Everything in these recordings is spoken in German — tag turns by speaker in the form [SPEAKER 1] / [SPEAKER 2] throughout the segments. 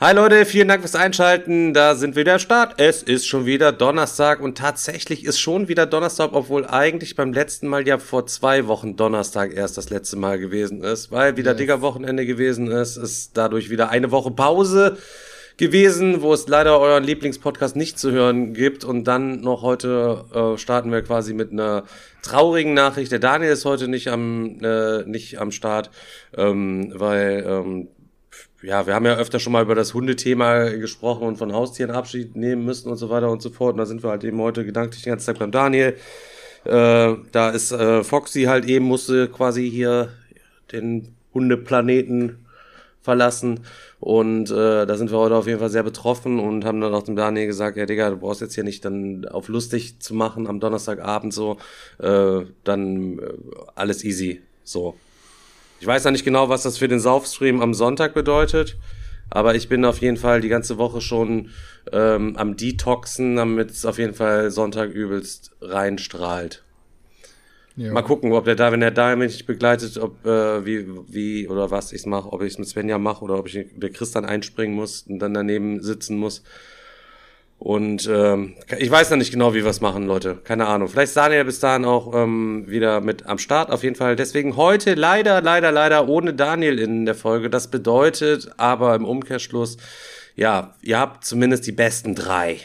[SPEAKER 1] Hi Leute, vielen Dank fürs Einschalten. Da sind wir wieder Start. Es ist schon wieder Donnerstag und tatsächlich ist schon wieder Donnerstag, obwohl eigentlich beim letzten Mal ja vor zwei Wochen Donnerstag erst das letzte Mal gewesen ist, weil wieder dicker Wochenende gewesen ist. Ist dadurch wieder eine Woche Pause gewesen, wo es leider euren Lieblingspodcast nicht zu hören gibt. Und dann noch heute äh, starten wir quasi mit einer traurigen Nachricht. Der Daniel ist heute nicht am äh, nicht am Start, ähm, weil ähm, ja, wir haben ja öfter schon mal über das Hundethema gesprochen und von Haustieren Abschied nehmen müssen und so weiter und so fort. Und da sind wir halt eben heute gedanklich den ganzen Tag beim Daniel. Äh, da ist äh, Foxy halt eben, musste quasi hier den Hundeplaneten verlassen. Und äh, da sind wir heute auf jeden Fall sehr betroffen und haben dann auch dem Daniel gesagt, ja Digga, du brauchst jetzt hier nicht dann auf lustig zu machen am Donnerstagabend so, äh, dann äh, alles easy. So. Ich weiß noch nicht genau, was das für den Saufstream am Sonntag bedeutet, aber ich bin auf jeden Fall die ganze Woche schon ähm, am Detoxen, damit es auf jeden Fall Sonntag übelst reinstrahlt.
[SPEAKER 2] Ja.
[SPEAKER 1] Mal gucken, ob der da, wenn der da mich begleitet, ob äh, wie wie oder was ich mache, ob ich es mit Svenja mache oder ob ich der Chris dann einspringen muss und dann daneben sitzen muss. Und ähm, ich weiß noch nicht genau, wie wir es machen, Leute. Keine Ahnung. Vielleicht ist Daniel bis dahin auch ähm, wieder mit am Start. Auf jeden Fall. Deswegen heute leider, leider, leider ohne Daniel in der Folge. Das bedeutet aber im Umkehrschluss, ja, ihr habt zumindest die besten drei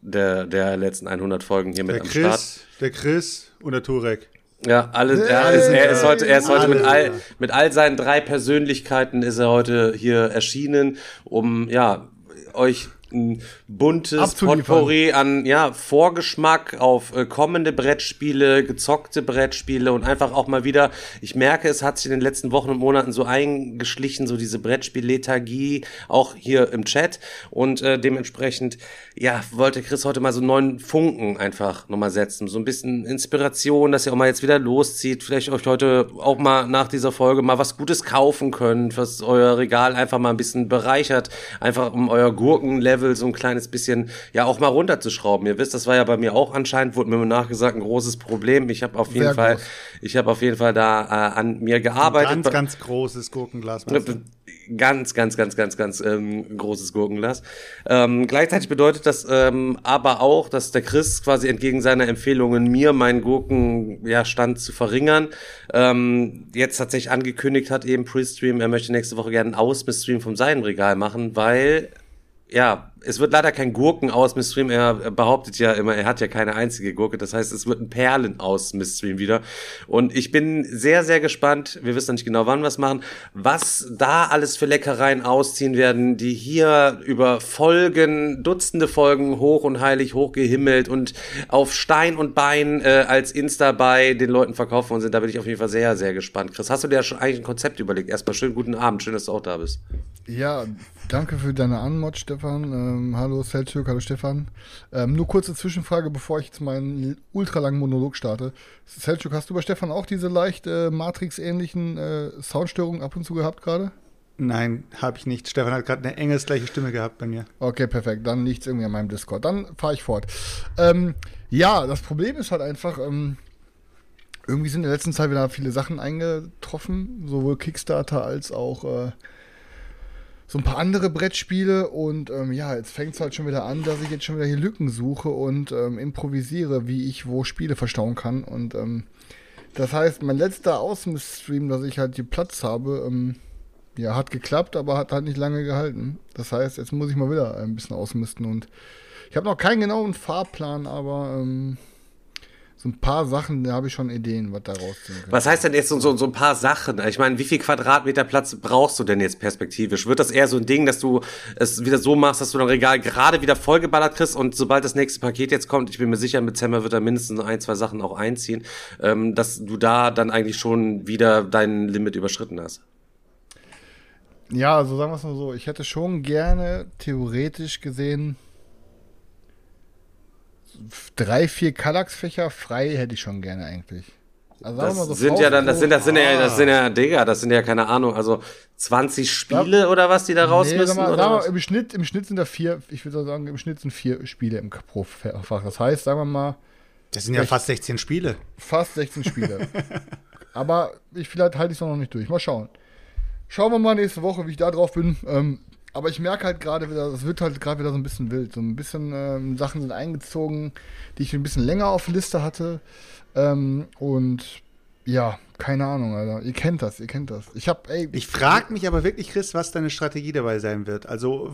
[SPEAKER 1] der, der letzten 100 Folgen hier mit
[SPEAKER 3] Der
[SPEAKER 1] am Start.
[SPEAKER 3] Chris, der Chris und der Turek.
[SPEAKER 1] Ja, alle, er,
[SPEAKER 3] alle
[SPEAKER 1] ist, er ist heute, er ist heute mit all, mit all seinen drei Persönlichkeiten ist er heute hier erschienen, um, ja, euch ein buntes. Potpourri an, ja, Vorgeschmack auf äh, kommende Brettspiele, gezockte Brettspiele und einfach auch mal wieder, ich merke, es hat sich in den letzten Wochen und Monaten so eingeschlichen, so diese Brettspiel-Lethargie, auch hier im Chat und äh, dementsprechend, ja, wollte Chris heute mal so einen neuen Funken einfach nochmal setzen, so ein bisschen Inspiration, dass ihr auch mal jetzt wieder loszieht, vielleicht euch heute auch mal nach dieser Folge mal was Gutes kaufen könnt, was euer Regal einfach mal ein bisschen bereichert, einfach um euer Gurkenlevel so ein kleines bisschen, ja, auch mal runterzuschrauben. Ihr wisst, das war ja bei mir auch anscheinend, wurde mir nachgesagt, ein großes Problem. Ich habe auf jeden
[SPEAKER 2] Sehr
[SPEAKER 1] Fall,
[SPEAKER 2] groß.
[SPEAKER 1] ich habe auf jeden Fall da äh, an mir gearbeitet.
[SPEAKER 3] Ganz, ganz großes Gurkenglas.
[SPEAKER 1] Ganz, ganz, ganz, ganz, ganz ähm, großes Gurkenglas. Ähm, gleichzeitig bedeutet das ähm, aber auch, dass der Chris quasi entgegen seiner Empfehlungen mir meinen Gurkenstand ja, zu verringern, ähm, jetzt tatsächlich angekündigt hat, eben Pre-Stream, er möchte nächste Woche gerne einen Ausmiss-Stream vom Seidenregal machen, weil ja, es wird leider kein Gurken aus Stream. Er behauptet ja immer, er hat ja keine einzige Gurke. Das heißt, es wird ein Perlen aus Stream wieder. Und ich bin sehr, sehr gespannt. Wir wissen noch nicht genau, wann wir es machen. Was da alles für Leckereien ausziehen werden, die hier über Folgen, Dutzende Folgen hoch und heilig hochgehimmelt und auf Stein und Bein äh, als Insta bei den Leuten verkauft worden sind. Da bin ich auf jeden Fall sehr, sehr gespannt. Chris, hast du dir schon eigentlich ein Konzept überlegt? Erstmal schönen guten Abend. Schön, dass du auch da bist.
[SPEAKER 2] Ja, danke für deine Anmod, Stefan. Ähm, hallo Selchuk, hallo Stefan. Ähm, nur kurze Zwischenfrage, bevor ich jetzt meinen ultralangen Monolog starte. Selchuk, hast du bei Stefan auch diese leicht äh, Matrix-ähnlichen äh, Soundstörungen ab und zu gehabt gerade?
[SPEAKER 3] Nein, habe ich nicht. Stefan hat gerade eine engelsgleiche Stimme gehabt bei mir.
[SPEAKER 2] Okay, perfekt. Dann liegt es irgendwie an meinem Discord. Dann fahre ich fort. Ähm, ja, das Problem ist halt einfach, ähm, irgendwie sind in der letzten Zeit wieder viele Sachen eingetroffen, sowohl Kickstarter als auch äh, so ein paar andere Brettspiele. Und ähm, ja, jetzt fängt es halt schon wieder an, dass ich jetzt schon wieder hier Lücken suche und ähm, improvisiere, wie ich wo Spiele verstauen kann. Und ähm, das heißt, mein letzter Außenstream, dass ich halt hier Platz habe, ähm, ja, hat geklappt, aber hat halt nicht lange gehalten. Das heißt, jetzt muss ich mal wieder ein bisschen ausmisten und ich habe noch keinen genauen Fahrplan, aber ähm, so ein paar Sachen, da habe ich schon Ideen, was da rausziehen kann.
[SPEAKER 1] Was heißt denn jetzt so, so, so ein paar Sachen? Ich meine, wie viel Quadratmeter Platz brauchst du denn jetzt perspektivisch? Wird das eher so ein Ding, dass du es wieder so machst, dass du dein Regal gerade wieder vollgeballert kriegst und sobald das nächste Paket jetzt kommt, ich bin mir sicher, mit Zemmer wird er mindestens ein, zwei Sachen auch einziehen, ähm, dass du da dann eigentlich schon wieder dein Limit überschritten hast?
[SPEAKER 2] Ja, also sagen wir es mal so, ich hätte schon gerne theoretisch gesehen drei, vier Kallax-Fächer frei hätte ich schon gerne eigentlich. Also
[SPEAKER 1] Das
[SPEAKER 2] so
[SPEAKER 1] sind ja dann, das sind, das sind ja, das sind ja, Digga, das sind ja keine Ahnung, also 20 Spiele oder was, die da raus
[SPEAKER 2] nee,
[SPEAKER 1] müssen?
[SPEAKER 2] sag mal,
[SPEAKER 1] oder
[SPEAKER 2] sag mal,
[SPEAKER 1] was?
[SPEAKER 2] im, Schnitt, Im Schnitt sind da vier, ich würde sagen, im Schnitt sind vier Spiele im Pro-Fach. Das heißt, sagen wir mal,
[SPEAKER 3] Das sind ja fast 16 Spiele.
[SPEAKER 2] fast 16 Spiele. Aber ich, vielleicht halte ich es noch nicht durch. Mal schauen. Schauen wir mal nächste Woche, wie ich da drauf bin. Ähm, aber ich merke halt gerade wieder, es wird halt gerade wieder so ein bisschen wild. So ein bisschen ähm, Sachen sind eingezogen, die ich ein bisschen länger auf der Liste hatte. Ähm, und ja, keine Ahnung, Alter. Ihr kennt das, ihr kennt das. Ich hab, ey,
[SPEAKER 3] Ich frage mich aber wirklich, Chris, was deine Strategie dabei sein wird. Also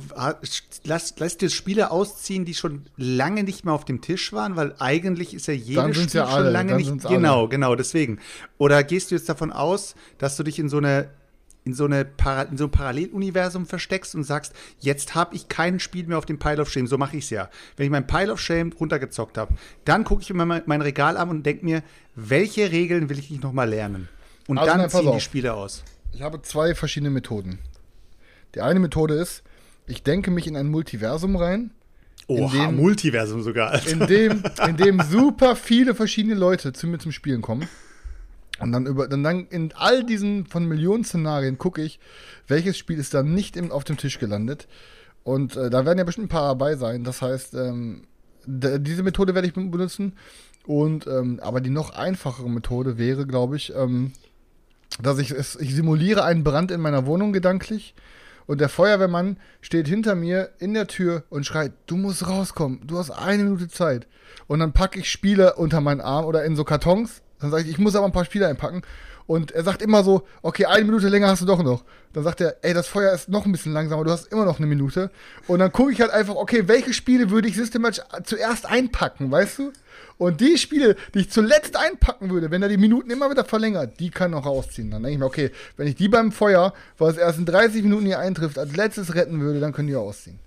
[SPEAKER 3] lass, lass dir Spiele ausziehen, die schon lange nicht mehr auf dem Tisch waren, weil eigentlich ist ja jedes Spiel
[SPEAKER 2] ja
[SPEAKER 3] schon
[SPEAKER 2] alle,
[SPEAKER 3] lange
[SPEAKER 2] dann
[SPEAKER 3] nicht.
[SPEAKER 2] alle.
[SPEAKER 3] Genau, genau, deswegen. Oder gehst du jetzt davon aus, dass du dich in so eine in so, eine Para in so ein Paralleluniversum versteckst und sagst, jetzt habe ich kein Spiel mehr auf dem Pile of Shame. So mache ich es ja. Wenn ich mein Pile of Shame runtergezockt habe, dann gucke ich mir mein, mein Regal an und denke mir, welche Regeln will ich nicht noch mal lernen? Und
[SPEAKER 2] Also,
[SPEAKER 3] dann
[SPEAKER 2] nein,
[SPEAKER 3] ziehen die
[SPEAKER 2] auf.
[SPEAKER 3] Spiele aus.
[SPEAKER 2] Ich habe zwei verschiedene Methoden. Die eine Methode ist, ich denke mich in ein Multiversum rein,
[SPEAKER 3] Oha,
[SPEAKER 2] dem-
[SPEAKER 3] Multiversum sogar. Alter.
[SPEAKER 2] in dem, in dem super viele verschiedene Leute zu mir zum Spielen kommen. Und dann über, dann, dann in all diesen von Millionen Szenarien gucke ich, welches Spiel ist dann nicht im, auf dem Tisch gelandet. Und äh, da werden ja bestimmt ein paar dabei sein. Das heißt, ähm, diese Methode werde ich benutzen. Und ähm, aber die noch einfachere Methode wäre, glaube ich, ähm, dass ich es, ich simuliere einen Brand in meiner Wohnung gedanklich und der Feuerwehrmann steht hinter mir in der Tür und schreit, du musst rauskommen, du hast eine Minute Zeit. Und dann packe ich Spiele unter meinen Arm oder in so Kartons. Dann sage ich, ich muss aber ein paar Spiele einpacken. Und er sagt immer so, okay, eine Minute länger hast du doch noch. Dann sagt er, ey, das Feuer ist noch ein bisschen langsamer, du hast immer noch eine Minute. Und dann gucke ich halt einfach, okay, welche Spiele würde ich systematisch zuerst einpacken, weißt du? Und die Spiele, die ich zuletzt einpacken würde, wenn er die Minuten immer wieder verlängert, die kann noch rausziehen. Dann denke ich mir, okay, wenn ich die beim Feuer, was erst in 30 Minuten hier eintrifft, als letztes retten würde, dann können die ausziehen.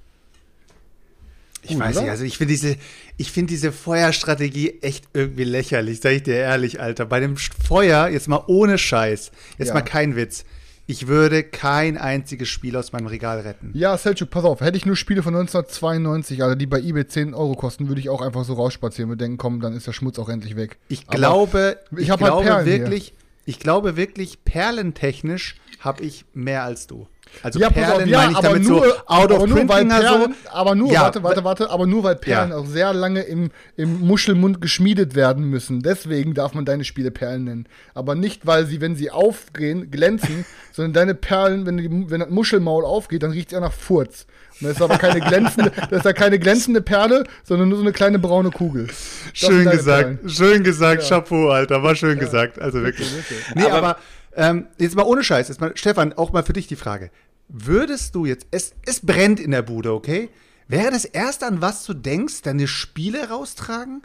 [SPEAKER 3] Ich
[SPEAKER 2] Gut,
[SPEAKER 3] weiß
[SPEAKER 2] oder?
[SPEAKER 3] nicht, also ich finde diese, ich finde diese Feuerstrategie echt irgendwie lächerlich, sag ich dir ehrlich, Alter. Bei dem Feuer, jetzt mal ohne Scheiß, jetzt
[SPEAKER 2] Ja.
[SPEAKER 3] mal kein Witz. Ich würde kein einziges Spiel aus meinem Regal retten.
[SPEAKER 2] Ja, Selchuk, pass auf, hätte ich nur Spiele von 1992, also die bei eBay 10 Euro kosten, würde ich auch einfach so rausspazieren und denken, komm, dann ist der Schmutz auch endlich weg.
[SPEAKER 3] Ich
[SPEAKER 2] Aber
[SPEAKER 3] glaube,
[SPEAKER 2] ich
[SPEAKER 3] ich,
[SPEAKER 2] halt
[SPEAKER 3] glaube
[SPEAKER 2] hier.
[SPEAKER 3] wirklich, ich glaube wirklich, perlentechnisch habe ich mehr als du. Also
[SPEAKER 2] ja, pass auf,
[SPEAKER 3] Perlen
[SPEAKER 2] ja,
[SPEAKER 3] meine ich
[SPEAKER 2] aber
[SPEAKER 3] damit
[SPEAKER 2] nur,
[SPEAKER 3] so out
[SPEAKER 2] aber
[SPEAKER 3] of
[SPEAKER 2] nur weil
[SPEAKER 3] Printing
[SPEAKER 2] Perlen,
[SPEAKER 3] so.
[SPEAKER 2] aber nur,
[SPEAKER 3] Ja,
[SPEAKER 2] warte, warte, warte, aber nur weil Perlen
[SPEAKER 3] Ja.
[SPEAKER 2] auch sehr lange im, im Muschelmund geschmiedet werden müssen. Deswegen darf man deine Spiele Perlen nennen. Aber nicht, weil sie, wenn sie aufgehen, glänzen, sondern deine Perlen, wenn, die, wenn das Muschelmaul aufgeht, dann riecht es ja nach Furz. Und das ist aber keine glänzende, das ist ja keine glänzende Perle, sondern nur so eine kleine braune Kugel. Das
[SPEAKER 3] Schön gesagt,
[SPEAKER 2] Perlen.
[SPEAKER 3] schön gesagt,
[SPEAKER 2] Ja.
[SPEAKER 3] Chapeau, Alter, war schön gesagt, also wirklich. Nee,
[SPEAKER 1] Aber-
[SPEAKER 3] aber, ähm, jetzt mal ohne Scheiß, jetzt mal, Stefan, auch mal für dich die Frage. Würdest du jetzt, es, es brennt in der Bude, okay? Wäre das erste, an was du denkst, deine Spiele raustragen?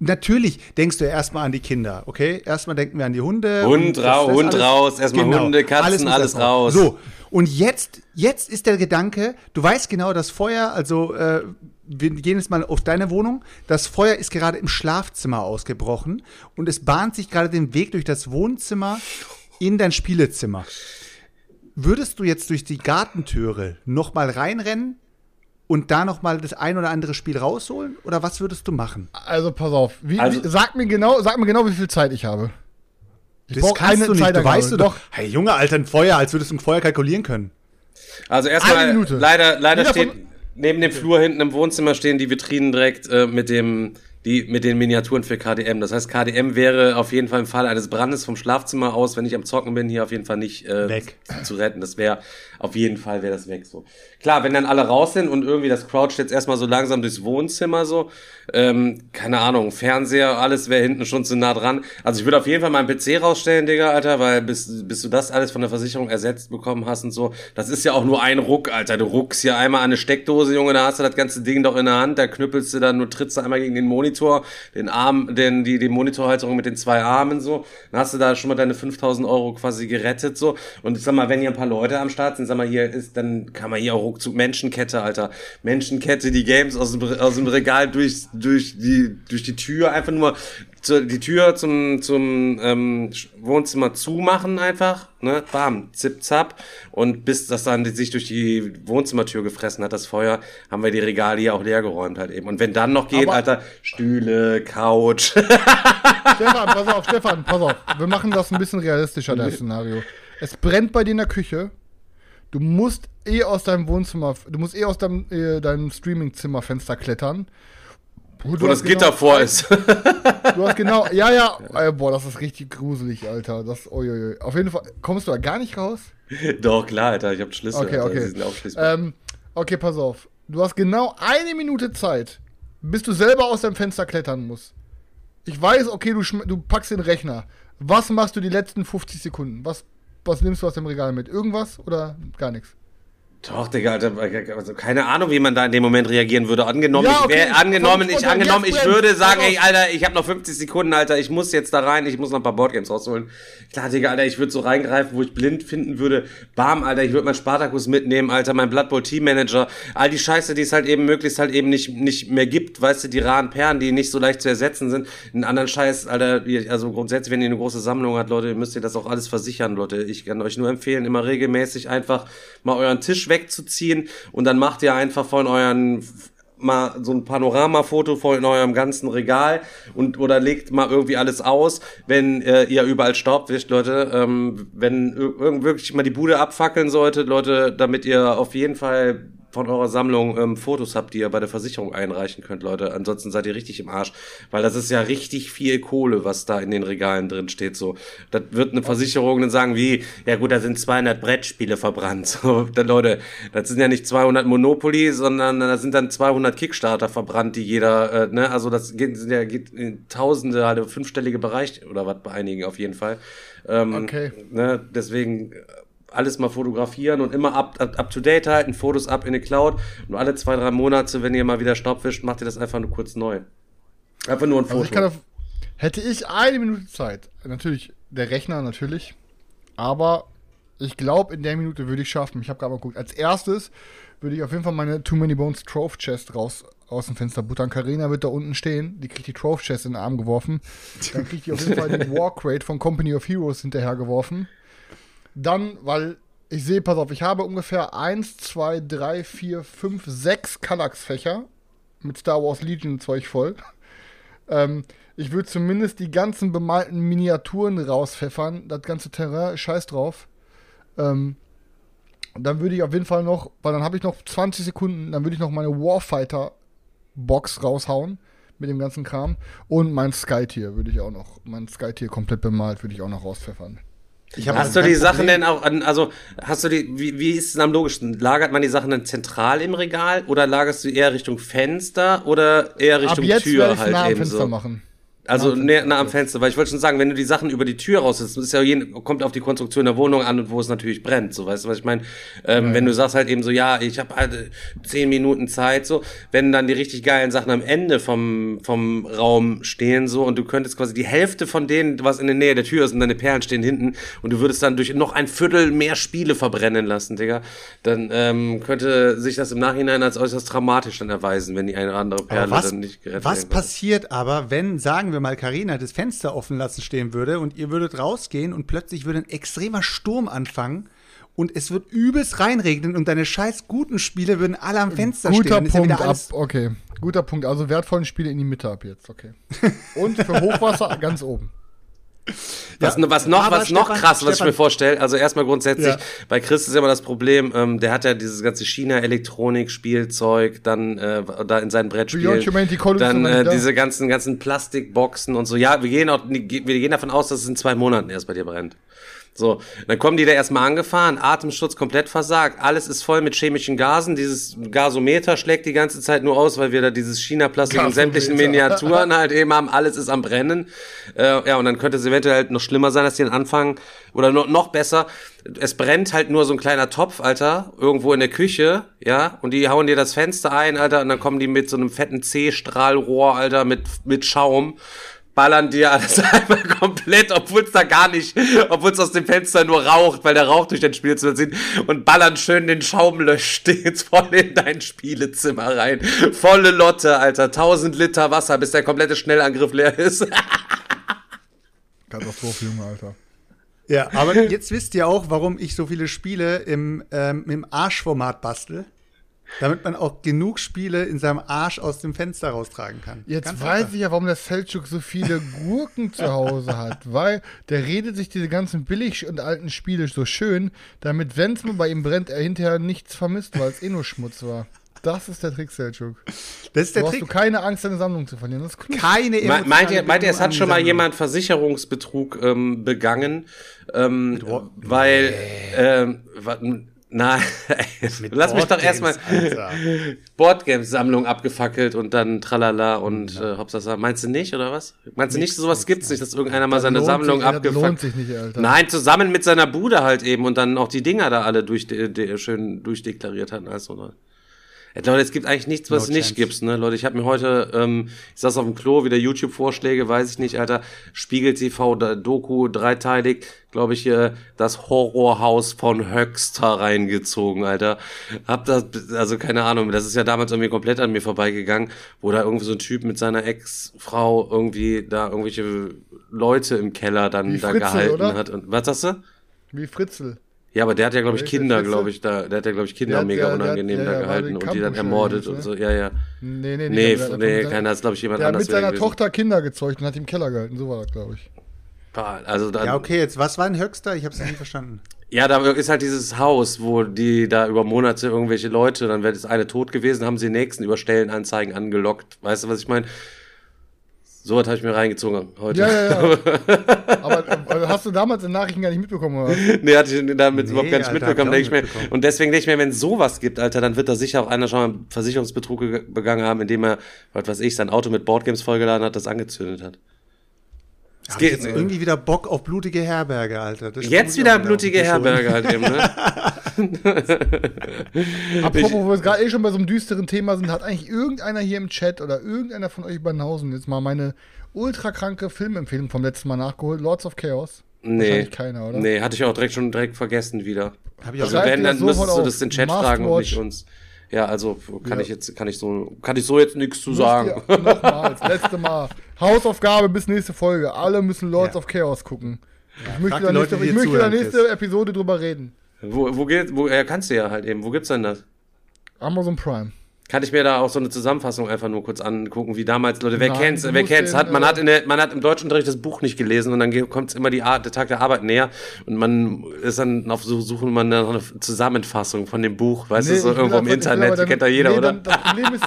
[SPEAKER 3] Natürlich denkst du erstmal an die Kinder, okay? Erstmal denken wir an die Hunde.
[SPEAKER 1] Hund
[SPEAKER 3] das
[SPEAKER 1] Hund raus, erstmal Hunde, Katzen, alles
[SPEAKER 3] erst
[SPEAKER 1] raus.
[SPEAKER 3] So, und jetzt, jetzt ist der Gedanke, du weißt genau, das Feuer, also äh, wir gehen jetzt mal auf deine Wohnung, das Feuer ist gerade im Schlafzimmer ausgebrochen und es bahnt sich gerade den Weg durch das Wohnzimmer in dein Spielezimmer. Würdest du jetzt durch die Gartentüre noch mal reinrennen und da noch mal das ein oder andere Spiel rausholen oder was würdest du machen?
[SPEAKER 2] Also pass auf, wie,
[SPEAKER 1] Also-
[SPEAKER 2] wie, sag mir genau, sag mir genau, wie viel Zeit ich habe. Ich
[SPEAKER 3] Das kannst
[SPEAKER 2] keine
[SPEAKER 3] du nicht, du
[SPEAKER 2] Zeitangabe.
[SPEAKER 3] weißt du doch. Hey, Junge, Alter, ein Feuer, als würdest du ein Feuer kalkulieren können.
[SPEAKER 1] Also
[SPEAKER 2] Eine
[SPEAKER 1] erstmal,
[SPEAKER 2] Minute.
[SPEAKER 1] leider, leider
[SPEAKER 2] Jeder
[SPEAKER 1] steht neben dem Flur hinten im Wohnzimmer stehen die Vitrinen direkt äh, mit dem die mit den Miniaturen für KDM. Das heißt, KDM wäre auf jeden Fall im Fall eines Brandes vom Schlafzimmer aus, wenn ich am Zocken bin, hier auf jeden Fall nicht äh,
[SPEAKER 3] Weg.
[SPEAKER 1] zu retten. Das wäre auf jeden Fall wäre das weg so. Klar, wenn dann alle raus sind und irgendwie das Crowd jetzt erstmal so langsam durchs Wohnzimmer so, ähm, keine Ahnung, Fernseher, alles wäre hinten schon zu nah dran. Also ich würde auf jeden Fall meinen PC rausstellen, Digga, Alter, weil bis, bis du das alles von der Versicherung ersetzt bekommen hast und so, das ist ja auch nur ein Ruck, Alter. Du ruckst ja einmal an eine Steckdose, Junge, da hast du das ganze Ding doch in der Hand, da knüppelst du dann, nur trittst du einmal gegen den Monitor Monitor, den Arm, den, die, die Monitorhalterung mit den zwei Armen so. Dann hast du da schon mal deine 5000 Euro quasi gerettet so. Und ich sag mal, wenn hier ein paar Leute am Start sind, sag mal, hier ist, dann kann man hier auch ruckzuck Menschenkette, Alter. Menschenkette, die Games aus dem, aus dem Regal durch, durch die, durch die Tür einfach nur zu, die Tür zum, zum ähm, Wohnzimmer zumachen einfach, ne, bam, zip zap und bis das dann sich durch die Wohnzimmertür gefressen hat, das Feuer, haben wir die Regale hier auch leer geräumt halt eben. Und wenn dann noch geht,
[SPEAKER 2] Aber-
[SPEAKER 1] Alter, Stühle, Couch.
[SPEAKER 2] Stefan, pass auf, Stefan, pass auf. Wir machen das ein bisschen realistischer, das Szenario. Es brennt bei dir in der Küche. Du musst eh aus deinem Wohnzimmer, du musst eh aus deinem, äh, deinem Streaming-Zimmerfenster klettern.
[SPEAKER 1] Wo das
[SPEAKER 2] genau-
[SPEAKER 1] Gitter vor ist.
[SPEAKER 2] Du hast genau, ja, ja, äh, boah, das ist richtig gruselig, Alter. Das, uiuiui. Auf jeden Fall, kommst du da gar nicht raus?
[SPEAKER 1] Doch, klar, Alter, ich hab Schlüssel.
[SPEAKER 2] Okay,
[SPEAKER 1] Alter,
[SPEAKER 2] okay.
[SPEAKER 1] die sind.
[SPEAKER 2] Ähm, okay, pass auf. Du hast genau eine Minute Zeit, bis du selber aus deinem Fenster klettern musst. Ich weiß, okay, du, du packst den Rechner. Was machst du die letzten 50 Sekunden? Was, was nimmst du aus dem Regal mit? Irgendwas oder gar nichts?
[SPEAKER 1] Doch, Digga, Alter, also keine Ahnung, wie man da in dem Moment reagieren würde. Angenommen,
[SPEAKER 2] Ja,
[SPEAKER 1] ich
[SPEAKER 2] okay,
[SPEAKER 1] wäre angenommen, ich angenommen, ich würde sagen, ey, Alter, ich habe noch 50 Sekunden, Alter, ich muss jetzt da rein, ich muss noch ein paar Boardgames rausholen. Klar, Digga, Alter, ich würde so reingreifen, wo ich blind finden würde. Bam, Alter, ich würde meinen Spartakus mitnehmen, Alter, mein Blood Bowl Team Manager, all die Scheiße, die es halt eben möglichst halt eben nicht nicht mehr gibt, weißt du, die raren Perlen, die nicht so leicht zu ersetzen sind. Einen anderen Scheiß, Alter, also grundsätzlich, wenn ihr eine große Sammlung habt, Leute, müsst ihr das auch alles versichern, Leute. Ich kann euch nur empfehlen, immer regelmäßig einfach mal euren Tisch wegzuziehen und dann macht ihr einfach von euren mal so ein Panoramafoto von eurem ganzen Regal und oder legt mal irgendwie alles aus, wenn äh, ihr überall Staub wischt, Leute. Ähm, wenn wirklich mal die Bude abfackeln sollte, Leute, damit ihr auf jeden Fall von eurer Sammlung ähm, Fotos habt, die ihr bei der Versicherung einreichen könnt, Leute. Ansonsten seid ihr richtig im Arsch, weil das ist ja richtig viel Kohle, was da in den Regalen drin steht. So, das wird eine Versicherung dann sagen wie, ja gut, da sind 200 Brettspiele verbrannt. So, dann Leute, das sind ja nicht 200 Monopoly, sondern da sind dann 200 Kickstarter verbrannt, die jeder, äh, ne, also das geht, sind ja geht in Tausende, halt fünfstellige Bereich oder was bei einigen auf jeden Fall. Ähm,
[SPEAKER 2] Okay.
[SPEAKER 1] Ne, deswegen äh, alles mal fotografieren und immer up, up, up to date halten, Fotos ab in die Cloud und alle zwei, drei Monate, wenn ihr mal wieder Staub wischt, macht ihr das einfach nur kurz neu. Einfach nur ein
[SPEAKER 2] Also
[SPEAKER 1] Foto.
[SPEAKER 2] ich kann auf, hätte ich eine Minute Zeit, natürlich der Rechner natürlich, aber ich glaube, in der Minute würde ich schaffen. Ich habe gerade mal geguckt. Als erstes würde ich auf jeden Fall meine Too Many Bones Trove Chest raus aus dem Fenster buttern. Karina wird da unten stehen. Die kriegt die Trove Chest in den Arm geworfen. Dann kriegt die auf jeden Fall die War Crate von Company of Heroes hinterher geworfen. Dann, weil ich sehe, pass auf, ich habe ungefähr 1, 2, 3, 4, 5, 6 Kallax-Fächer mit Star Wars Legion Zeug voll. Ähm, ich würde zumindest die ganzen bemalten Miniaturen rauspfeffern. Das ganze Terrain, scheiß drauf. Ähm, dann würde ich auf jeden Fall noch, weil dann habe ich noch 20 Sekunden, dann würde ich noch meine Warfighter-Box raushauen mit dem ganzen Kram. Und mein Skytier würde ich auch noch, mein Skytier komplett bemalt, würde ich auch noch rauspfeffern.
[SPEAKER 3] Ich
[SPEAKER 1] Hast du die Sachen
[SPEAKER 3] Problem.
[SPEAKER 1] denn auch an, also hast du die, wie, wie ist es am logischsten? Lagert man die Sachen dann zentral im Regal oder lagerst du eher Richtung Fenster oder eher Richtung
[SPEAKER 2] Ab jetzt
[SPEAKER 1] Tür
[SPEAKER 2] ich
[SPEAKER 1] halt
[SPEAKER 2] nah
[SPEAKER 1] eben
[SPEAKER 2] Fenster
[SPEAKER 1] so?
[SPEAKER 2] machen.
[SPEAKER 1] Also
[SPEAKER 2] Nah am
[SPEAKER 1] nah, am. Fenster, weil ich wollte schon sagen, wenn du die Sachen über die Tür raussetzt, ist ja je, kommt auf die Konstruktion der Wohnung an und wo es natürlich brennt, so weißt du, was ich meine? Ähm, wenn du sagst halt eben so, ja, ich habe halt äh, zehn Minuten Zeit, so, wenn dann die richtig geilen Sachen am Ende vom vom Raum stehen so und du könntest quasi die Hälfte von denen, was in der Nähe der Tür ist und deine Perlen stehen hinten und du würdest dann durch noch ein Viertel mehr Spiele verbrennen lassen, Digga, dann ähm, könnte sich das im Nachhinein als äußerst dramatisch dann erweisen, wenn die eine oder andere Perle
[SPEAKER 3] was,
[SPEAKER 1] dann nicht gerettet
[SPEAKER 3] was
[SPEAKER 1] werden kann.
[SPEAKER 3] passiert aber, wenn, sagen wir mal, Karina das Fenster offen lassen stehen würde und ihr würdet rausgehen und plötzlich würde ein extremer Sturm anfangen und es wird übelst reinregnen und deine scheiß guten Spiele würden alle am Fenster stehen.
[SPEAKER 2] Guter
[SPEAKER 3] ja
[SPEAKER 2] Punkt
[SPEAKER 3] wieder
[SPEAKER 2] ab, okay. Guter Punkt. Also wertvollen Spiele in die Mitte ab jetzt, okay. Und für Hochwasser ganz oben.
[SPEAKER 1] Was, was noch, was noch
[SPEAKER 3] Stefan-
[SPEAKER 1] krass, was ich
[SPEAKER 3] Stefan-
[SPEAKER 1] mir vorstelle, also erstmal grundsätzlich,
[SPEAKER 3] Ja.
[SPEAKER 1] bei Chris ist immer das Problem, ähm, der hat ja dieses ganze China-Elektronik-Spielzeug, dann äh, da in seinen Brettspielen, dann äh, diese ganzen ganzen Plastikboxen und so. Ja, wir gehen auch, wir gehen davon aus, dass es in zwei Monaten erst bei dir brennt. So, dann kommen die da erstmal angefahren, Atemschutz komplett versagt, alles ist voll mit chemischen Gasen, dieses Gasometer schlägt die ganze Zeit nur aus, weil wir da dieses China-Plastik in sämtlichen. Miniaturen halt eben haben, alles ist am Brennen. Äh, ja, und dann könnte es eventuell halt noch schlimmer sein, dass die dann anfangen, oder noch, noch besser, es brennt halt nur so ein kleiner Topf, Alter, irgendwo in der Küche, ja, und die hauen dir das Fenster ein, Alter, und dann kommen die mit so einem fetten C-Strahlrohr, Alter, mit, mit Schaum, ballern dir alles einmal komplett, obwohl es da gar nicht, obwohl es aus dem Fenster nur raucht, weil der Rauch durch dein Spielezimmer zieht und ballern schön den Schaumlöschstets voll in dein Spielezimmer rein. Volle Lotte, Alter, 1000 Liter Wasser, bis der komplette Schnellangriff leer ist.
[SPEAKER 2] Katastrophe, Junge, Alter.
[SPEAKER 3] Ja, aber jetzt wisst ihr auch, warum ich so viele Spiele im, ähm, im Arschformat bastel. Damit man auch genug Spiele in seinem Arsch aus dem Fenster raustragen kann.
[SPEAKER 2] Jetzt
[SPEAKER 3] Ganz
[SPEAKER 2] weiß
[SPEAKER 3] einfach.
[SPEAKER 2] ich ja, warum der Selchuk so viele Gurken zu Hause hat, weil der redet sich diese ganzen billig und alten Spiele so schön, damit, wenn es mal bei ihm brennt, er hinterher nichts vermisst, weil es eh nur Schmutz war. Das ist der Trick, Selchuk.
[SPEAKER 3] Das ist
[SPEAKER 2] Du
[SPEAKER 3] der
[SPEAKER 2] hast du
[SPEAKER 3] Trick.
[SPEAKER 2] keine Angst, deine Sammlung zu verlieren. Das ist klug.
[SPEAKER 3] Keine
[SPEAKER 1] Me- Meint ihr, meint ihr, es hat schon mal jemand Versicherungsbetrug ähm, begangen? Ähm, weil, ähm, nein, lass mich doch erstmal. Boardgames-Sammlung abgefackelt und dann tralala und äh, Hauptsache, meinst du nicht, oder was? Meinst du nicht, sowas gibt's nicht, dass irgendeiner mal seine Sammlung
[SPEAKER 2] sich,
[SPEAKER 1] abgefackelt
[SPEAKER 2] lohnt sich nicht, Alter.
[SPEAKER 1] Nein, zusammen mit seiner Bude halt eben und dann auch die Dinger da alle durch, de, de, schön durchdeklariert hat. Also, ne? Ja, Leute, es gibt eigentlich nichts, was
[SPEAKER 3] No
[SPEAKER 1] es nicht gibt, ne? Leute, ich habe mir heute, ähm, ich saß auf dem Klo, wieder YouTube-Vorschläge, weiß ich nicht, Alter. Spiegel TV, Doku, dreiteilig, glaube ich, hier das Horrorhaus von Höxter reingezogen, Alter. Hab das, also keine Ahnung, das ist ja damals irgendwie komplett an mir vorbeigegangen, wo da irgendwie so ein Typ mit seiner Ex-Frau irgendwie da irgendwelche Leute im Keller dann
[SPEAKER 2] Wie
[SPEAKER 1] da
[SPEAKER 2] Fritzl,
[SPEAKER 1] gehalten
[SPEAKER 2] oder?
[SPEAKER 1] hat. Und was sagst du?
[SPEAKER 2] Wie Fritzl.
[SPEAKER 1] Ja, aber der hat ja, glaube ich, Kinder, glaube ich, da, der hat ja, glaube ich, Kinder
[SPEAKER 2] Der hat-
[SPEAKER 1] mega
[SPEAKER 2] der- der hat-
[SPEAKER 1] unangenehm
[SPEAKER 2] ja,
[SPEAKER 1] da gehalten und die dann ermordet und
[SPEAKER 2] ne?
[SPEAKER 1] so, ja, ja.
[SPEAKER 2] Nee, nee,
[SPEAKER 1] Nee,
[SPEAKER 2] der- der-
[SPEAKER 1] nee,
[SPEAKER 2] der-
[SPEAKER 1] keiner, ist, glaube ich, jemand
[SPEAKER 2] Der hat
[SPEAKER 1] anders
[SPEAKER 2] mit seiner. Tochter Kinder gezeugt und hat ihm im Keller gehalten. So war das, glaube ich.
[SPEAKER 1] Boah, Also dann,
[SPEAKER 3] Ja, okay, jetzt, was war ein Höchster? Ich hab's nicht verstanden.
[SPEAKER 1] Ja, da ist halt dieses Haus, wo die da über Monate irgendwelche Leute, dann wird das eine tot gewesen, haben sie den nächsten über Stellenanzeigen angelockt. Weißt du, was ich meine? So was habe ich mir reingezogen heute.
[SPEAKER 2] Ja, ja, ja. Aber hast du damals in Nachrichten gar nicht mitbekommen, oder?
[SPEAKER 1] Nee, hatte ich damit
[SPEAKER 3] Nee,
[SPEAKER 1] überhaupt gar nicht
[SPEAKER 3] Alter,
[SPEAKER 1] mitbekommen, denke
[SPEAKER 3] ich
[SPEAKER 1] mir.
[SPEAKER 3] mitbekommen.
[SPEAKER 1] Und deswegen denke ich mir, wenn es sowas gibt, Alter, dann wird da sicher auch einer schon mal einen Versicherungsbetrug ge- begangen haben, indem er, was weiß ich, sein Auto mit Boardgames vollgeladen hat, das angezündet hat. Es geht,
[SPEAKER 3] jetzt irgendwie wieder Bock auf blutige Herberge, Alter. Das
[SPEAKER 1] jetzt wieder blutige. Herberge halt eben, ne?
[SPEAKER 2] Apropos, wo wir jetzt gerade eh schon bei so einem düsteren Thema sind, hat eigentlich irgendeiner hier im Chat oder irgendeiner von euch bei Nausen jetzt mal meine ultra kranke Filmempfehlung vom letzten Mal nachgeholt? Lords of Chaos?
[SPEAKER 1] Nee.
[SPEAKER 2] Wahrscheinlich keiner, oder?
[SPEAKER 1] Nee, hatte ich auch direkt schon direkt vergessen wieder.
[SPEAKER 3] Hab ich auch
[SPEAKER 1] Also wenn, dann müsstest du das den Chat
[SPEAKER 2] Must
[SPEAKER 1] fragen und nicht uns. Ja, also kann
[SPEAKER 2] Ja.
[SPEAKER 1] ich jetzt, kann ich so, kann ich so jetzt nichts zu sagen.
[SPEAKER 2] Müsst ihr Nochmal, das letzte Mal. Hausaufgabe bis nächste Folge. Alle müssen Lords
[SPEAKER 3] Ja.
[SPEAKER 2] of Chaos gucken. ich
[SPEAKER 3] frag
[SPEAKER 2] möchte
[SPEAKER 3] die
[SPEAKER 2] da
[SPEAKER 3] Leute,
[SPEAKER 2] nächste,
[SPEAKER 3] die
[SPEAKER 2] ich möchte da
[SPEAKER 3] zuhören,
[SPEAKER 2] nächste
[SPEAKER 3] Chris.
[SPEAKER 2] Episode drüber reden.
[SPEAKER 1] Wo, wo geht, wo, ja, kannst du ja halt eben. Wo gibt's denn das?
[SPEAKER 2] Amazon Prime.
[SPEAKER 1] Kann ich mir da auch so eine Zusammenfassung einfach nur kurz angucken, wie damals, Leute, wer
[SPEAKER 2] Nein,
[SPEAKER 1] kennt's, wer kennt's,
[SPEAKER 2] den,
[SPEAKER 1] hat, man
[SPEAKER 2] äh,
[SPEAKER 1] hat in der, man hat im Deutschunterricht das Buch nicht gelesen und dann kommt immer die Art, der Tag der Arbeit näher und man ist dann auf so suchen man dann eine Zusammenfassung von dem Buch, weißt du, so irgendwo im Internet,
[SPEAKER 2] dann-
[SPEAKER 1] kennt da jeder,
[SPEAKER 2] nee,
[SPEAKER 1] oder?
[SPEAKER 2] Dann, das Problem ist,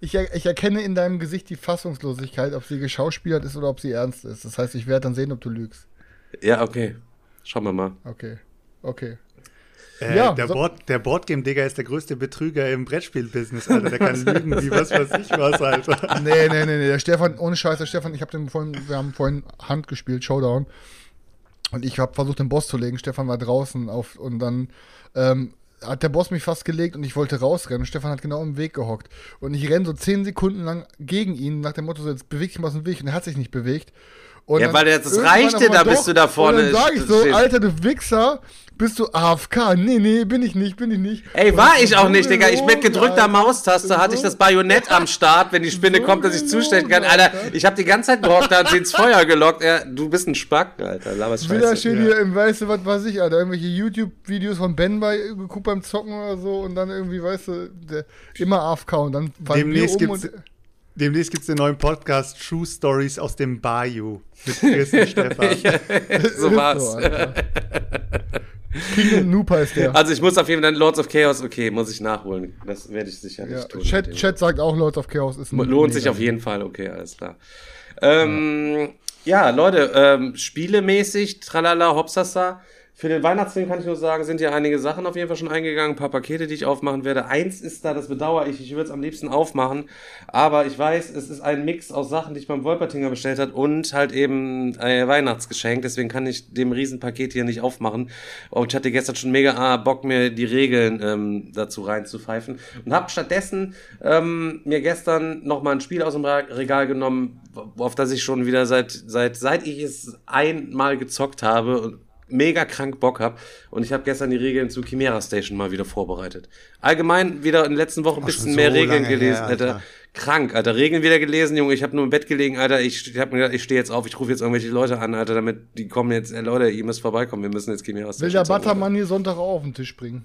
[SPEAKER 2] ich, er, ich, ich erkenne in deinem Gesicht die Fassungslosigkeit, ob sie geschauspielert ist oder ob sie ernst ist. Das heißt, ich werde dann sehen, ob du lügst.
[SPEAKER 1] Ja, okay. Schauen wir mal.
[SPEAKER 2] Okay. Okay.
[SPEAKER 3] Äh,
[SPEAKER 2] Ja,
[SPEAKER 3] der,
[SPEAKER 2] so-
[SPEAKER 3] Board, der Boardgame-Digger ist der größte Betrüger im Brettspiel-Business, Alter. Der kann lügen wie was weiß ich was, Alter.
[SPEAKER 2] Nee, nee, nee, nee. Der Stefan, ohne Scheiß, der Stefan, ich habe den vorhin, wir haben vorhin Hand gespielt, Showdown. Und ich habe versucht, den Boss zu legen. Stefan war draußen auf und dann ähm, hat der Boss mich fast gelegt und ich wollte rausrennen. Und Stefan hat genau im Weg gehockt. Und ich renne so zehn Sekunden lang gegen ihn, nach dem Motto, so, jetzt beweg dich mal aus dem Weg. Und er hat sich nicht bewegt. Und
[SPEAKER 1] Ja,
[SPEAKER 2] dann
[SPEAKER 1] weil das reichte da, bis du da vorne
[SPEAKER 2] Und dann sage ich so,
[SPEAKER 1] stehst.
[SPEAKER 2] Alter, du Wichser, bist du AFK? Nee, nee, bin ich nicht, bin ich nicht.
[SPEAKER 1] Ey,
[SPEAKER 2] Und
[SPEAKER 1] war ich
[SPEAKER 2] war
[SPEAKER 1] auch nicht, Digga. Ich mit gedrückter
[SPEAKER 2] Alter.
[SPEAKER 1] Maustaste hatte ich das Bajonett am Start, wenn die Spinne kommt, dass ich zustellen kann. Alter, ich hab die ganze Zeit gehockt, da hat sie ins Feuer gelockt. Ja, du bist ein Spack, Alter.
[SPEAKER 2] Wieder
[SPEAKER 1] Scheiße.
[SPEAKER 2] schön
[SPEAKER 3] Ja.
[SPEAKER 2] hier im, weißt du, was weiß ich, Alter, irgendwelche YouTube-Videos von Ben bei geguckt beim Zocken oder so und dann irgendwie, weißt du, der, immer AFK und dann fallen
[SPEAKER 3] Demnächst gibt's-
[SPEAKER 2] und
[SPEAKER 3] Demnächst gibt es den neuen Podcast True Stories aus dem Bayou mit Chris und Stefan.
[SPEAKER 1] so
[SPEAKER 2] Ist
[SPEAKER 1] war's.
[SPEAKER 2] King Noob heißt der.
[SPEAKER 1] Also ich muss auf jeden Fall Lords of Chaos, okay, muss ich nachholen. Das werde ich sicherlich
[SPEAKER 2] Ja,
[SPEAKER 1] tun.
[SPEAKER 2] Chat, Chat sagt auch, Lords of Chaos ist ein
[SPEAKER 1] Lohnt sich auf jeden Fall, okay, alles klar. Ähm, Ja, Leute, ähm, spielemäßig, tralala, hopsasa. Für den Weihnachtsfilm kann ich nur sagen, sind ja einige Sachen auf jeden Fall schon eingegangen, ein paar Pakete, die ich aufmachen werde. Eins ist da, das bedauere ich, ich würde es am liebsten aufmachen, aber ich weiß, es ist ein Mix aus Sachen, die ich beim Wolpertinger bestellt hat und halt eben ein Weihnachtsgeschenk, deswegen kann ich dem Riesenpaket hier nicht aufmachen. Und ich hatte gestern schon mega ah, Bock, mir die Regeln ähm, dazu reinzupfeifen und habe stattdessen ähm, mir gestern nochmal ein Spiel aus dem Regal genommen, auf das ich schon wieder seit, seit, seit ich es einmal gezockt habe mega krank Bock habe. Und ich habe gestern die Regeln zu Chimera Station mal wieder vorbereitet. Allgemein wieder in den letzten Wochen ein bisschen so mehr Regeln gelesen, her, Alter. Alter. Krank, Alter. Regeln wieder gelesen, Junge. Ich habe nur im Bett gelegen, Alter. Ich, ich habe mir gedacht, ich stehe jetzt auf, ich rufe jetzt irgendwelche Leute an, Alter, damit die kommen jetzt, ey, Leute, ihr müsst vorbeikommen, wir müssen jetzt Chimera
[SPEAKER 2] Station. Will der Buttermann hier Sonntag auch auf den Tisch bringen?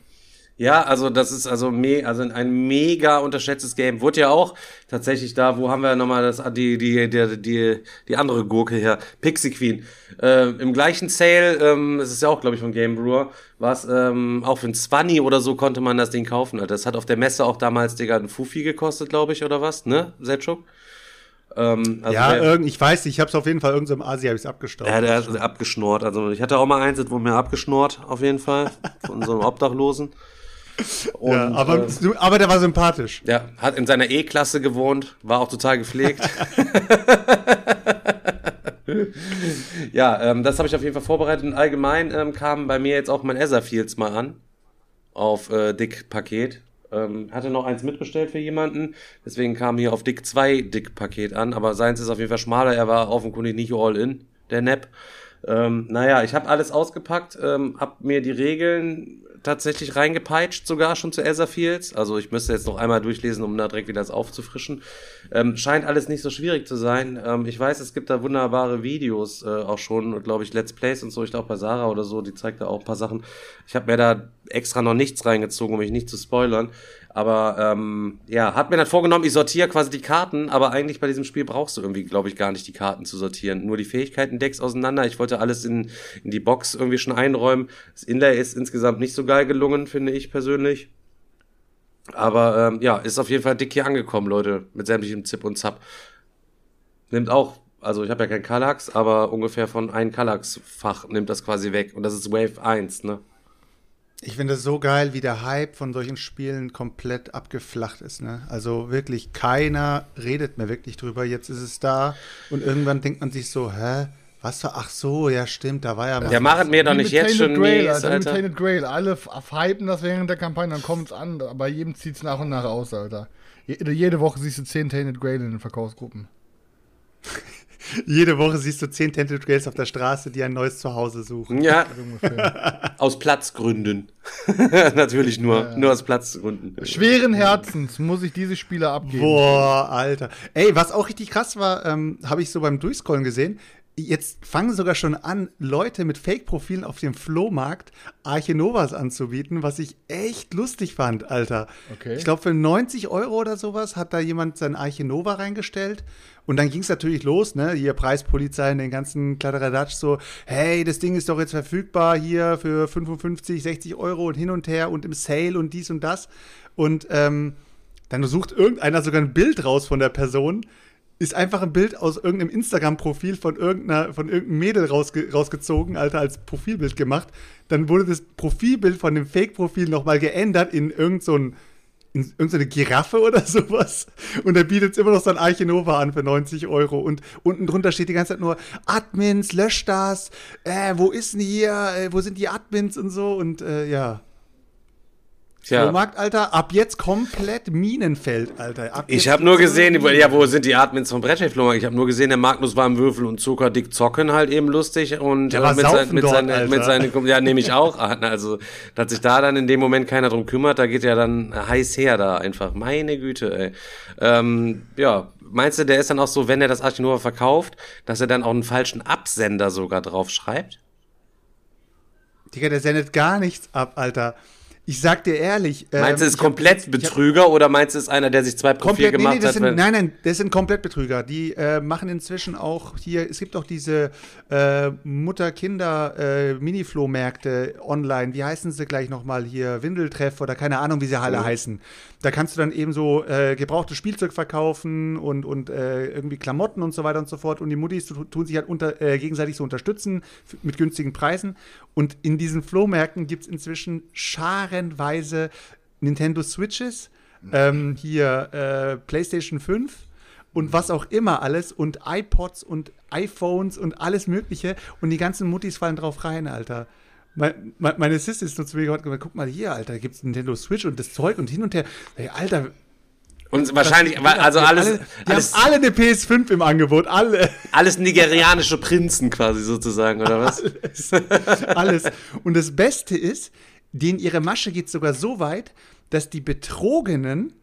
[SPEAKER 1] Ja, also das ist also, me also ein mega unterschätztes Game. Wurde ja auch tatsächlich da, wo haben wir nochmal das, die, die, die, die, die andere Gurke hier, Pixie Queen. Äh, Im gleichen Sale, ähm, es ist ja auch, glaube ich, von Game Brewer, was ähm, auch für ein 20 oder so konnte man das Ding kaufen. Also das hat auf der Messe auch damals, Digga, ein Fufi gekostet, glaube ich, oder was, ne, Selchuk?
[SPEAKER 3] Ähm, also ja, der, ich weiß, ich habe es auf jeden Fall irgendwo im Asia habe ich abgestaubt.
[SPEAKER 1] Ja, der hat abgeschnort. Also ich hatte auch mal eins, das wurde mir abgeschnort, auf jeden Fall, von so einem Obdachlosen.
[SPEAKER 3] Und, ja, aber, äh, aber der war sympathisch.
[SPEAKER 1] Ja, hat in seiner E-Klasse gewohnt, war auch total gepflegt. ja, ähm, das habe ich auf jeden Fall vorbereitet. Und allgemein ähm, kam bei mir jetzt auch mein Etherfields mal an. Auf äh, Dick-Paket. Ähm, hatte noch eins mitbestellt für jemanden. Deswegen kam hier auf Dick 2 Dick-Paket an. Aber seins ist auf jeden Fall schmaler. Er war offenkundig nicht all in, der Nap. Ähm, naja, ich habe alles ausgepackt, ähm, hab mir die Regeln tatsächlich reingepeitscht, sogar schon zu Etherfields. Also ich müsste jetzt noch einmal durchlesen, um da direkt wieder das aufzufrischen. Ähm, scheint alles nicht so schwierig zu sein. Ähm, ich weiß, es gibt da wunderbare Videos äh, auch schon, glaube ich, Let's Plays und so. Ich glaube bei Sarah oder so, die zeigt da auch ein paar Sachen. Ich habe mir da extra noch nichts reingezogen, um mich nicht zu spoilern. Aber ähm, ja, hat mir dann vorgenommen, ich sortiere quasi die Karten, aber eigentlich bei diesem Spiel brauchst du irgendwie, glaube ich, gar nicht die Karten zu sortieren. Nur die Fähigkeiten-Decks auseinander. Ich wollte alles in, in die Box irgendwie schon einräumen. Das Inlay ist insgesamt nicht so geil gelungen, finde ich persönlich. Aber ähm, ja, ist auf jeden Fall dick hier angekommen, Leute, mit sämtlichem Zip und Zap. Nimmt auch, also ich habe ja kein Kallax, aber ungefähr von einem Kallax-Fach nimmt das quasi weg. Und das ist Wave 1, ne?
[SPEAKER 3] Ich finde es so geil, wie der Hype von solchen Spielen komplett abgeflacht ist. Ne? Also wirklich keiner redet mehr wirklich drüber. Jetzt ist es da und irgendwann denkt man sich so, hä? Was war? Ach so, ja stimmt, da war ja
[SPEAKER 1] mal. Der macht mir doch nicht jetzt schon
[SPEAKER 2] Grail, mies, Alter. Alter. Tainted Grail. Alle hypen das während der Kampagne, dann kommt es an. Bei jedem zieht es nach und nach aus, Alter. Jede Woche siehst du 10 Tainted Grail in den Verkaufsgruppen.
[SPEAKER 3] Jede Woche siehst du zehn Tentacle auf der Straße, die ein neues Zuhause suchen.
[SPEAKER 1] Ja. aus Platzgründen. Natürlich nur, ja, ja. nur aus Platzgründen.
[SPEAKER 2] Schweren Herzens muss ich diese Spieler abgeben.
[SPEAKER 3] Boah, Alter. Ey, was auch richtig krass war, ähm, habe ich so beim Durchscrollen gesehen. Jetzt fangen sogar schon an, Leute mit Fake-Profilen auf dem Flohmarkt Arche Novas anzubieten, was ich echt lustig fand, Alter. Okay. Ich glaube, für 90 Euro oder sowas hat da jemand sein Arche Nova reingestellt und dann ging es natürlich los, ne? Hier Preispolizei in den ganzen Kladderadatsch so, hey, das Ding ist doch jetzt verfügbar hier für 55, 60 Euro und hin und her und im Sale und dies und das. Und ähm, dann sucht irgendeiner sogar ein Bild raus von der Person, ist einfach ein Bild aus irgendeinem Instagram-Profil von irgendeiner, von irgendeinem Mädel rausge rausgezogen, Alter, als Profilbild gemacht. Dann wurde das Profilbild von dem Fake-Profil nochmal geändert in irgendein so irgendeine Giraffe oder sowas. Und er bietet immer noch sein Arche Nova an für 90 Euro. Und unten drunter steht die ganze Zeit nur Admins, lösch das, äh, wo ist denn hier, äh, wo sind die Admins und so. Und äh, ja. Tja. Flohmarkt, Alter, ab jetzt komplett Minenfeld, Alter. Ab
[SPEAKER 1] ich habe nur gesehen, ja, wo sind die Admins vom Brettspiel Flohmarkt? Ich habe nur gesehen, der Magnus war im Würfel und Zucker dick zocken halt eben lustig und
[SPEAKER 3] äh, mit, sein,
[SPEAKER 1] mit,
[SPEAKER 3] dort,
[SPEAKER 1] seine, mit seinen, ja, nehme ich auch an. Also, dass sich da dann in dem Moment keiner drum kümmert, da geht ja dann heiß her da einfach. Meine Güte, ey. Ähm, ja, meinst du, der ist dann auch so, wenn er das Archinova verkauft, dass er dann auch einen falschen Absender sogar drauf schreibt?
[SPEAKER 3] Digga, der sendet gar nichts ab, Alter Ich sag dir ehrlich.
[SPEAKER 1] Meinst du,
[SPEAKER 3] ähm,
[SPEAKER 1] es ist
[SPEAKER 3] hab-
[SPEAKER 1] komplett
[SPEAKER 3] hab-
[SPEAKER 1] Betrüger oder meinst du, es ist einer, der sich zwei Profile
[SPEAKER 3] Komplett, nee,
[SPEAKER 1] gemacht
[SPEAKER 3] nee, das
[SPEAKER 1] hat?
[SPEAKER 3] sind, nein, nein, das sind Komplettbetrüger. Die äh, machen inzwischen auch hier, es gibt auch diese äh, Mutter-Kinder-Mini-Flohmärkte online. Wie heißen sie gleich nochmal hier? Windeltreff oder keine Ahnung, wie sie alle heißen. Da kannst du dann eben so äh, gebrauchtes Spielzeug verkaufen und, und äh, irgendwie Klamotten und so weiter und so fort. Und die Muttis tu- tun sich halt unter, äh, gegenseitig so unterstützen mit günstigen Preisen. Und in diesen Flohmärkten gibt es inzwischen scharenweise Nintendo Switches, ähm, hier äh, PlayStation 5 und was auch immer alles und iPods und iPhones und alles Mögliche und die ganzen Muttis fallen drauf rein, Alter. Mein, mein, meine Sister ist nur zu mir gesagt, guck mal hier, Alter, da gibt's Nintendo Switch und das Zeug und hin und her. Ey, Alter,
[SPEAKER 1] Und wahrscheinlich,
[SPEAKER 3] das-
[SPEAKER 1] also alles,
[SPEAKER 3] alle, die
[SPEAKER 1] alles,
[SPEAKER 3] haben alle eine PS5 im Angebot, alle.
[SPEAKER 1] alles nigerianische Prinzen quasi sozusagen, oder was?
[SPEAKER 3] Alles. Und das Beste ist, denen ihre Masche geht sogar so weit, dass die Betrogenen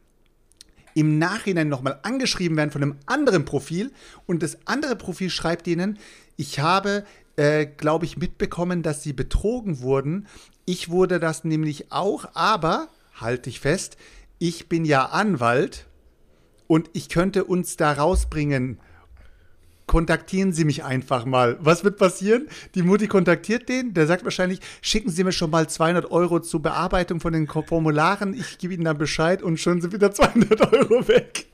[SPEAKER 3] im Nachhinein nochmal angeschrieben werden von einem anderen Profil und das andere Profil schreibt ihnen, ich habe, äh, glaube ich, mitbekommen, dass sie betrogen wurden. Ich wurde das nämlich auch, aber, halte ich fest, ich bin ja Anwalt und ich könnte uns da rausbringen kontaktieren Sie mich einfach mal. Was wird passieren? Die Mutti kontaktiert den, der sagt wahrscheinlich, schicken Sie mir schon mal 200 Euro zur Bearbeitung von den Formularen, ich gebe Ihnen dann Bescheid und schon sind wieder 200 Euro weg.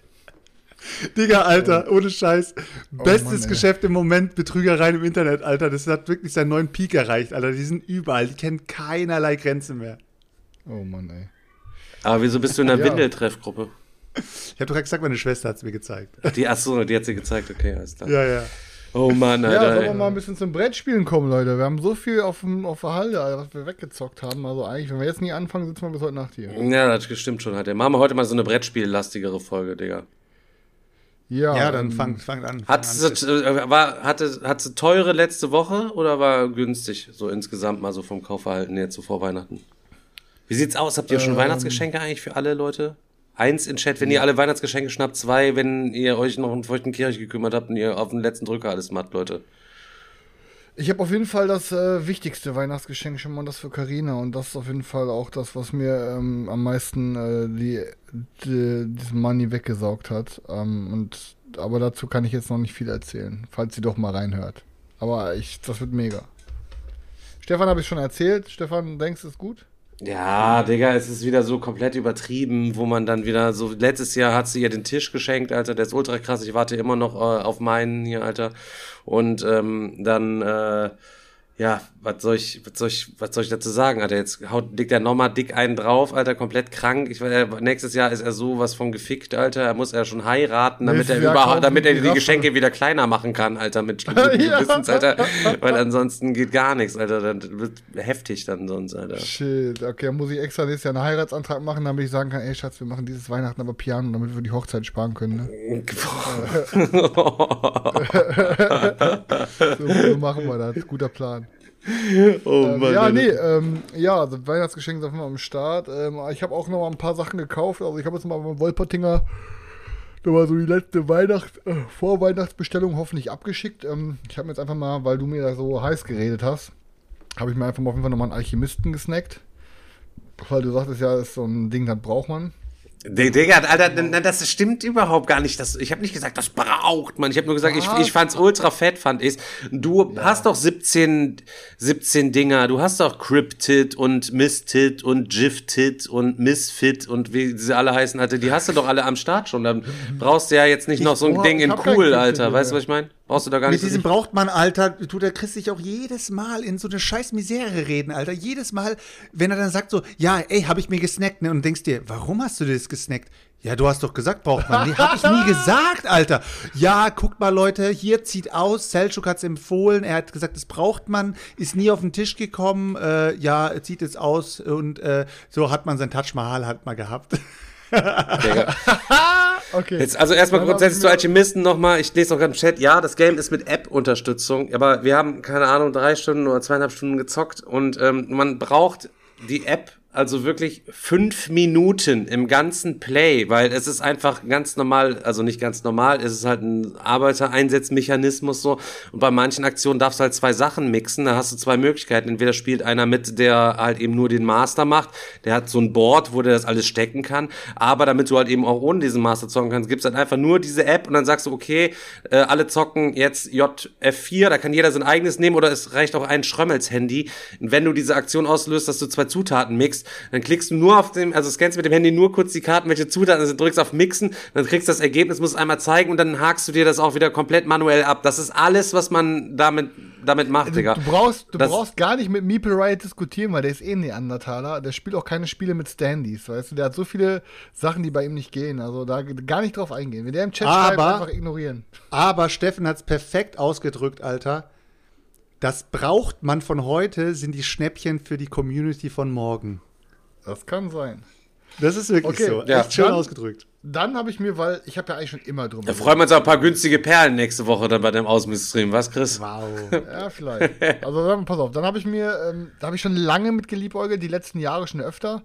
[SPEAKER 3] Digga, Alter, ohne Scheiß. Bestes
[SPEAKER 2] Mann.
[SPEAKER 3] Geschäft im Moment, Betrügereien im Internet, Alter. Das hat wirklich seinen neuen Peak erreicht, Alter. Die sind überall, die kennen keinerlei Grenzen mehr.
[SPEAKER 2] Oh Mann, ey.
[SPEAKER 1] Aber wieso bist du in der
[SPEAKER 2] Ja.
[SPEAKER 1] Windeltreffgruppe?
[SPEAKER 3] Ich habe doch gerade gesagt, meine Schwester hat es mir gezeigt.
[SPEAKER 1] Die, achso, die hat sie gezeigt, okay, alles klar.
[SPEAKER 3] Ja, ja.
[SPEAKER 1] Oh Mann,
[SPEAKER 2] Ja,
[SPEAKER 1] Alter.
[SPEAKER 2] sollen wir mal ein bisschen zum Brettspielen kommen, Leute. Wir haben so viel auf, dem, auf der Halde, Alter, was wir weggezockt haben. Also eigentlich, wenn wir jetzt nie anfangen, sitzen wir bis heute Nacht hier.
[SPEAKER 1] ja, das stimmt schon, hat der. Machen wir heute mal so eine Brettspiellastigere Folge, Digga.
[SPEAKER 2] Ja,
[SPEAKER 3] Ja, dann
[SPEAKER 2] ähm,
[SPEAKER 3] fang, fang an.
[SPEAKER 1] Hat
[SPEAKER 3] fang an.
[SPEAKER 1] sie, äh, war, hatte, hat sie teure letzte Woche oder war günstig, so insgesamt mal so vom Kaufverhalten jetzt so vor Weihnachten? Wie sieht's aus? Habt ihr schon
[SPEAKER 2] Ähm.
[SPEAKER 1] Weihnachtsgeschenke eigentlich für alle Leute? Eins in Chat, wenn ihr alle Weihnachtsgeschenke schnappt, zwei, wenn ihr euch noch um feuchten Kirch gekümmert habt und ihr auf den letzten Drücker alles macht, Leute.
[SPEAKER 2] Ich habe auf jeden Fall das äh, wichtigste Weihnachtsgeschenk schon mal, das für Karina und das ist auf jeden Fall auch das, was mir ähm, am meisten äh, die, die, diesen Money weggesaugt hat. Ähm, und aber dazu kann ich jetzt noch nicht viel erzählen, falls sie doch mal reinhört. Aber ich, das wird mega. Stefan habe ich schon erzählt. Stefan, denkst du es gut?
[SPEAKER 1] Ja, Digga, es ist wieder so komplett übertrieben, wo man dann wieder so, letztes Jahr hat sie ihr den Tisch geschenkt, Alter, der ist ultra krass, ich warte immer noch äh, auf meinen hier, Alter. Und ähm, dann, äh, ja, was soll ich, was soll ich, was soll ich dazu sagen, Alter? Jetzt haut, legt er nochmal dick einen drauf, Alter, komplett krank. Ich, äh, nächstes Jahr ist er sowas von gefickt, Alter. Er muss ja schon heiraten, damit
[SPEAKER 2] Nächstes
[SPEAKER 1] er überhaupt, damit er
[SPEAKER 2] die
[SPEAKER 1] die. Geschenke wieder kleiner machen kann, Alter, mit
[SPEAKER 2] Ja.
[SPEAKER 1] Gewissens, Alter. Weil ansonsten geht gar nichts, Alter. Dann wird heftig dann sonst, Alter.
[SPEAKER 2] Shit, okay, dann muss ich extra nächstes Jahr einen Heiratsantrag machen, damit ich sagen kann, ey Schatz, wir machen dieses Weihnachten aber Piano, damit wir die Hochzeit sparen können. Ne? So, so machen wir das. Guter Plan.
[SPEAKER 1] Oh
[SPEAKER 2] Ähm,
[SPEAKER 1] Mann.
[SPEAKER 2] ja, nee, ähm, ja, also Weihnachtsgeschenke sind wir am Start. Ähm, ich habe auch noch mal ein paar Sachen gekauft. Also ich habe jetzt mal beim Wolpertinger nochmal so die letzte Weihnacht, äh, Vorweihnachtsbestellung hoffentlich abgeschickt. Ähm, ich habe mir jetzt einfach mal, weil du mir da so heiß geredet hast, habe ich mir einfach mal auf jeden Fall nochmal einen Alchemisten gesnackt. Weil du sagtest ja, das ist so ein Ding, das braucht man.
[SPEAKER 1] Digga, Alter, das stimmt überhaupt gar nicht. Das, ich habe nicht gesagt, das braucht man. Ich habe nur gesagt, ich, ich fand's ultra fett, fand ich's. Du hast doch 17, 17 Dinger. Du hast doch Cryptid und Mistit und Gifted und Misfit und wie sie alle heißen, Alter. Die hast du doch alle am Start schon. Dann brauchst du ja jetzt nicht noch so ein
[SPEAKER 2] boah,
[SPEAKER 1] Ding
[SPEAKER 2] ich
[SPEAKER 1] in cool, Alter. Weißt du, was ich meine? Brauchst du da gar
[SPEAKER 3] Mit
[SPEAKER 1] nicht.
[SPEAKER 3] diesem braucht man, Alter, tut der Chris sich auch jedes Mal in so eine scheiß Misere reden, Alter. Jedes Mal, wenn er dann sagt so, ja, ey, hab ich mir gesnackt, ne? Und denkst dir, warum hast du das gesnackt? Ja, du hast doch gesagt, braucht man. Nee, hab ich nie gesagt, Alter. Ja, guckt mal, Leute, hier zieht aus. Selchuk hat's empfohlen. Er hat gesagt, das braucht man. Ist nie auf den Tisch gekommen. Äh, ja, zieht es aus. Und äh, so hat man sein Taj Mahal halt mal gehabt.
[SPEAKER 2] Okay.
[SPEAKER 1] Jetzt, also erstmal grundsätzlich zu Alchemisten nochmal. Ich lese noch gerade im Chat. Ja, das Game ist mit App-Unterstützung, aber wir haben, keine Ahnung, drei Stunden oder zweieinhalb Stunden gezockt und ähm, man braucht die App also wirklich fünf Minuten im ganzen Play, weil es ist einfach ganz normal, also nicht ganz normal, es ist halt ein Arbeitereinsatzmechanismus so. Und bei manchen Aktionen darfst du halt zwei Sachen mixen. Da hast du zwei Möglichkeiten. Entweder spielt einer mit, der halt eben nur den Master macht, der hat so ein Board, wo der das alles stecken kann. Aber damit du halt eben auch ohne diesen Master zocken kannst, gibt's halt einfach nur diese App und dann sagst du, okay, äh, alle zocken jetzt JF4, da kann jeder sein eigenes nehmen oder es reicht auch ein Schrömmels-Handy. Wenn du diese Aktion auslöst, dass du zwei Zutaten mixst, dann klickst du nur auf dem, also scannst mit dem Handy nur kurz die Karten, welche Zutaten sind, drückst auf Mixen, dann kriegst du das Ergebnis, musst es einmal zeigen und dann hakst du dir das auch wieder komplett manuell ab. Das ist alles, was man damit, damit macht, Digga.
[SPEAKER 2] Du brauchst, du
[SPEAKER 1] Das-
[SPEAKER 2] brauchst gar nicht mit Meeple Riot diskutieren, weil der ist eh ein Neandertaler. Der spielt auch keine Spiele mit Standys, weißt du? Der hat so viele Sachen, die bei ihm nicht gehen. Also da gar nicht drauf eingehen. Wenn der im Chat schreibt,
[SPEAKER 3] Aber-
[SPEAKER 2] einfach ignorieren.
[SPEAKER 3] Aber Steffen hat es perfekt ausgedrückt, Alter. Das braucht man von heute, sind die Schnäppchen für die Community von morgen.
[SPEAKER 2] Das kann sein.
[SPEAKER 3] Das ist wirklich
[SPEAKER 2] Okay,
[SPEAKER 3] so.
[SPEAKER 1] ja.
[SPEAKER 3] Echt schön
[SPEAKER 2] Dann-
[SPEAKER 3] ausgedrückt.
[SPEAKER 2] Dann habe ich mir, weil ich habe ja eigentlich schon immer drum.
[SPEAKER 1] Da freuen wir uns auf ein paar günstige Perlen nächste Woche dann bei dem Ausmiststream, was, Chris?
[SPEAKER 3] Wow.
[SPEAKER 2] Ja, vielleicht. Also dann, pass auf, dann habe ich mir, ähm, da habe ich schon lange mit geliebäugelt, die letzten Jahre schon öfter.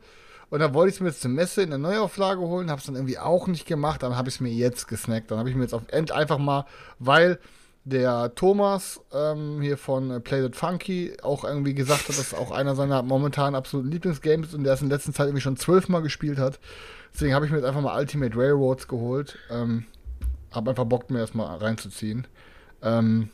[SPEAKER 2] Und dann wollte ich es mir jetzt zur Messe in der Neuauflage holen, habe es dann irgendwie auch nicht gemacht, dann habe ich es mir jetzt gesnackt. Dann habe ich mir jetzt auf End einfach mal, weil der Thomas ähm, hier von äh, Play That Funky auch irgendwie gesagt hat, dass auch einer seiner momentan absoluten Lieblingsgames ist und der es in letzter Zeit irgendwie schon zwölfmal gespielt hat. Deswegen habe ich mir jetzt einfach mal Ultimate Railroads geholt. Ähm, habe einfach Bock, mir erstmal reinzuziehen. Ähm,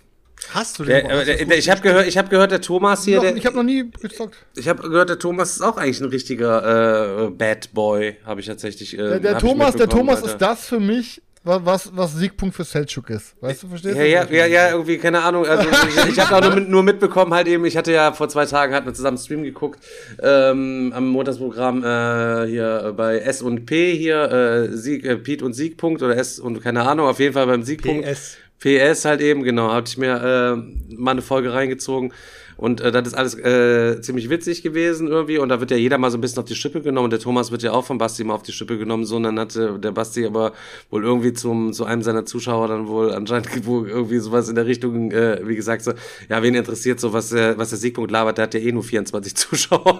[SPEAKER 3] Hast du
[SPEAKER 1] Der,
[SPEAKER 3] den
[SPEAKER 1] äh, der, der, ich habe gehört, ich habe gehört, der Thomas hier,
[SPEAKER 2] noch,
[SPEAKER 1] der,
[SPEAKER 2] ich habe noch nie gezockt.
[SPEAKER 1] ich habe gehört, der Thomas ist auch eigentlich ein richtiger äh, Bad Boy, habe ich tatsächlich. Äh,
[SPEAKER 2] Der, der
[SPEAKER 1] hab
[SPEAKER 2] Thomas, der Thomas
[SPEAKER 1] Alter.
[SPEAKER 2] ist das für mich, was, was Siegpunkt für Selçuk ist. Weißt du, verstehst
[SPEAKER 1] Ja,
[SPEAKER 2] du?
[SPEAKER 1] ja, ja, ja, irgendwie, keine Ahnung. Also ich, ich habe auch nur, mit, nur mitbekommen, halt eben, ich hatte ja vor zwei Tagen, hatten wir zusammen Stream geguckt, ähm, am Montagsprogramm äh, hier bei S und P hier, äh, Sieg, äh, Piet und Siegpunkt oder S und keine Ahnung, auf jeden Fall beim Siegpunkt.
[SPEAKER 3] PS.
[SPEAKER 1] PS halt eben, genau, hatte ich mir äh, mal eine Folge reingezogen. Und äh, das ist alles äh, ziemlich witzig gewesen irgendwie. Und da wird ja jeder mal so ein bisschen auf die Schippe genommen. Und der Thomas wird ja auch von Basti mal auf die Schippe genommen. So, und dann hatte der Basti aber wohl irgendwie zum, zu einem seiner Zuschauer dann wohl anscheinend irgendwie sowas in der Richtung, äh, wie gesagt, so, ja, wen interessiert so, was, der was der Siegpunkt labert, der hat ja eh nur 24 Zuschauer.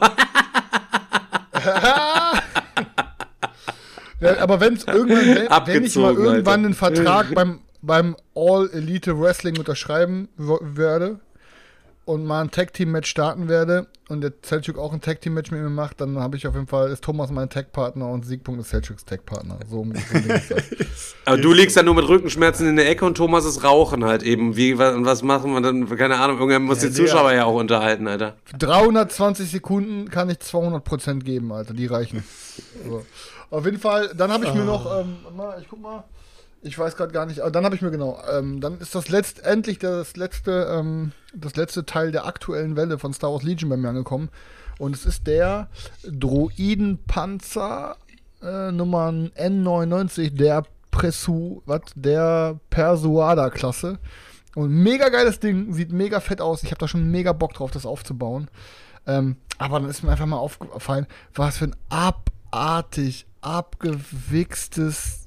[SPEAKER 2] Ja, aber wenn es irgendwann, wenn, wenn ich mal
[SPEAKER 1] Abgezogen,
[SPEAKER 2] irgendwann
[SPEAKER 1] Alter.
[SPEAKER 2] einen Vertrag beim, beim All Elite Wrestling unterschreiben werde und mal ein Tag Team Match starten werde und der Selchuk auch ein Tag Team Match mit mir macht, dann habe ich auf jeden Fall ist Thomas mein Tag Partner und Siegpunkt ist Selchuks Tag Partner. So, so ist das.
[SPEAKER 1] Aber du liegst dann nur mit Rückenschmerzen in der Ecke und Thomas ist Rauchen halt eben. Wie, wa- was machen wir dann? Keine Ahnung, irgendwann muss
[SPEAKER 2] Ja,
[SPEAKER 1] die. Zuschauer ja auch unterhalten, Alter.
[SPEAKER 2] Für 320 Sekunden kann ich 200% geben, Alter. Die reichen. So. Auf jeden Fall, dann habe ich mir noch, ähm, ich guck mal, ich weiß gerade gar nicht, aber dann habe ich mir genau, ähm, dann ist das letztendlich das letzte, ähm, das letzte Teil der aktuellen Welle von Star Wars Legion bei mir angekommen. Und es ist der Droidenpanzer äh, Nummer N99, der Pressu, was, der Persuada-Klasse. Und mega geiles Ding, sieht mega fett aus. Ich habe da schon mega Bock drauf, das aufzubauen. Ähm, aber dann ist mir einfach mal aufgefallen, was für ein abartig abgewichstes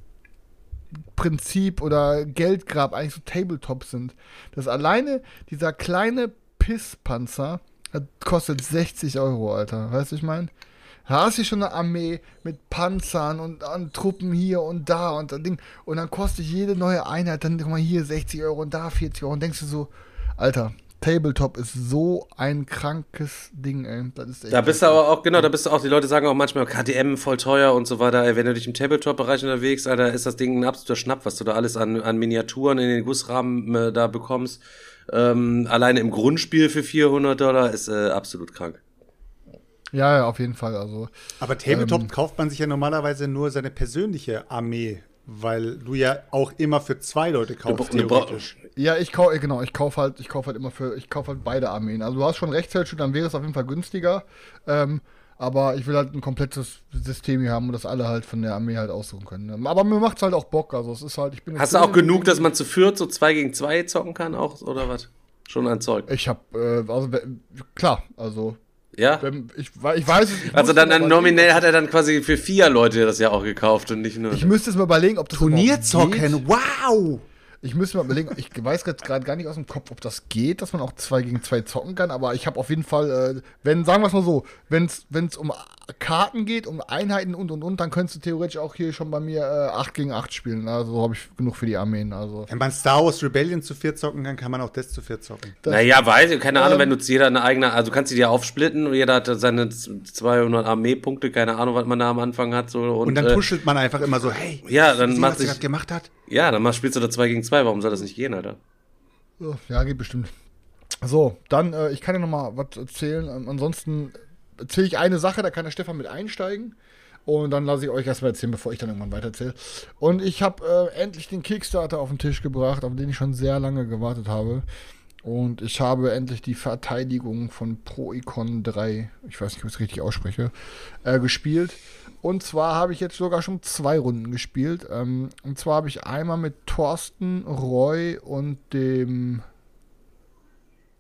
[SPEAKER 2] Prinzip oder Geldgrab eigentlich so Tabletops sind. Das alleine dieser kleine Pisspanzer kostet 60 Euro, Alter. Weißt du, ich meine? Da hast du schon eine Armee mit Panzern und an Truppen hier und da und das Ding. Und dann kostet jede neue Einheit dann guck mal hier 60 Euro und da 40 Euro. Und denkst du so, Alter, Tabletop ist so ein krankes Ding, ey. Das ist echt
[SPEAKER 1] Da bist du aber auch, genau, da bist du auch, die Leute sagen auch manchmal, KTM voll teuer und so weiter. Ey, Wenn du dich im Tabletop-Bereich unterwegs, Alter, ist das Ding ein absoluter Schnapp, was du da alles an, an Miniaturen in den Gussrahmen äh, da bekommst. Ähm, alleine im Grundspiel für 400 Dollar ist äh, absolut krank.
[SPEAKER 2] Ja, ja, auf jeden Fall. Also,
[SPEAKER 3] Aber Tabletop
[SPEAKER 2] Ähm.
[SPEAKER 3] kauft man sich ja normalerweise nur seine persönliche Armee, weil du ja auch immer für zwei Leute kaufst,
[SPEAKER 1] Du
[SPEAKER 3] theoretisch.
[SPEAKER 2] Ja, ich kaufe, genau, ich kaufe halt, ich kaufe halt immer für, ich kaufe halt beide Armeen. Also du hast schon recht, Selchuk, dann wäre es auf jeden Fall günstiger. Ähm, aber ich will halt ein komplettes System hier haben und das alle halt von der Armee halt aussuchen können. Ähm, Aber mir macht's halt auch Bock. Also es ist halt, ich bin.
[SPEAKER 1] Hast du auch genug, dass man zu viert so zwei gegen zwei zocken kann auch, oder was? Schon ein Zeug.
[SPEAKER 2] Ich habe, äh, also klar, also
[SPEAKER 1] Ja?
[SPEAKER 2] ich, ich weiß es. Ich
[SPEAKER 1] Also dann, dann nominell hat er dann quasi für vier Leute das ja auch gekauft und nicht nur.
[SPEAKER 2] Ich müsste es mal überlegen, ob das
[SPEAKER 3] Turnier zocken, wow!
[SPEAKER 2] Ich müsste mal überlegen, ich weiß jetzt gerade gar nicht aus dem Kopf, ob das geht, dass man auch zwei gegen zwei zocken kann, aber ich habe auf jeden Fall, äh, wenn, sagen wir es mal so, wenn es um Karten geht, um Einheiten und und und, dann könntest du theoretisch auch hier schon bei mir äh, 8 gegen 8 spielen. Also habe ich genug für die Armeen. Also.
[SPEAKER 3] Wenn man Star Wars Rebellion zu viert zocken kann, kann man auch das zu viert zocken.
[SPEAKER 2] Das-
[SPEAKER 1] naja, weiß ich, keine Ahnung,
[SPEAKER 2] Ähm,
[SPEAKER 1] wenn du jeder eine eigene, also du kannst sie dir aufsplitten und jeder hat seine 200 Armeepunkte, keine Ahnung, was man da am Anfang hat. So, und,
[SPEAKER 3] Und dann
[SPEAKER 1] äh,
[SPEAKER 3] puschelt man einfach immer so, hey,
[SPEAKER 1] Ja, dann macht
[SPEAKER 3] was sie
[SPEAKER 1] sich-
[SPEAKER 3] gerade gemacht hat.
[SPEAKER 1] Ja, dann spielst du da 2 gegen 2, warum soll das nicht gehen, Alter?
[SPEAKER 2] Ja, geht bestimmt. So, dann, äh, ich kann ja noch mal was erzählen. Ansonsten erzähle ich eine Sache, da kann der Stefan mit einsteigen. Und dann lasse ich euch erstmal erzählen, bevor ich dann irgendwann weitererzähle. Und ich habe äh, endlich den Kickstarter auf den Tisch gebracht, auf den ich schon sehr lange gewartet habe. Und ich habe endlich die Verteidigung von Proicon 3, ich weiß nicht, ob ich es richtig ausspreche, äh, gespielt. Und zwar habe ich jetzt sogar schon zwei Runden gespielt. Ähm, und zwar habe ich einmal mit Thorsten, Roy und dem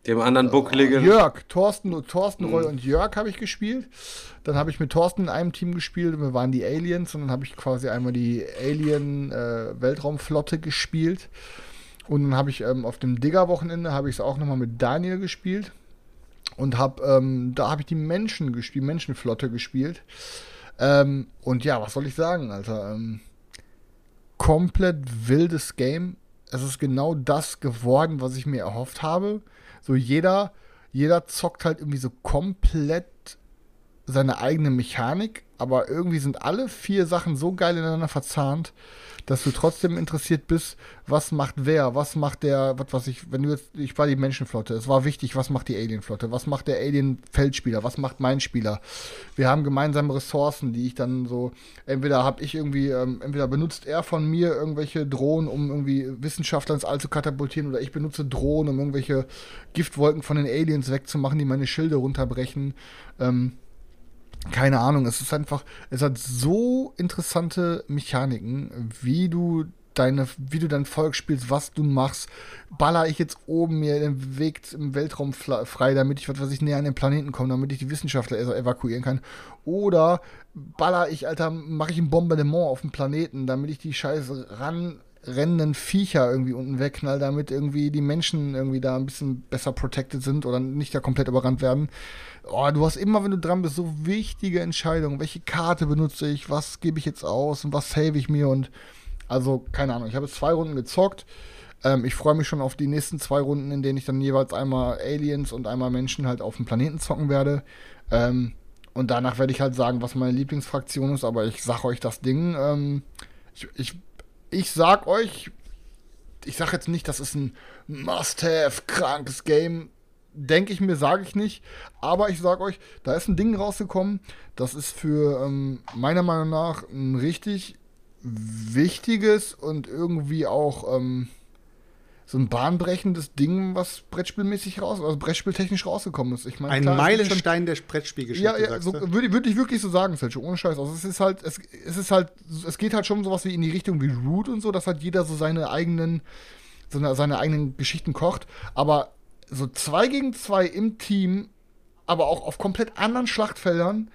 [SPEAKER 1] Dem anderen buckligen.
[SPEAKER 2] Jörg, Thorsten, Thorsten Roy und Jörg habe ich gespielt. Dann habe ich mit Thorsten in einem Team gespielt und wir waren die Aliens und dann habe ich quasi einmal die Alien-Weltraumflotte gespielt. Und dann habe ich ähm, auf dem Digger-Wochenende habe ich es auch nochmal mit Daniel gespielt. Und hab, ähm, da habe ich die Menschen gespielt, die Menschenflotte gespielt. Ähm, und ja, was soll ich sagen, Alter? Ähm, komplett wildes Game. Es ist genau das geworden, was ich mir erhofft habe. So jeder, jeder zockt halt irgendwie so komplett seine eigene Mechanik, aber irgendwie sind alle vier Sachen so geil ineinander verzahnt, dass du trotzdem interessiert bist, was macht wer, was macht der, was weiß ich, wenn du jetzt, ich war die Menschenflotte, es war wichtig, was macht die Alienflotte, was macht der Alien-Feldspieler, was macht mein Spieler. Wir haben gemeinsame Ressourcen, die ich dann so, entweder habe ich irgendwie, ähm, entweder benutzt er von mir irgendwelche Drohnen, um irgendwie Wissenschaftler ins All zu katapultieren, oder ich benutze Drohnen, um irgendwelche Giftwolken von den Aliens wegzumachen, die meine Schilde runterbrechen. Ähm, keine Ahnung, es ist einfach, es hat so interessante Mechaniken, wie du deine, wie du dein Volk spielst, was du machst. Baller ich jetzt oben mir den Weg im Weltraum frei, damit ich, was weiß ich, näher an den Planeten komme, damit ich die Wissenschaftler ev- evakuieren kann. Oder baller ich, Alter, mache ich ein Bombardement auf dem Planeten, damit ich die scheiß ranrennenden Viecher irgendwie unten wegknall, damit irgendwie die Menschen irgendwie da ein bisschen besser protected sind oder nicht da komplett überrannt werden. Oh, du hast immer, wenn du dran bist, so wichtige Entscheidungen. Welche Karte benutze ich? Was gebe ich jetzt aus? Und was save ich mir? Und also, keine Ahnung. Ich habe jetzt zwei Runden gezockt. Ähm, ich freue mich schon auf die nächsten zwei Runden, in denen ich dann jeweils einmal Aliens und einmal Menschen halt auf dem Planeten zocken werde. Ähm, und danach werde ich halt sagen, was meine Lieblingsfraktion ist. Aber ich sag euch das Ding. Ähm, ich, ich, ich sag euch, ich sag jetzt nicht, das ist ein Must-Have, krankes Game. Denke ich mir, sage ich nicht. Aber ich sag euch, da ist ein Ding rausgekommen. Das ist für ähm, meiner Meinung nach ein richtig wichtiges und irgendwie auch ähm, so ein bahnbrechendes Ding, was Brettspielmäßig raus, also Brettspieltechnisch rausgekommen ist. Ich meine,
[SPEAKER 3] Ein
[SPEAKER 2] klar, gibt schon-
[SPEAKER 3] Meilenstein der Brettspielgeschichte,
[SPEAKER 2] ja, ja so, würde, würde ich wirklich so sagen, Selchuk, ohne Scheiß. Also es ist halt, es, es ist halt, es geht halt schon sowas wie in die Richtung wie Root und so, dass halt jeder so seine eigenen, so eine, seine eigenen Geschichten kocht. Aber so zwei gegen zwei im Team, aber auch auf komplett anderen Schlachtfeldern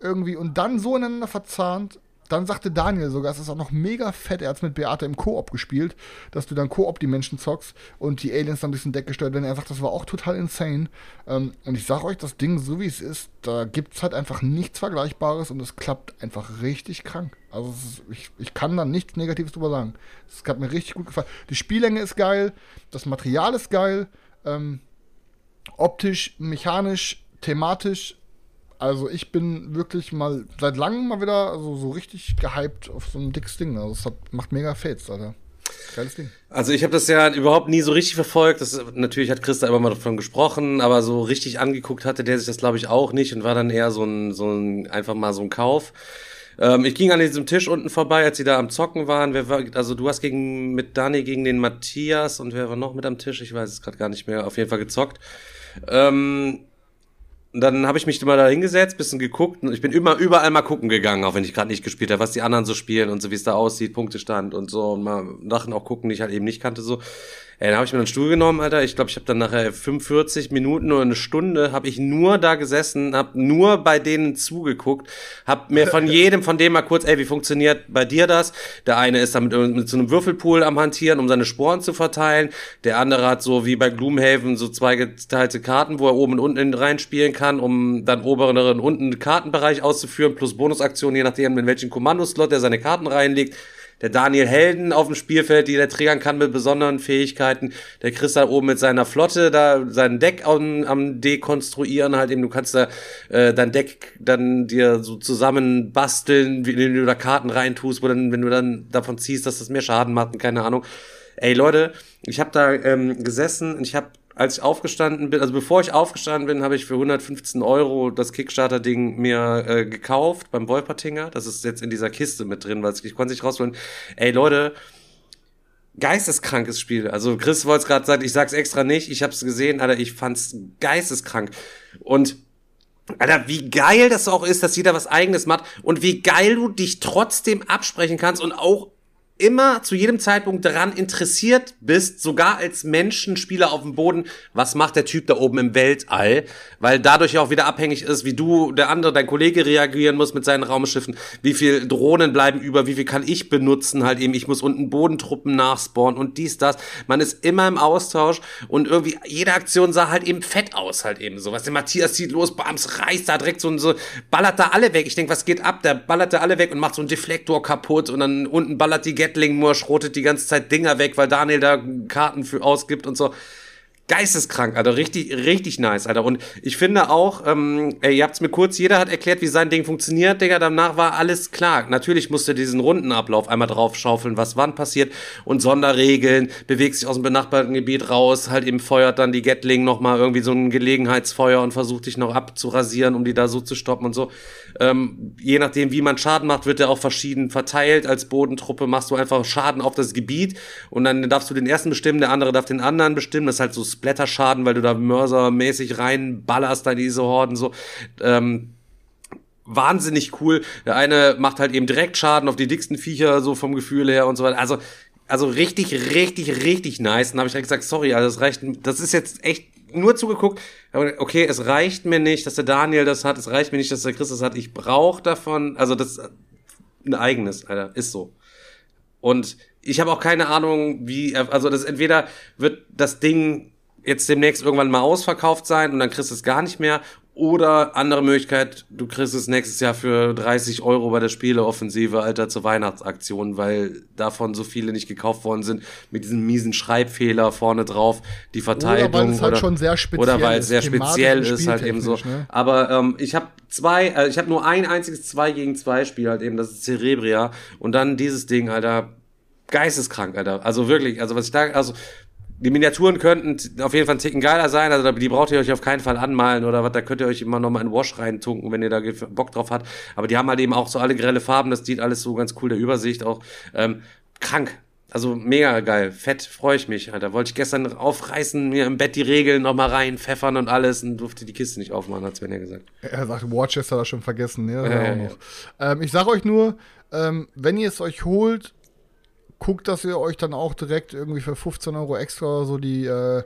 [SPEAKER 2] irgendwie und dann so ineinander verzahnt. Dann sagte Daniel sogar, es ist auch noch mega fett, er hat mit Beate im Koop gespielt, dass du dann Koop die Menschen zockst und die Aliens dann durch den Deck gesteuert werden. Er sagt, das war auch total insane. Ähm, und ich sag euch, das Ding, so wie es ist, da gibt's halt einfach nichts Vergleichbares und es klappt einfach richtig krank. Also es ist, ich, ich kann da nichts Negatives drüber sagen. Es hat mir richtig gut gefallen. Die Spiellänge ist geil, das Material ist geil, ähm, optisch, mechanisch, thematisch. Also ich bin wirklich mal seit langem mal wieder so, so richtig gehypt auf so ein dickes Ding. Also es hat, macht mega Fates, Alter. Geiles Ding.
[SPEAKER 1] Also ich habe das ja überhaupt nie so richtig verfolgt. Das, natürlich hat Christa immer mal davon gesprochen, aber so richtig angeguckt hatte der sich das, glaube ich, auch nicht und war dann eher so ein, so ein einfach mal so ein Kauf. Ähm, ich ging an diesem Tisch unten vorbei, als sie da am Zocken waren. Wer war, also du hast gegen mit Dani gegen den Matthias und wer war noch mit am Tisch? Ich weiß es gerade gar nicht mehr. Auf jeden Fall gezockt. Ähm, dann habe ich mich mal da hingesetzt, bisschen geguckt. Ich bin immer überall mal gucken gegangen, auch wenn ich gerade nicht gespielt habe, was die anderen so spielen und so, wie es da aussieht, Punktestand und so. Und mal Sachen auch gucken, die ich halt eben nicht kannte. So. Ey, dann habe ich mir einen Stuhl genommen, Alter. Ich glaube, ich habe dann nachher 45 Minuten oder eine Stunde habe ich nur da gesessen, habe nur bei denen zugeguckt, habe mir von jedem von dem mal kurz, ey, wie funktioniert bei dir das? Der eine ist da mit, mit so einem Würfelpool am hantieren, um seine Sporen zu verteilen. Der andere hat so wie bei Gloomhaven so zwei geteilte Karten, wo er oben und unten reinspielen kann, um dann oberen und unten Kartenbereich auszuführen, plus Bonusaktionen, je nachdem, in welchen Kommandoslot er seine Karten reinlegt der Daniel Helden auf dem Spielfeld, die der triggern kann mit besonderen Fähigkeiten. Der Chris da oben mit seiner Flotte da sein Deck am, am dekonstruieren halt eben. Du kannst da äh, dein Deck dann dir so zusammen basteln, wie du da Karten reintust, wo dann, wenn du dann davon ziehst, dass das mehr Schaden macht und keine Ahnung. Ey Leute, ich habe da ähm, gesessen und ich habe als ich aufgestanden bin, also bevor ich aufgestanden bin, habe ich für 115 Euro das Kickstarter-Ding mir äh, gekauft beim Wolpertinger. Das ist jetzt in dieser Kiste mit drin, weil ich konnte nicht rausholen. Ey Leute, geisteskrankes Spiel. Also Chris wollte es gerade sagen, ich sag's extra nicht, ich hab's gesehen, Alter, ich fand's geisteskrank. Und Alter, wie geil das auch ist, dass jeder was eigenes macht und wie geil du dich trotzdem absprechen kannst und auch immer zu jedem Zeitpunkt daran interessiert bist, sogar als Menschenspieler auf dem Boden, was macht der Typ da oben im Weltall, weil dadurch ja auch wieder abhängig ist, wie du, der andere, dein Kollege reagieren muss mit seinen Raumschiffen, wie viel Drohnen bleiben über, wie viel kann ich benutzen, halt eben, ich muss unten Bodentruppen nachspawnen und dies, das. Man ist immer im Austausch und irgendwie jede Aktion sah halt eben fett aus, halt eben so. Was der Matthias zieht los, bams, reißt da direkt so und so, ballert da alle weg. Ich denk, was geht ab? Der ballert da alle weg und macht so einen Deflektor kaputt und dann unten ballert die Get Gatling schrotet die ganze Zeit Dinger weg, weil Daniel da Karten für ausgibt und so. Geisteskrank, Alter. Richtig, richtig nice, Alter. Und ich finde auch, ähm, ey, ihr habt's mir kurz, jeder hat erklärt, wie sein Ding funktioniert, Digga. Danach war alles klar. Natürlich musste diesen Rundenablauf einmal drauf schaufeln, was wann passiert. Und Sonderregeln, bewegt sich aus dem benachbarten Gebiet raus, halt eben feuert dann die Gatling nochmal irgendwie so ein Gelegenheitsfeuer und versucht dich noch abzurasieren, um die da so zu stoppen und so. Ähm, je nachdem, wie man Schaden macht, wird der auch verschieden verteilt. Als Bodentruppe machst du einfach Schaden auf das Gebiet und dann darfst du den ersten bestimmen, der andere darf den anderen bestimmen. Das ist halt so Splatterschaden, weil du da mörsermäßig reinballerst da diese Horden so. Ähm, wahnsinnig cool. Der eine macht halt eben direkt Schaden auf die dicksten Viecher, so vom Gefühl her und so weiter. Also, also richtig, richtig, richtig nice. Und habe ich direkt gesagt, sorry, also das reicht, das ist jetzt echt nur zugeguckt, okay, es reicht mir nicht, dass der Daniel das hat, es reicht mir nicht, dass der Chris das hat, ich brauche davon, also das ist ein eigenes, Alter, ist so. Und ich habe auch keine Ahnung, wie, also das entweder wird das Ding jetzt demnächst irgendwann mal ausverkauft sein und dann kriegst du es gar nicht mehr oder andere Möglichkeit, du kriegst es nächstes Jahr für 30 Euro bei der Spieleoffensive, Alter, zur Weihnachtsaktion, weil davon so viele nicht gekauft worden sind, mit diesem miesen Schreibfehler vorne drauf, die Verteilung. Oder weil es
[SPEAKER 2] halt oder, schon sehr speziell
[SPEAKER 1] Oder weil es sehr speziell ist, halt eben so. Ne? Aber ähm, ich habe zwei, äh, ich habe nur ein einziges 2 gegen 2 Spiel halt eben, das ist Cerebria. Und dann dieses Ding, Alter, geisteskrank, Alter. Also wirklich, also was ich da, also die Miniaturen könnten auf jeden Fall einen Ticken geiler sein, also die braucht ihr euch auf keinen Fall anmalen oder was, da könnt ihr euch immer noch mal in Wash reintunken, wenn ihr da Bock drauf habt. Aber die haben halt eben auch so alle grelle Farben, das sieht alles so ganz cool, der Übersicht auch. Ähm, krank. Also mega geil. Fett, freue ich mich. Alter. Wollte ich gestern aufreißen, mir im Bett die Regeln noch mal reinpfeffern und alles und durfte die Kiste nicht aufmachen, hat Sven ja gesagt.
[SPEAKER 2] Er sagt, Watchester hat er schon vergessen, ne? Ja, ja, ja. Ähm, ich sage euch nur, ähm, wenn ihr es euch holt, guckt, dass ihr euch dann auch direkt irgendwie für 15 Euro extra so die äh,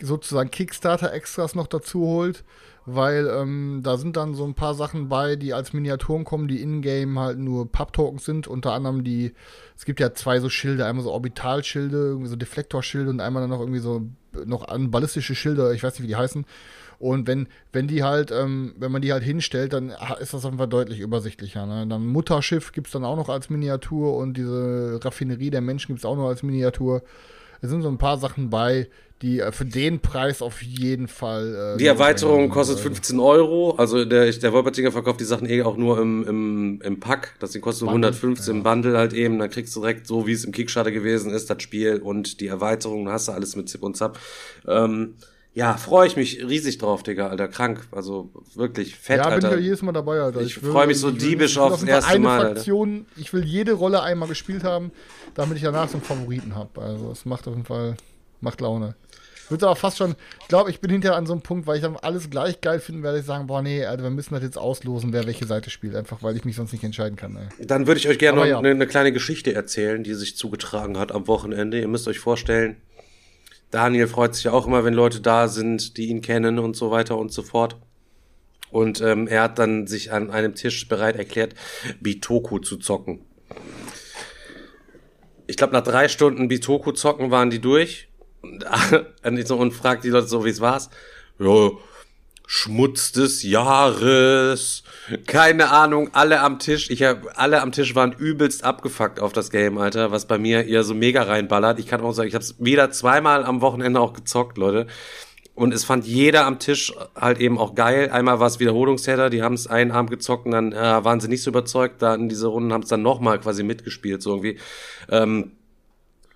[SPEAKER 2] sozusagen Kickstarter-Extras noch dazu holt, weil ähm, da sind dann so ein paar Sachen bei, die als Miniaturen kommen, die in-game halt nur Pub-Tokens sind. Unter anderem die, es gibt ja zwei so Schilde, einmal so Orbitalschilde, irgendwie so Deflektorschilde und einmal dann noch irgendwie so noch an ballistische Schilder, ich weiß nicht, wie die heißen. Und wenn, wenn die halt, ähm, wenn man die halt hinstellt, dann ist das einfach deutlich übersichtlicher. Ne? Dann Mutterschiff gibt es dann auch noch als Miniatur und diese Raffinerie der Menschen gibt es auch noch als Miniatur. Es sind so ein paar Sachen bei, die äh, für den Preis auf jeden Fall.
[SPEAKER 1] Äh, die Erweiterung kostet 15 Euro. Also der, der Wolpertinger verkauft die Sachen eh auch nur im, im, im Pack. Das kostet Bundle, 115 ja. im Bundle halt eben. Dann kriegst du direkt so, wie es im Kickstarter gewesen ist, das Spiel und die Erweiterung. Hast du alles mit Zip und Zap. Ähm, ja, freue ich mich riesig drauf, Digga, Alter, krank. Also wirklich fett, ja, Alter.
[SPEAKER 2] Ja, bin ich ja jedes Mal dabei, Alter.
[SPEAKER 1] Ich, ich freue mich so will, diebisch auf das erste
[SPEAKER 2] eine
[SPEAKER 1] Mal.
[SPEAKER 2] Fraktion, ich will jede Rolle einmal gespielt haben, damit ich danach so einen Favoriten habe. Also es macht auf jeden Fall, macht Laune. Ich würde aber fast schon, ich glaube, ich bin hinterher an so einem Punkt, weil ich dann alles gleich geil finden werde, ich sagen, boah, nee, Alter, wir müssen das jetzt auslosen, wer welche Seite spielt, einfach weil ich mich sonst nicht entscheiden kann. Ey.
[SPEAKER 1] Dann würde ich euch gerne noch ja. eine, eine kleine Geschichte erzählen, die sich zugetragen hat am Wochenende. Ihr müsst euch vorstellen, Daniel freut sich auch immer, wenn Leute da sind, die ihn kennen und so weiter und so fort. Und ähm, er hat dann sich an einem Tisch bereit erklärt, Bitoku zu zocken. Ich glaube, nach drei Stunden Bitoku zocken waren die durch. Und, und fragt die Leute so, wie es war's. Ja, Schmutz des Jahres. Keine Ahnung, alle am Tisch. Ich hab, alle am Tisch waren übelst abgefuckt auf das Game, Alter, was bei mir eher so mega reinballert. Ich kann auch sagen, ich habe es wieder zweimal am Wochenende auch gezockt, Leute. Und es fand jeder am Tisch halt eben auch geil. Einmal war es Wiederholungstäter, die haben es einen Abend gezockt und dann äh, waren sie nicht so überzeugt. Da in diese Runden haben es dann nochmal quasi mitgespielt, so irgendwie. Ähm,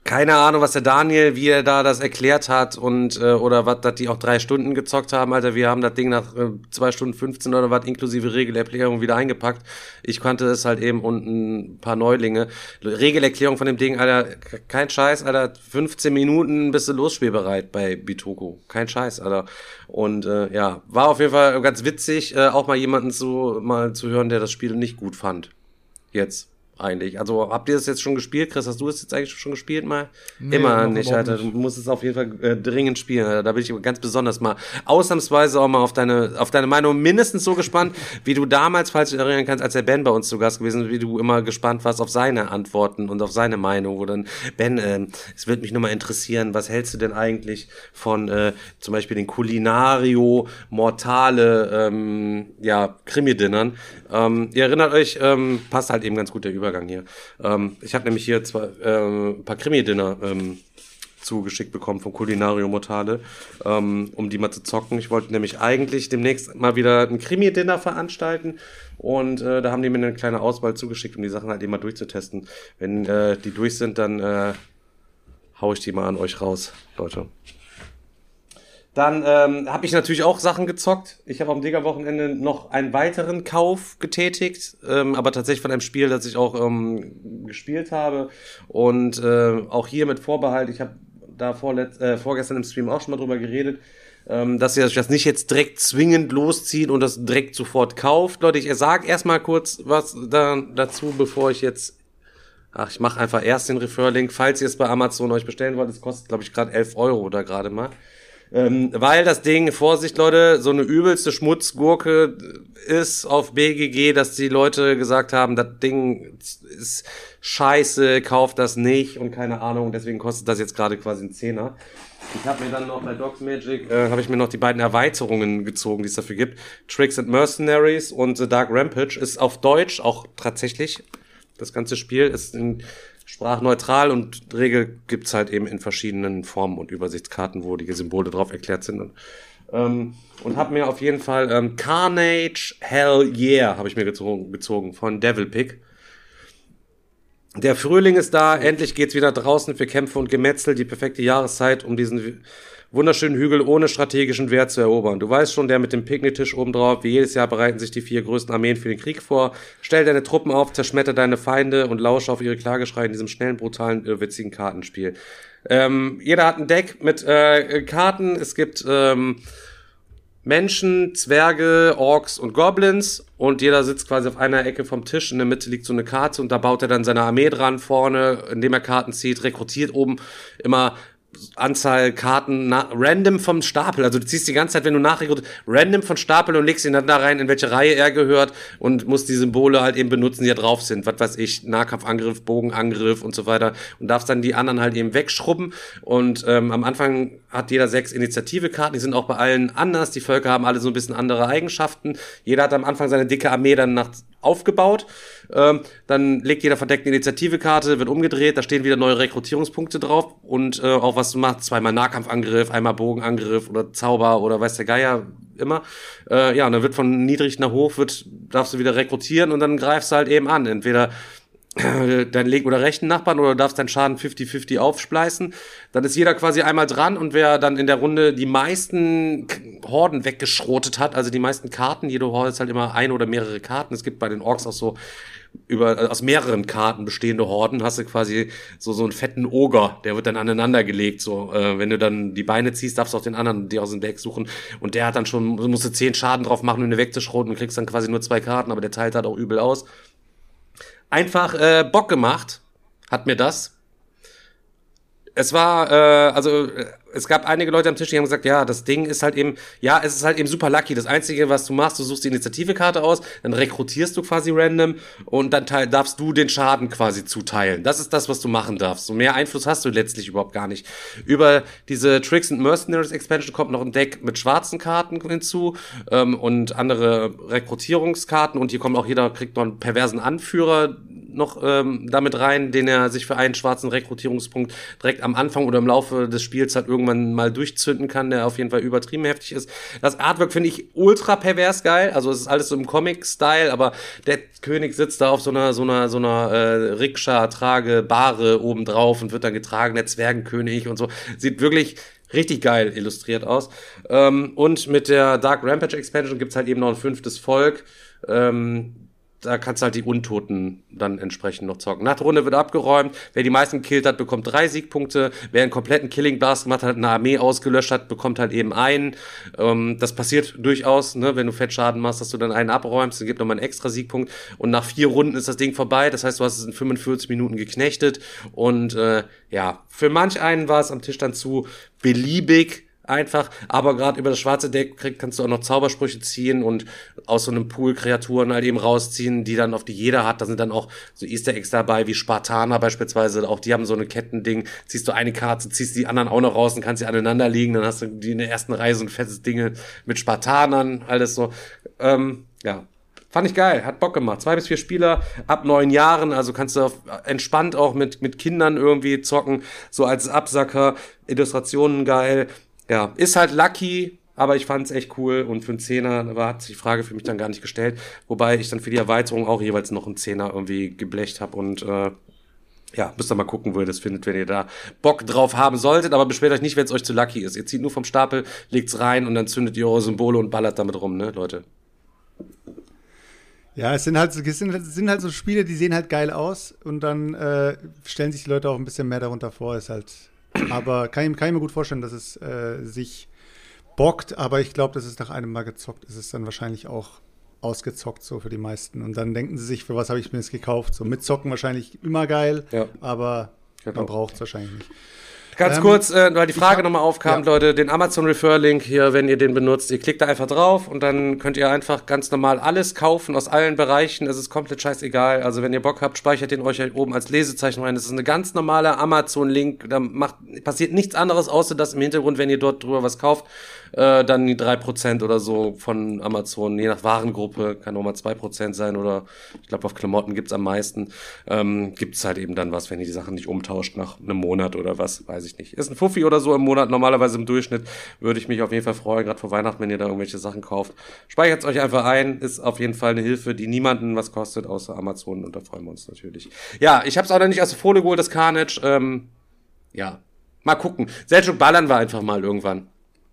[SPEAKER 1] keine Ahnung, was der Daniel, wie er da das erklärt hat und äh, oder was, dass die auch drei Stunden gezockt haben, Alter. Wir haben das Ding nach äh, zwei Stunden 15 oder was inklusive Regelerklärung wieder eingepackt. Ich kannte es halt eben und ein paar Neulinge. Regelerklärung von dem Ding, Alter, kein Scheiß, Alter. 15 Minuten bist du losspielbereit bei Bitoko. Kein Scheiß, Alter. Und äh, ja, war auf jeden Fall ganz witzig, äh, auch mal jemanden zu mal zu hören, der das Spiel nicht gut fand. Jetzt eigentlich. Also habt ihr das jetzt schon gespielt? Chris, hast du es jetzt eigentlich schon gespielt mal?
[SPEAKER 2] Nee,
[SPEAKER 1] Immer nicht, Alter.
[SPEAKER 2] nicht.
[SPEAKER 1] Du musst es auf jeden Fall äh, dringend spielen. Alter. Da bin ich ganz besonders mal ausnahmsweise auch mal auf deine, auf deine Meinung mindestens so gespannt, wie du damals, falls du dich erinnern kannst, als der Ben bei uns zu Gast gewesen ist, wie du immer gespannt warst auf seine Antworten und auf seine Meinung. Wo dann, Ben, ähm, es würde mich nur mal interessieren, was hältst du denn eigentlich von äh, zum Beispiel den Culinario Mortale ähm, ja, Krimi-Dinnern? Ähm, ihr erinnert euch, ähm, passt halt eben ganz gut der Übergang hier. Ähm, ich habe nämlich hier zwei, äh, ein paar Krimi-Dinner ähm, zugeschickt bekommen von Culinario Mortale, ähm, um die mal zu zocken. Ich wollte nämlich eigentlich demnächst mal wieder ein Krimi-Dinner veranstalten und äh, da haben die mir eine kleine Auswahl zugeschickt, um die Sachen halt eben mal durchzutesten. Wenn äh, die durch sind, dann äh, hau ich die mal an euch raus, Leute. Dann ähm, habe ich natürlich auch Sachen gezockt. Ich habe am Digger-Wochenende noch einen weiteren Kauf getätigt, ähm, aber tatsächlich von einem Spiel, das ich auch ähm, gespielt habe. Und äh, auch hier mit Vorbehalt, ich habe da vorletz, äh, vorgestern im Stream auch schon mal drüber geredet, ähm, dass ihr das nicht jetzt direkt zwingend loszieht und das direkt sofort kauft. Leute, ich sag erstmal kurz was da, dazu, bevor ich jetzt Ach, ich mache einfach erst den Refer-Link, falls ihr es bei Amazon euch bestellen wollt. Es kostet, glaube ich, gerade 11 Euro da gerade mal. Ähm, weil das Ding, Vorsicht Leute, so eine übelste Schmutzgurke ist auf BGG, dass die Leute gesagt haben, das Ding ist scheiße, kauft das nicht und keine Ahnung, deswegen kostet das jetzt gerade quasi einen Zehner. Ich habe mir dann noch bei Dogs Magic, äh, habe ich mir noch die beiden Erweiterungen gezogen, die es dafür gibt. Tricks and Mercenaries und The Dark Rampage ist auf Deutsch auch tatsächlich. Das ganze Spiel ist in sprachneutral und Regel gibt's halt eben in verschiedenen Formen und Übersichtskarten, wo die Symbole drauf erklärt sind. Und, ähm, und habe mir auf jeden Fall ähm, Carnage Hell Yeah habe ich mir gezogen, gezogen von Devil Pick. Der Frühling ist da, endlich geht's wieder draußen für Kämpfe und Gemetzel, die perfekte Jahreszeit, um diesen wunderschönen Hügel ohne strategischen Wert zu erobern. Du weißt schon, der mit dem Picknicktisch oben drauf, wie jedes Jahr bereiten sich die vier größten Armeen für den Krieg vor. Stell deine Truppen auf, zerschmetter deine Feinde und lausche auf ihre Klageschrei in diesem schnellen, brutalen, irrwitzigen Kartenspiel. Ähm, jeder hat ein Deck mit äh, Karten. Es gibt ähm, Menschen, Zwerge, Orks und Goblins und jeder sitzt quasi auf einer Ecke vom Tisch. In der Mitte liegt so eine Karte und da baut er dann seine Armee dran vorne, indem er Karten zieht, rekrutiert oben immer Anzahl Karten random vom Stapel. Also du ziehst die ganze Zeit, wenn du nachrekrutierst, random von Stapel und legst ihn dann da rein, in welche Reihe er gehört und musst die Symbole halt eben benutzen, die da drauf sind. Was weiß ich, Nahkampfangriff, Bogenangriff und so weiter. Und darfst dann die anderen halt eben wegschrubben. Und ähm, am Anfang hat jeder sechs Initiative-Karten, die sind auch bei allen anders. Die Völker haben alle so ein bisschen andere Eigenschaften. Jeder hat am Anfang seine dicke Armee dann nach aufgebaut. Ähm, dann legt jeder verdeckt eine Initiative-Karte, wird umgedreht, da stehen wieder neue Rekrutierungspunkte drauf und äh, auch was du machst, zweimal Nahkampfangriff, einmal Bogenangriff oder Zauber oder weiß der Geier immer. Äh, ja, und dann wird von niedrig nach hoch, wird, darfst du wieder rekrutieren und dann greifst du halt eben an. Entweder deinen linken oder rechten Nachbarn oder du darfst deinen Schaden 50-50 aufspleißen. Dann ist jeder quasi einmal dran und wer dann in der Runde die meisten Horden weggeschrotet hat, also die meisten Karten, jede Horde ist halt immer ein oder mehrere Karten. Es gibt bei den Orks auch so über, aus mehreren Karten bestehende Horden, hast du quasi so, so einen fetten Oger, der wird dann aneinander gelegt, so, äh, wenn du dann die Beine ziehst, darfst du auch den anderen dir aus dem Deck suchen und der hat dann schon, musst du zehn Schaden drauf machen, um ihn wegzuschroten und kriegst dann quasi nur zwei Karten, aber der teilt halt auch übel aus einfach äh, Bock gemacht, hat mir das. Es war, äh, also äh, es gab einige Leute am Tisch, die haben gesagt, ja, das Ding ist halt eben, ja, es ist halt eben super lucky. Das Einzige, was du machst, du suchst die Initiativekarte aus, dann rekrutierst du quasi random und dann darfst du den Schaden quasi zuteilen. Das ist das, was du machen darfst. So mehr Einfluss hast du letztlich überhaupt gar nicht. Über diese Tricks and Mercenaries Expansion kommt noch ein Deck mit schwarzen Karten hinzu ähm, und andere Rekrutierungskarten und hier kommt auch jeder, kriegt noch einen perversen Anführer noch ähm, damit rein, den er sich für einen schwarzen Rekrutierungspunkt direkt am Anfang oder im Laufe des Spiels halt irgendwann mal durchzünden kann, der auf jeden Fall übertrieben heftig ist. Das Artwork finde ich ultra pervers geil, also es ist alles so im Comic-Style, aber der König sitzt da auf so einer so einer so einer äh, Rikscha, Trage, Bahre oben drauf und wird dann getragen, der Zwergenkönig und so. Sieht wirklich richtig geil illustriert aus. Ähm, und mit der Dark Rampage Expansion gibt's halt eben noch ein fünftes Volk. Ähm, da kannst du halt die Untoten dann entsprechend noch zocken. Nach der Runde wird abgeräumt. Wer die meisten gekillt hat, bekommt drei Siegpunkte. Wer einen kompletten Killing Blast gemacht hat, eine Armee ausgelöscht hat, bekommt halt eben einen. Ähm, das passiert durchaus, ne, wenn du Fettschaden machst, dass du dann einen abräumst, dann gibt nochmal einen extra Siegpunkt. Und nach vier Runden ist das Ding vorbei. Das heißt, du hast es in 45 Minuten geknechtet. Und äh, ja, für manch einen war es am Tisch dann zu beliebig einfach, aber gerade über das schwarze Deck krieg, kannst du auch noch Zaubersprüche ziehen und aus so einem Pool Kreaturen halt eben rausziehen, die dann auf die jeder hat. Da sind dann auch so Easter Eggs dabei, wie Spartaner beispielsweise, auch die haben so eine Kettending, ziehst du eine Karte, ziehst die anderen auch noch raus und kannst sie aneinander liegen, dann hast du die in der ersten Reihe so ein fettes Ding mit Spartanern, alles so. Ähm, ja, Fand ich geil, hat Bock gemacht. Zwei bis vier Spieler ab neun Jahren, also kannst du entspannt auch mit, mit Kindern irgendwie zocken, so als Absacker, Illustrationen geil. Ja, ist halt lucky, aber ich fand's echt cool und für einen Zehner war, hat sich die Frage für mich dann gar nicht gestellt, wobei ich dann für die Erweiterung auch jeweils noch einen Zehner irgendwie geblecht habe und äh, ja, müsst ihr mal gucken, wo ihr das findet, wenn ihr da Bock drauf haben solltet, aber beschwert euch nicht, wenn es euch zu lucky ist. Ihr zieht nur vom Stapel, legt's rein und dann zündet ihr eure Symbole und ballert damit rum, ne, Leute.
[SPEAKER 3] Ja, es sind halt, es sind, es sind halt so Spiele, die sehen halt geil aus und dann äh, stellen sich die Leute auch ein bisschen mehr darunter vor. Ist halt, aber kann, ich- kann ich mir gut vorstellen, dass es äh, sich bockt, aber ich glaube, dass es nach einem Mal gezockt ist, es dann wahrscheinlich auch ausgezockt so für die meisten. Und dann denken sie sich, für was habe ich mir das gekauft? So mitzocken wahrscheinlich immer geil,
[SPEAKER 1] Ja.
[SPEAKER 3] aber
[SPEAKER 1] Genau.
[SPEAKER 3] man braucht es wahrscheinlich nicht.
[SPEAKER 1] Ganz
[SPEAKER 3] Ähm,
[SPEAKER 1] kurz, äh, weil die Frage nochmal aufkam,
[SPEAKER 3] ja.
[SPEAKER 1] Leute, den Amazon Refer Link hier, wenn ihr den benutzt, ihr klickt da einfach drauf und dann könnt ihr einfach ganz normal alles kaufen aus allen Bereichen. Es ist komplett scheißegal. Also wenn ihr Bock habt, speichert den euch halt oben als Lesezeichen rein. Das ist eine ganz normale Amazon Link. Da macht, passiert nichts anderes, außer dass im Hintergrund, wenn ihr dort drüber was kauft, äh, dann die 3% oder so von Amazon, je nach Warengruppe, kann auch mal 2% sein oder ich glaube auf Klamotten gibt's am meisten, ähm, gibt's halt eben dann was, wenn ihr die Sachen nicht umtauscht nach einem Monat oder was, weiß ich nicht. Ist ein Fuffi oder so im Monat, normalerweise im Durchschnitt, würde ich mich auf jeden Fall freuen, gerade vor Weihnachten, wenn ihr da irgendwelche Sachen kauft. Speichert's euch einfach ein, ist auf jeden Fall eine Hilfe, die niemanden was kostet, außer Amazon und da freuen wir uns natürlich. Ja, ich hab's auch noch nicht aus der Folie geholt, das Carnage, ähm, ja, mal gucken. Selchuk ballern wir einfach mal irgendwann.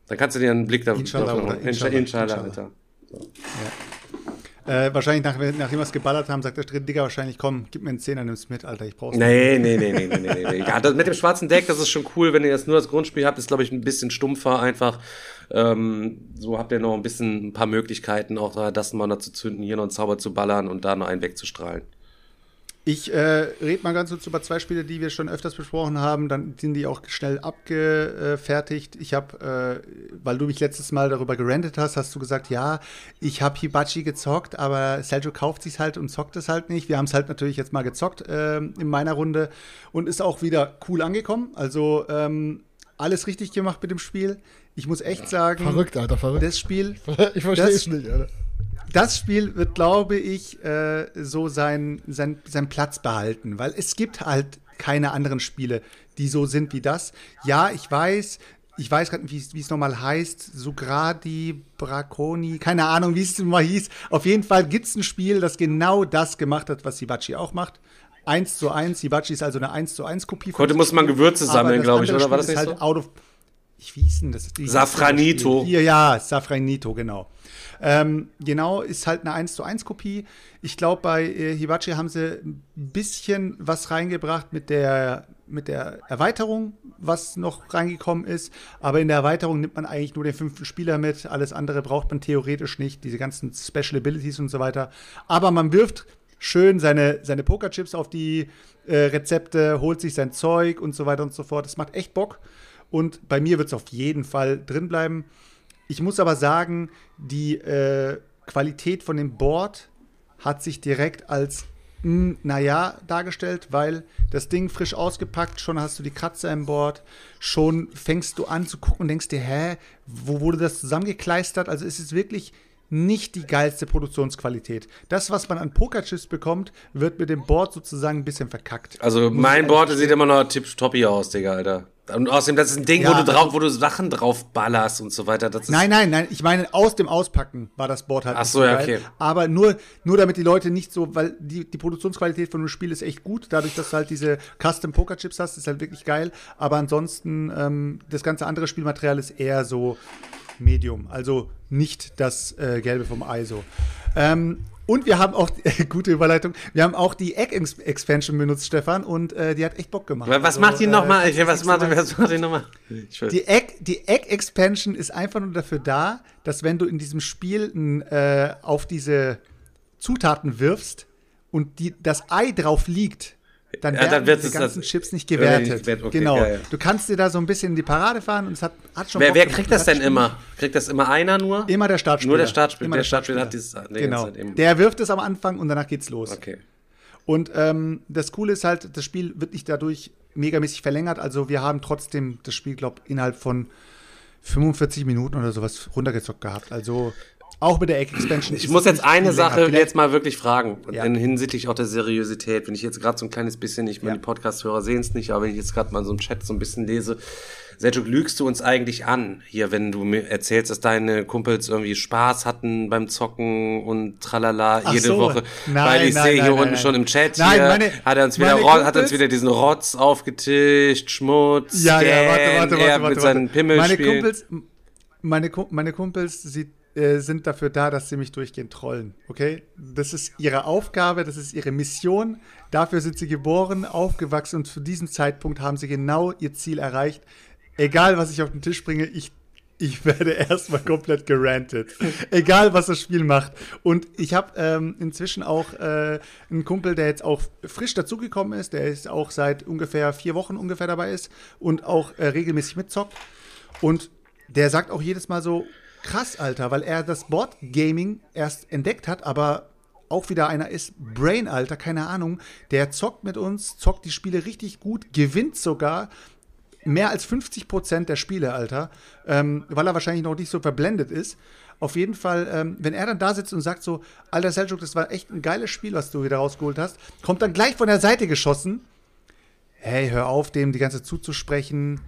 [SPEAKER 1] Dann kannst du dir einen Blick da
[SPEAKER 3] Inshallah, oder?
[SPEAKER 1] Alter.
[SPEAKER 3] Äh, wahrscheinlich, nach, nachdem wir es geballert haben, sagt der dritte Digger wahrscheinlich, komm, gib mir einen Zehner, nimm's mit, Alter, ich brauch's.
[SPEAKER 1] Nee, nee, nee, nee, nee, nee, nee. nee. Ja, das, mit dem schwarzen Deck, das ist schon cool, wenn ihr jetzt nur das Grundspiel habt, ist, glaube ich, ein bisschen stumpfer einfach. Ähm, so habt ihr noch ein bisschen ein paar Möglichkeiten, auch da das mal zu zünden, hier noch einen Zauber zu ballern und da noch einen wegzustrahlen.
[SPEAKER 3] Ich äh, rede mal ganz kurz über zwei Spiele, die wir schon öfters besprochen haben. Dann sind die auch schnell abgefertigt. Ich habe, äh, weil du mich letztes Mal darüber gerantet hast, hast du gesagt, ja, ich habe Hibachi gezockt, aber Sergio kauft sich's halt und zockt es halt nicht. Wir haben es halt natürlich jetzt mal gezockt äh, in meiner Runde und ist auch wieder cool angekommen. Also ähm, alles richtig gemacht mit dem Spiel. Ich muss echt sagen,
[SPEAKER 2] Verrückt, Alter, verrückt.
[SPEAKER 3] das Spiel
[SPEAKER 2] ich verstehe es nicht, Alter.
[SPEAKER 3] Das Spiel wird, glaube ich, äh, so sein, sein, seinen Platz behalten, weil es gibt halt keine anderen Spiele, die so sind wie das. Ja, ich weiß, ich weiß gerade nicht, wie es nochmal heißt, Sugradi, Braconi, keine Ahnung, wie es mal hieß. Auf jeden Fall gibt es ein Spiel, das genau das gemacht hat, was Hibachi auch macht. 1 zu 1, Hibachi ist also eine 1 zu 1 Kopie. von
[SPEAKER 1] Heute muss man
[SPEAKER 3] Spiel,
[SPEAKER 1] Gewürze sammeln, glaube ich, oder war das
[SPEAKER 3] Spiel
[SPEAKER 1] nicht
[SPEAKER 3] ist halt
[SPEAKER 1] so?
[SPEAKER 3] out of wie hieß denn das?
[SPEAKER 1] Safranito.
[SPEAKER 3] Spiel? Hier, ja, Safranito, genau. Ähm, genau, ist halt eine 1 zu 1 Kopie. Ich glaube, bei äh, Hibachi haben sie ein bisschen was reingebracht mit der, mit der Erweiterung, was noch reingekommen ist. Aber in der Erweiterung nimmt man eigentlich nur den fünften Spieler mit. Alles andere braucht man theoretisch nicht. Diese ganzen Special Abilities und so weiter. Aber man wirft schön seine, seine Pokerchips auf die äh, Rezepte, holt sich sein Zeug und so weiter und so fort. Das macht echt Bock. Und bei mir wird es auf jeden Fall drin bleiben. Ich muss aber sagen, die äh, Qualität von dem Board hat sich direkt als mh, naja dargestellt, weil das Ding frisch ausgepackt, schon hast du die Kratzer im Board, schon fängst du an zu gucken und denkst dir, hä, wo wurde das zusammengekleistert? Also es ist wirklich nicht die geilste Produktionsqualität. Das, was man an Pokerchips bekommt, wird mit dem Board sozusagen ein bisschen verkackt.
[SPEAKER 1] Also mein Board sieht immer noch tipptoppi aus, Digga, Alter. Und außerdem, das ist ein Ding,
[SPEAKER 3] Ja,
[SPEAKER 1] wo du drauf, wo du Sachen drauf ballerst und so weiter.
[SPEAKER 3] Nein, nein, nein, ich meine, aus dem Auspacken war das Board halt
[SPEAKER 1] Ach so, ja, okay.
[SPEAKER 3] Aber nur, nur damit die Leute nicht so, weil die, die Produktionsqualität von einem Spiel ist echt gut, dadurch, dass du halt diese Custom Poker Chips hast, ist halt wirklich geil. Aber ansonsten, ähm, das ganze andere Spielmaterial ist eher so Medium, also nicht das äh, Gelbe vom Ei so. Ähm, und wir haben auch, gute Überleitung, wir haben auch die Egg-Expansion benutzt, Stefan, und äh, die hat echt Bock gemacht.
[SPEAKER 1] Was
[SPEAKER 3] Also,
[SPEAKER 1] macht die
[SPEAKER 3] äh,
[SPEAKER 1] nochmal?
[SPEAKER 3] das
[SPEAKER 1] Was macht,
[SPEAKER 3] mal-
[SPEAKER 1] was macht die nochmal?
[SPEAKER 3] Die Egg, die Egg Expansion ist einfach nur dafür da, dass wenn du in diesem Spiel äh, auf diese Zutaten wirfst und die, das Ei drauf liegt, dann
[SPEAKER 1] Ja,
[SPEAKER 3] werden
[SPEAKER 1] dann wird es
[SPEAKER 3] ganzen Chips nicht gewertet.
[SPEAKER 1] nicht okay,
[SPEAKER 3] genau.
[SPEAKER 1] ja, ja.
[SPEAKER 3] Du kannst dir da so ein bisschen in die Parade fahren und es hat, hat schon
[SPEAKER 1] Wer, wer kriegt das denn immer? Kriegt das immer einer nur?
[SPEAKER 3] Immer der Startspieler.
[SPEAKER 1] Nur der Startspieler.
[SPEAKER 3] Immer
[SPEAKER 1] Der Startspieler hat dieses. die
[SPEAKER 3] Genau. Der wirft es am Anfang und danach geht's los.
[SPEAKER 1] Okay.
[SPEAKER 3] Und ähm, das Coole ist halt, das Spiel wird nicht dadurch megamäßig verlängert. Also wir haben trotzdem das Spiel, glaube ich, innerhalb von 45 Minuten oder sowas runtergezockt gehabt. Also auch mit der Egg Expansion.
[SPEAKER 1] Ich muss jetzt eine
[SPEAKER 3] länger.
[SPEAKER 1] Sache
[SPEAKER 3] Vielleicht-
[SPEAKER 1] jetzt mal wirklich fragen,
[SPEAKER 3] Ja.
[SPEAKER 1] in hinsichtlich auch der Seriosität. Wenn ich jetzt gerade so ein kleines bisschen, ich meine,
[SPEAKER 3] Ja.
[SPEAKER 1] die Podcast-Hörer sehen es nicht, aber wenn ich jetzt gerade mal so im Chat so ein bisschen lese, Sergio, lügst du uns eigentlich an, hier, wenn du mir erzählst, dass deine Kumpels irgendwie Spaß hatten beim Zocken und tralala
[SPEAKER 3] Ach
[SPEAKER 1] jede
[SPEAKER 3] so.
[SPEAKER 1] Woche?
[SPEAKER 3] Nein,
[SPEAKER 1] Weil ich
[SPEAKER 3] nein,
[SPEAKER 1] sehe
[SPEAKER 3] nein,
[SPEAKER 1] hier
[SPEAKER 3] nein,
[SPEAKER 1] unten
[SPEAKER 3] nein.
[SPEAKER 1] schon im Chat
[SPEAKER 3] Nein,
[SPEAKER 1] hier,
[SPEAKER 3] meine-
[SPEAKER 1] hat er uns wieder, Ro- hat uns
[SPEAKER 3] Kumpels-
[SPEAKER 1] wieder diesen Rotz aufgetischt, Schmutz,
[SPEAKER 3] Ja, ja, warte,
[SPEAKER 1] Scan,
[SPEAKER 3] warte,
[SPEAKER 1] er
[SPEAKER 3] warte,
[SPEAKER 1] mit
[SPEAKER 3] warte.
[SPEAKER 1] seinen Pimmel
[SPEAKER 3] meine. Kumpels, meine, Ku- meine Kumpels sie, äh, sind dafür da, dass sie mich durchgehend trollen. Okay? Das ist ihre Aufgabe, das ist ihre Mission. Dafür sind sie geboren, aufgewachsen und zu diesem Zeitpunkt haben sie genau ihr Ziel erreicht. Egal, was ich auf den Tisch bringe, ich ich werde erstmal komplett gerantet. Egal, was das Spiel macht. Und ich habe ähm, inzwischen auch äh, einen Kumpel, der jetzt auch frisch dazugekommen ist, der ist auch seit ungefähr vier Wochen ungefähr dabei ist und auch äh, regelmäßig mitzockt. Und der sagt auch jedes Mal so, krass, Alter, weil er das Board Gaming erst entdeckt hat, aber auch wieder einer ist, Brain, Alter, keine Ahnung, der zockt mit uns, zockt die Spiele richtig gut, gewinnt sogar mehr als 50 Prozent der Spiele, Alter, ähm, weil er wahrscheinlich noch nicht so verblendet ist. Auf jeden Fall, ähm, wenn er dann da sitzt und sagt so, Alter Seljuk, das war echt ein geiles Spiel, was du wieder rausgeholt hast, kommt dann gleich von der Seite geschossen. Hey, hör auf, dem die ganze Zeit zuzusprechen.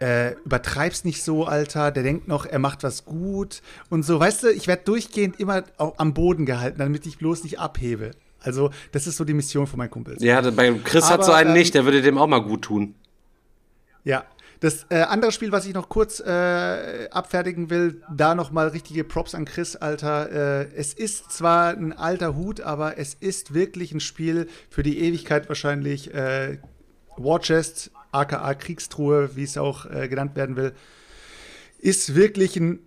[SPEAKER 3] Äh, übertreib's nicht so, Alter. Der denkt noch, er macht was gut und so. Weißt du, ich werde durchgehend immer am Boden gehalten, damit ich bloß nicht abhebe. Also, das ist so die Mission von meinen Kumpels.
[SPEAKER 1] Ja, bei Chris hat
[SPEAKER 3] Aber,
[SPEAKER 1] so einen
[SPEAKER 3] ähm,
[SPEAKER 1] nicht, der würde dem auch mal gut tun.
[SPEAKER 3] Ja. Das äh, andere Spiel, was ich noch kurz äh, abfertigen will, da noch mal richtige Props an Chris, Alter. Äh, es ist zwar ein alter Hut, aber es ist wirklich ein Spiel für die Ewigkeit wahrscheinlich. Äh, War Chest, aka Kriegstruhe, wie es auch äh, genannt werden will, ist wirklich ein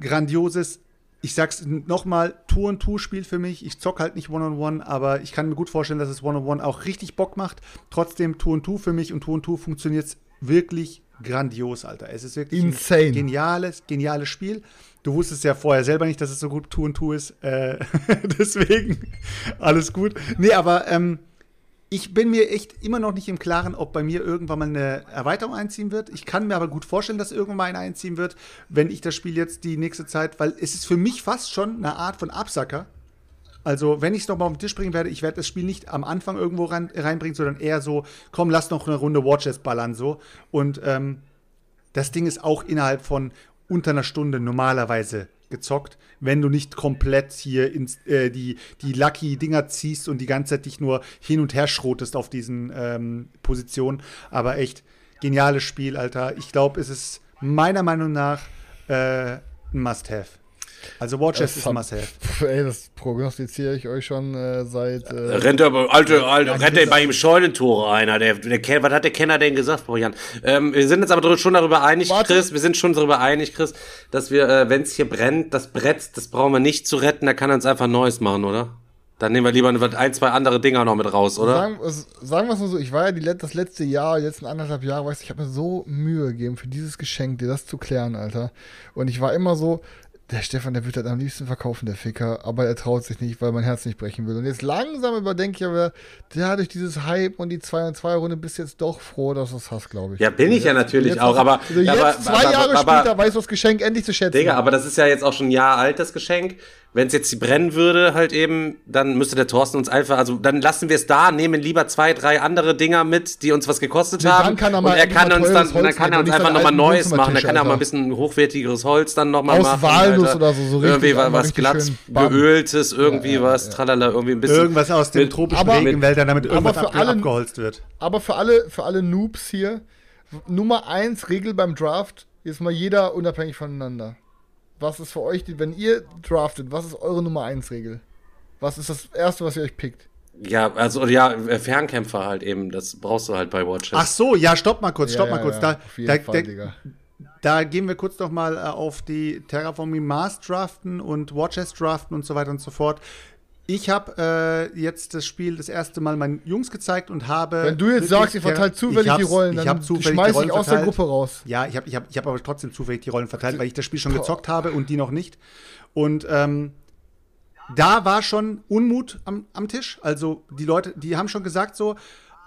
[SPEAKER 3] grandioses, ich sag's nochmal, Tour-and-Two-Spiel für mich. Ich zock halt nicht One-on-One, aber ich kann mir gut vorstellen, dass es One-on-One auch richtig Bock macht. Trotzdem Tour-and-Two für mich und Tour-and-Two funktioniert wirklich grandios, Alter. Es ist wirklich
[SPEAKER 2] Insane.
[SPEAKER 3] ein geniales, geniales Spiel. Du wusstest ja vorher selber nicht, dass es so gut Tour-and-Two ist. Äh, deswegen alles gut. Nee, aber ähm, ich bin mir echt immer noch nicht im Klaren, ob bei mir irgendwann mal eine Erweiterung einziehen wird. Ich kann mir aber gut vorstellen, dass irgendwann mal eine einziehen wird, wenn ich das Spiel jetzt die nächste Zeit, weil es ist für mich fast schon eine Art von Absacker. Also, wenn ich es nochmal auf den Tisch bringen werde, ich werde das Spiel nicht am Anfang irgendwo rein, reinbringen, sondern eher so, komm, lass noch eine Runde Watches ballern, so. Und ähm, das Ding ist auch innerhalb von unter einer Stunde normalerweise gezockt, wenn du nicht komplett hier ins, äh, die, die Lucky-Dinger ziehst und die ganze Zeit dich nur hin und her schrotest auf diesen ähm, Positionen. Aber echt geniales Spiel, Alter. Ich glaube, es ist meiner Meinung nach äh, ein Must-Have. Also Watches ist ein
[SPEAKER 2] hat-
[SPEAKER 3] Must-Have.
[SPEAKER 2] Ey, das prognostiziere ich euch schon äh, seit. Äh,
[SPEAKER 1] Rennt er, alte, alte, rennt er bei ihm Scheunentore einer. Der, der, Ken- was hat der Kenner denn gesagt, Brian? Ähm, wir sind jetzt aber schon darüber einig,
[SPEAKER 2] Warte.
[SPEAKER 1] Chris, wir sind schon darüber einig, Chris, dass wir, äh, wenn es hier brennt, das Brett, das brauchen wir nicht zu retten, da kann er uns einfach Neues machen, oder? Dann nehmen wir lieber ein, zwei andere Dinger noch mit raus, oder?
[SPEAKER 2] Sagen, sagen wir es mal so, ich war ja die, das letzte Jahr, die letzten anderthalb Jahre, weißt du, ich habe mir so Mühe gegeben für dieses Geschenk, dir das zu klären, Alter. Und ich war immer so, der Stefan, der wird das am liebsten verkaufen, der Ficker, aber er traut sich nicht, weil mein Herz nicht brechen will. Und jetzt langsam überdenke ich aber, der durch dieses Hype und die 2 und 2 Runde bist jetzt doch froh, dass du es hast, glaube ich.
[SPEAKER 1] Ja, bin ich ja natürlich auch, aber.
[SPEAKER 2] Also jetzt,
[SPEAKER 1] aber,
[SPEAKER 2] zwei
[SPEAKER 1] aber,
[SPEAKER 2] Jahre
[SPEAKER 1] aber,
[SPEAKER 2] später, weißt du das Geschenk endlich zu schätzen.
[SPEAKER 1] Digga, aber das ist ja jetzt auch schon ein Jahr alt, das Geschenk wenn es jetzt brennen würde, halt eben, dann müsste der Thorsten uns einfach, also dann lassen wir es da, nehmen lieber zwei, drei andere Dinger mit, die uns was gekostet
[SPEAKER 2] Nee,
[SPEAKER 1] haben.
[SPEAKER 2] dann kann er
[SPEAKER 1] und
[SPEAKER 2] mal
[SPEAKER 1] er kann uns dann, dann kann er uns einfach nochmal Neues machen. Dann kann er mal ein bisschen hochwertigeres Holz dann nochmal
[SPEAKER 2] Aus
[SPEAKER 1] machen.
[SPEAKER 2] Walnuss
[SPEAKER 1] Alter.
[SPEAKER 2] oder so, so richtig,
[SPEAKER 1] Irgendwie was,
[SPEAKER 2] einmal
[SPEAKER 1] was
[SPEAKER 2] richtig
[SPEAKER 1] glatt geöltes, irgendwie
[SPEAKER 2] Ja, ja,
[SPEAKER 1] was,
[SPEAKER 2] ja.
[SPEAKER 1] tralala, irgendwie ein bisschen.
[SPEAKER 3] Irgendwas aus den
[SPEAKER 1] mit-
[SPEAKER 3] tropischen Regenwäldern, damit irgendwas
[SPEAKER 2] für
[SPEAKER 3] abge
[SPEAKER 2] alle-
[SPEAKER 3] abgeholzt wird.
[SPEAKER 2] Aber für alle, für alle Noobs hier, Nummer eins Regel beim Draft ist mal jeder unabhängig voneinander. Was ist für euch, die, wenn ihr draftet, was ist eure Nummer eins Regel? Was ist das erste, was ihr euch pickt?
[SPEAKER 1] Ja, also, ja, Fernkämpfer halt eben, das brauchst du halt bei Watches.
[SPEAKER 3] Ach so, ja, stopp mal kurz, stopp
[SPEAKER 2] Ja,
[SPEAKER 3] mal
[SPEAKER 2] ja,
[SPEAKER 3] kurz.
[SPEAKER 2] ja,
[SPEAKER 3] Da,
[SPEAKER 2] auf jeden
[SPEAKER 3] da,
[SPEAKER 2] Fall,
[SPEAKER 3] da, da gehen wir kurz noch mal äh, auf die Terraforming Mars draften und Watches draften und so weiter und so fort. Ich habe äh, jetzt das Spiel das erste Mal meinen Jungs gezeigt und habe.
[SPEAKER 2] Wenn du jetzt sagst, ihr verteilt zufällig
[SPEAKER 3] Ich
[SPEAKER 2] die Rollen,
[SPEAKER 3] ich
[SPEAKER 2] dann
[SPEAKER 3] die
[SPEAKER 2] schmeiß ich aus der. Gruppe raus.
[SPEAKER 3] Ja, ich habe ich hab, ich hab aber trotzdem zufällig die Rollen verteilt, weil ich das Spiel schon gezockt habe und die noch nicht. Und ähm, da war schon Unmut am, am Tisch. Also die Leute, die haben schon gesagt so,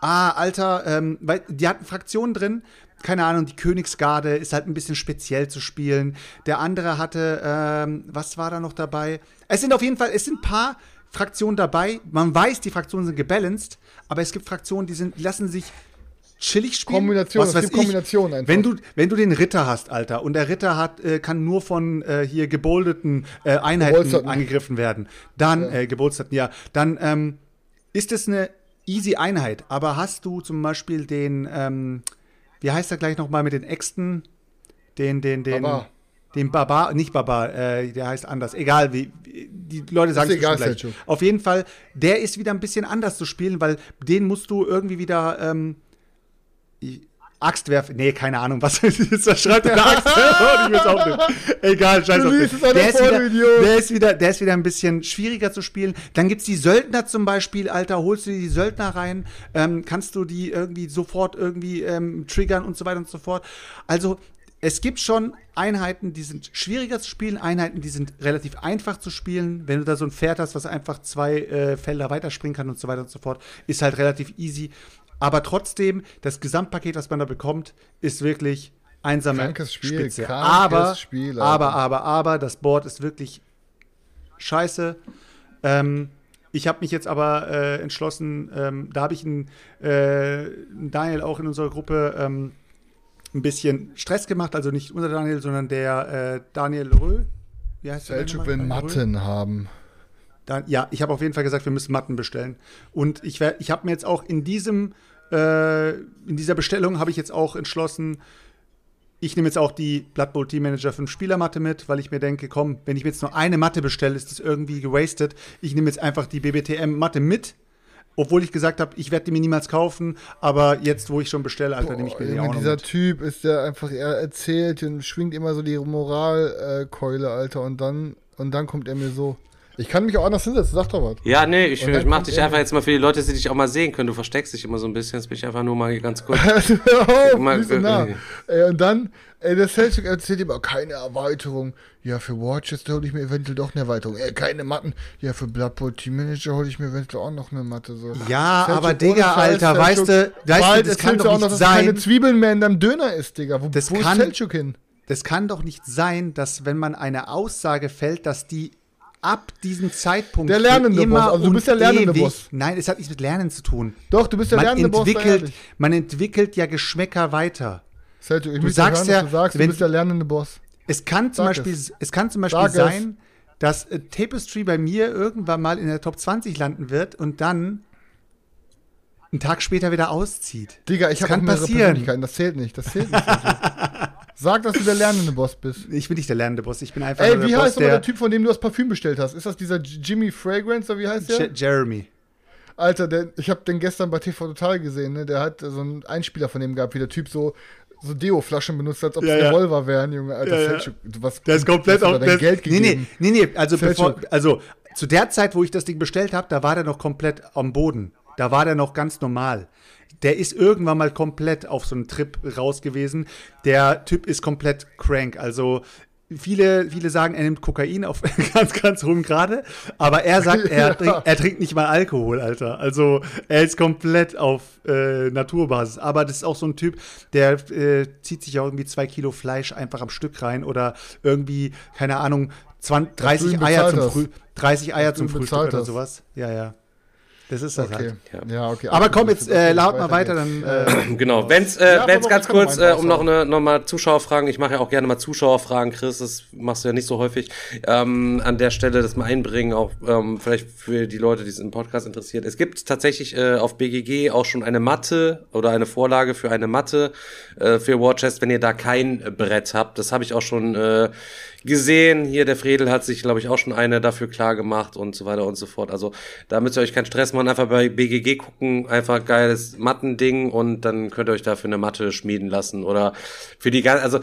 [SPEAKER 3] ah, Alter, ähm, weil die hatten Fraktionen drin. Keine Ahnung, die Königsgarde ist halt ein bisschen speziell zu spielen. Der andere hatte, ähm, was war da noch dabei? Es sind auf jeden Fall, es sind ein paar Fraktionen dabei. Man weiß, die Fraktionen sind gebalanced, aber es gibt Fraktionen, die sind, die lassen sich chillig spielen.
[SPEAKER 2] Kombination, gibt
[SPEAKER 3] weiß ich.
[SPEAKER 2] Kombinationen einfach.
[SPEAKER 3] Wenn du, wenn du den Ritter hast, Alter, und der Ritter hat, äh, kann nur von äh, hier geboldeten äh, Einheiten angegriffen werden, dann, äh, gebolsterten, ja, dann ähm, ist es eine easy Einheit. Aber hast du zum Beispiel den, ähm, wie heißt er gleich nochmal mit den Äxten? Den, den, den.
[SPEAKER 2] Barbar.
[SPEAKER 3] Den Barbar, nicht Barbar, äh, der heißt anders. Egal, wie, die Leute sagen es gleich. Auf jeden Fall, der ist wieder ein bisschen anders zu spielen, weil den musst du irgendwie wieder ähm, Axt werfen. Nee, keine Ahnung, was ist das? Schreibt der Axt ich weiß auch nicht. Egal, scheiß auf den.
[SPEAKER 2] es
[SPEAKER 3] Der ist, wieder, der, ist wieder, der ist wieder ein bisschen schwieriger zu spielen. Dann gibt's die Söldner zum Beispiel, Alter, holst du dir die Söldner rein, ähm, kannst du die irgendwie sofort irgendwie ähm, triggern und so weiter und so fort. Also, es gibt schon Einheiten, die sind schwieriger zu spielen, Einheiten, die sind relativ einfach zu spielen. Wenn du da so ein Pferd hast, was einfach zwei äh, Felder weiterspringen kann und so weiter und so fort, ist halt relativ easy. Aber trotzdem, das Gesamtpaket, was man da bekommt, ist wirklich einsame
[SPEAKER 2] Krankes Spiel,
[SPEAKER 3] Spitze.
[SPEAKER 2] krankes
[SPEAKER 3] aber,
[SPEAKER 2] Spiel,
[SPEAKER 3] aber, aber, aber, das Board ist wirklich scheiße. Ähm, ich habe mich jetzt aber äh, entschlossen, ähm, da habe ich einen, äh, Daniel auch in unserer Gruppe ähm, ein bisschen Stress gemacht, also nicht unser Daniel, sondern der äh, Daniel Rö. Wie heißt der
[SPEAKER 2] Selchuk will
[SPEAKER 3] Rö?
[SPEAKER 2] Matten haben.
[SPEAKER 3] Dann, ja, ich habe auf jeden Fall gesagt, wir müssen Matten bestellen. Und ich, ich habe mir jetzt auch in diesem, äh, in dieser Bestellung habe ich jetzt auch entschlossen, ich nehme jetzt auch die Blood Bowl Team Manager 5 Spieler Matte mit, weil ich mir denke, komm, wenn ich mir jetzt nur eine Matte bestelle, ist das irgendwie gewastet. Ich nehme jetzt einfach die BBTM Matte mit. Obwohl ich gesagt habe, ich werde die mir niemals kaufen, aber jetzt, wo ich schon bestelle, Alter, nehme ich mir die auch noch
[SPEAKER 2] dieser
[SPEAKER 3] mit.
[SPEAKER 2] Typ ist der einfach, er erzählt und schwingt immer so die Moralkeule, äh, Alter, und dann, und dann kommt er mir so. Ich kann mich auch anders hinsetzen, sag doch was.
[SPEAKER 1] Ja, nee, ich, ich mach dich einfach jetzt mal für die Leute, die dich auch mal sehen können. Du versteckst dich immer so ein bisschen. Jetzt bin ich einfach nur mal hier ganz kurz.
[SPEAKER 2] Auf,
[SPEAKER 1] Mal-
[SPEAKER 2] nah. Ey, und dann, ey, der Selchuk erzählt immer, keine Erweiterung. Ja, für Watches hole ich mir eventuell doch eine Erweiterung. Ey, keine Matten. Ja, für Blood Bowl Team Manager hole ich mir eventuell auch noch eine Matte. So.
[SPEAKER 3] Ja,
[SPEAKER 2] Selchuk,
[SPEAKER 3] aber Digga,
[SPEAKER 2] Scheiß,
[SPEAKER 3] Alter, weißt du, weißt du, das kann doch
[SPEAKER 2] auch
[SPEAKER 3] nicht
[SPEAKER 2] noch, dass
[SPEAKER 3] sein.
[SPEAKER 2] keine Zwiebeln mehr in deinem Döner ist, Digga. Wo,
[SPEAKER 3] Das
[SPEAKER 2] wo
[SPEAKER 3] kann-
[SPEAKER 2] ist Selchuk hin?
[SPEAKER 3] Das kann doch nicht sein, dass wenn man eine Aussage fällt, dass die ab diesem Zeitpunkt
[SPEAKER 2] Der lernende
[SPEAKER 3] immer
[SPEAKER 2] Boss, also du bist der lernende
[SPEAKER 3] ewig,
[SPEAKER 2] Boss.
[SPEAKER 3] Nein, es hat nichts mit Lernen zu tun.
[SPEAKER 2] Doch, du bist der
[SPEAKER 3] Man
[SPEAKER 2] lernende Boss.
[SPEAKER 3] entwickelt,
[SPEAKER 2] ehrlich.
[SPEAKER 3] man entwickelt ja Geschmäcker weiter.
[SPEAKER 2] Selchuk, ich
[SPEAKER 3] Du sagst
[SPEAKER 2] hören,
[SPEAKER 3] ja,
[SPEAKER 2] du sagst, du
[SPEAKER 3] wenn-
[SPEAKER 2] bist der lernende Boss.
[SPEAKER 3] Es kann zum
[SPEAKER 2] Sag
[SPEAKER 3] Beispiel,
[SPEAKER 2] es.
[SPEAKER 3] es. kann zum Beispiel
[SPEAKER 2] Sag es.
[SPEAKER 3] sein, dass äh, Tapestry bei mir irgendwann mal in der Top 20 landen wird und dann einen Tag später wieder auszieht.
[SPEAKER 2] Digga, ich habe auch
[SPEAKER 3] kann
[SPEAKER 2] mehrere
[SPEAKER 3] passieren.
[SPEAKER 2] Persönlichkeiten. Das zählt nicht. Das zählt nicht. Sag, dass du der lernende Boss bist.
[SPEAKER 3] Ich bin nicht der lernende Boss, ich bin einfach
[SPEAKER 2] Ey, wie
[SPEAKER 3] der
[SPEAKER 2] heißt
[SPEAKER 3] Boss,
[SPEAKER 2] aber der Typ, von dem du das Parfüm bestellt hast? Ist das dieser J- Jimmy Fragrance oder wie heißt der?
[SPEAKER 3] Je Jeremy.
[SPEAKER 2] Alter, der, ich habe den gestern bei TV Total gesehen, ne? Der hat so einen Einspieler von dem gehabt, wie der Typ so, so Deo-Flaschen benutzt, als ob es
[SPEAKER 3] Ja, ja.
[SPEAKER 2] Revolver wären, Junge. Alter,
[SPEAKER 3] Ja, ja.
[SPEAKER 2] Selchuk, was,
[SPEAKER 3] Der ist komplett auf
[SPEAKER 2] dein Geld
[SPEAKER 3] nee, nee,
[SPEAKER 2] gegeben.
[SPEAKER 3] nee, nee, also bevor, also zu der Zeit, wo ich das Ding bestellt habe, da war der noch komplett am Boden. Da war der noch ganz normal. Der ist irgendwann mal komplett auf so einen Trip raus gewesen. Der Typ ist komplett crank. Also viele, viele sagen, er nimmt Kokain auf ganz, ganz hohem Grade. Aber er sagt, er,
[SPEAKER 2] Ja.
[SPEAKER 3] trinkt, er trinkt nicht mal Alkohol, Alter. Also er ist komplett auf äh, Naturbasis. Aber das ist auch so ein Typ, der äh, zieht sich auch irgendwie zwei Kilo Fleisch einfach am Stück rein oder irgendwie, keine Ahnung, 20, 30
[SPEAKER 2] ihn
[SPEAKER 3] Eier. Früh 30 Eier zum Frühstück oder sowas. Ja, ja. Das ist das
[SPEAKER 2] Okay.
[SPEAKER 3] halt.
[SPEAKER 2] Ja, okay.
[SPEAKER 3] Aber komm,
[SPEAKER 2] Das
[SPEAKER 3] jetzt äh, laut mal weiter, dann äh,
[SPEAKER 1] Genau, wenn's, äh,
[SPEAKER 2] Ja,
[SPEAKER 1] wenn's ganz kurz, äh, um noch eine noch mal Zuschauerfragen, ich mache ja auch gerne mal Zuschauerfragen, Chris, das machst du ja nicht so häufig, ähm, an der Stelle das mal einbringen, auch ähm, vielleicht für die Leute, die es im Podcast interessiert. Es gibt tatsächlich äh, auf BGG auch schon eine Matte oder eine Vorlage für eine Matte äh, für War Chest, wenn ihr da kein äh, Brett habt. Das habe ich auch schon äh, gesehen. Hier, der Fredel hat sich, glaube ich, auch schon eine dafür klar gemacht und so weiter und so fort. Also da müsst ihr euch keinen Stress machen, einfach bei BGG gucken, einfach geiles Mattending und dann könnt ihr euch dafür eine Matte schmieden lassen oder für die ganze, also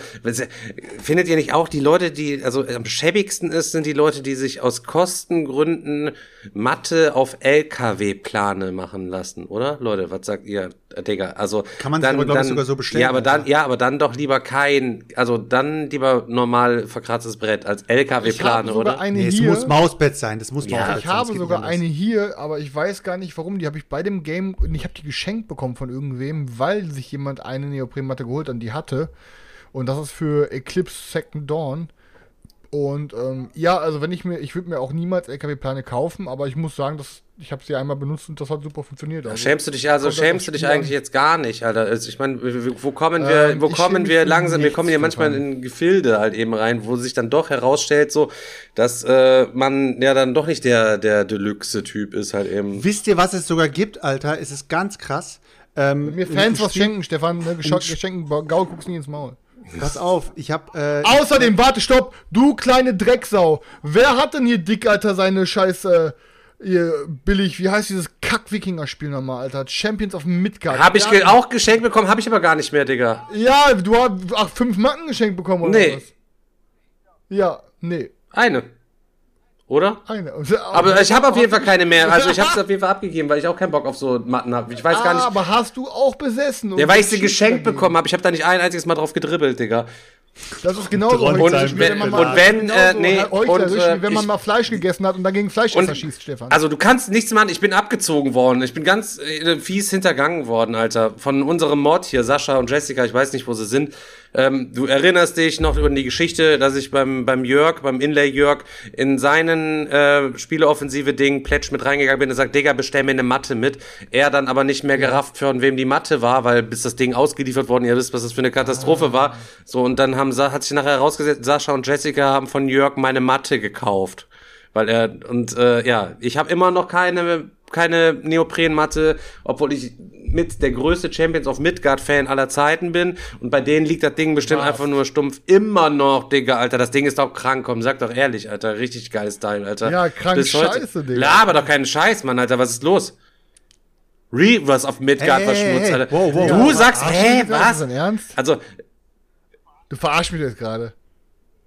[SPEAKER 1] findet ihr nicht auch die Leute, die, also am schäbigsten ist, sind die Leute, die sich aus Kostengründen Matte auf LKW-Plane machen lassen, oder? Leute, was sagt ihr, Digga? Also
[SPEAKER 3] Kann man sich aber, glaub ich, sogar so bestellen
[SPEAKER 1] Ja, aber dann, ja, aber dann doch lieber kein, also dann lieber normal verkratztes Brett als
[SPEAKER 2] Ich habe
[SPEAKER 1] LKW-Plane,
[SPEAKER 2] sogar
[SPEAKER 1] oder?
[SPEAKER 2] eine
[SPEAKER 3] nee, es
[SPEAKER 2] hier.
[SPEAKER 3] muss Mausbett sein. Das muss
[SPEAKER 1] Ja,
[SPEAKER 3] Mausbett
[SPEAKER 2] Ich habe sogar eine hier, aber ich weiß gar nicht warum. Die habe ich bei dem Game und ich habe die geschenkt bekommen von irgendwem, weil sich jemand eine Neoprenmatte geholt hat und die hatte. Und das ist für Eclipse Second Dawn. Und ähm, ja, also wenn ich mir, ich würde mir auch niemals LKW-Plane kaufen, aber ich muss sagen, dass ich habe sie einmal benutzt und das hat super funktioniert. Also,
[SPEAKER 1] Schämst du dich also, schämst du dich eigentlich jetzt gar nicht, Alter? Also ich meine, wo kommen wir,
[SPEAKER 2] Ähm,
[SPEAKER 1] wo kommen wir langsam, wir kommen hier manchmal in Gefilde halt eben rein, wo sich dann doch herausstellt, so, dass äh, man ja dann doch nicht der, der Deluxe-Typ ist halt eben.
[SPEAKER 3] Wisst ihr, was es sogar gibt, Alter? Es ist ganz krass. Ähm,
[SPEAKER 2] Mir Fans was schenken, Stefan. Ne? Geschenken, Gaul guckst nie ins Maul.
[SPEAKER 3] Pass auf, ich hab. Äh,
[SPEAKER 2] Außerdem, warte, stopp, du kleine Drecksau. Wer hat denn hier dick, Alter, seine scheiße, ihr billig, wie heißt dieses Kack-Wikinger-Spiel nochmal, Alter? Champions of Midgard.
[SPEAKER 1] Hab ich
[SPEAKER 2] ja,
[SPEAKER 1] auch geschenkt bekommen, habe ich aber gar nicht mehr, Digga.
[SPEAKER 2] Ja, du hast ach, fünf Macken geschenkt bekommen, oder
[SPEAKER 1] Nee.
[SPEAKER 2] was? Ja, nee.
[SPEAKER 1] Eine. Oder?
[SPEAKER 2] Eine.
[SPEAKER 1] Aber ich habe auf jeden Fall keine mehr. Also ich habe es auf jeden Fall abgegeben, weil ich auch keinen Bock auf so Matten habe. Ich weiß gar
[SPEAKER 2] Ah,
[SPEAKER 1] nicht.
[SPEAKER 2] aber hast du auch besessen?
[SPEAKER 1] Ja,
[SPEAKER 2] und
[SPEAKER 1] weil ich sie geschenkt
[SPEAKER 2] dagegen.
[SPEAKER 1] bekommen habe. Ich habe da nicht ein einziges Mal drauf gedribbelt, Digga.
[SPEAKER 2] Das ist genauso heuchlerisch, wenn mal,
[SPEAKER 1] und wenn, äh, nee, und, äh,
[SPEAKER 2] wie wenn man
[SPEAKER 1] ich-
[SPEAKER 2] mal Fleisch gegessen hat und dann gegen Fleischesser schießt, Stefan.
[SPEAKER 1] Also du kannst nichts machen, ich bin abgezogen worden. Ich bin ganz äh, fies hintergangen worden, Alter. Von unserem Mord hier, Sascha und Jessica, ich weiß nicht, wo sie sind. Ähm, du erinnerst dich noch über die Geschichte, dass ich beim, beim Jörg, beim Inlay Jörg, in seinen äh, Spieleoffensive-Ding Pledge mit reingegangen bin und sagt, Digga, bestell mir eine Matte mit. Er dann aber nicht mehr gerafft, von wem die Matte war, weil bis das Ding ausgeliefert worden, ihr wisst, was das für eine Katastrophe war. So, und dann haben, hat sich nachher herausgesetzt, Sascha und Jessica haben von Jörg meine Matte gekauft. Weil er, und äh, ja, ich habe immer noch keine, keine Neoprenmatte, obwohl ich mit der größte Champions of Midgard-Fan aller Zeiten bin. Und bei denen liegt das Ding bestimmt
[SPEAKER 2] Was?
[SPEAKER 1] einfach nur stumpf. Immer noch, Digga, Alter. Das Ding ist doch krank, komm, sag doch ehrlich, Alter. Richtig geiles Teil, Alter.
[SPEAKER 2] Ja, krank
[SPEAKER 1] Bis heute.
[SPEAKER 2] scheiße, Digga.
[SPEAKER 1] Laber doch keinen Scheiß, Mann, Alter. Was ist los? Reavers of Midgard
[SPEAKER 3] Hey,
[SPEAKER 1] war
[SPEAKER 3] hey, hey.
[SPEAKER 1] Alter.
[SPEAKER 3] Wow, wow,
[SPEAKER 1] du
[SPEAKER 3] wow.
[SPEAKER 1] sagst,
[SPEAKER 2] Verarsch
[SPEAKER 1] hä,
[SPEAKER 2] das
[SPEAKER 1] was?
[SPEAKER 2] Ernst?
[SPEAKER 1] Also,
[SPEAKER 2] Du verarschst mich jetzt gerade.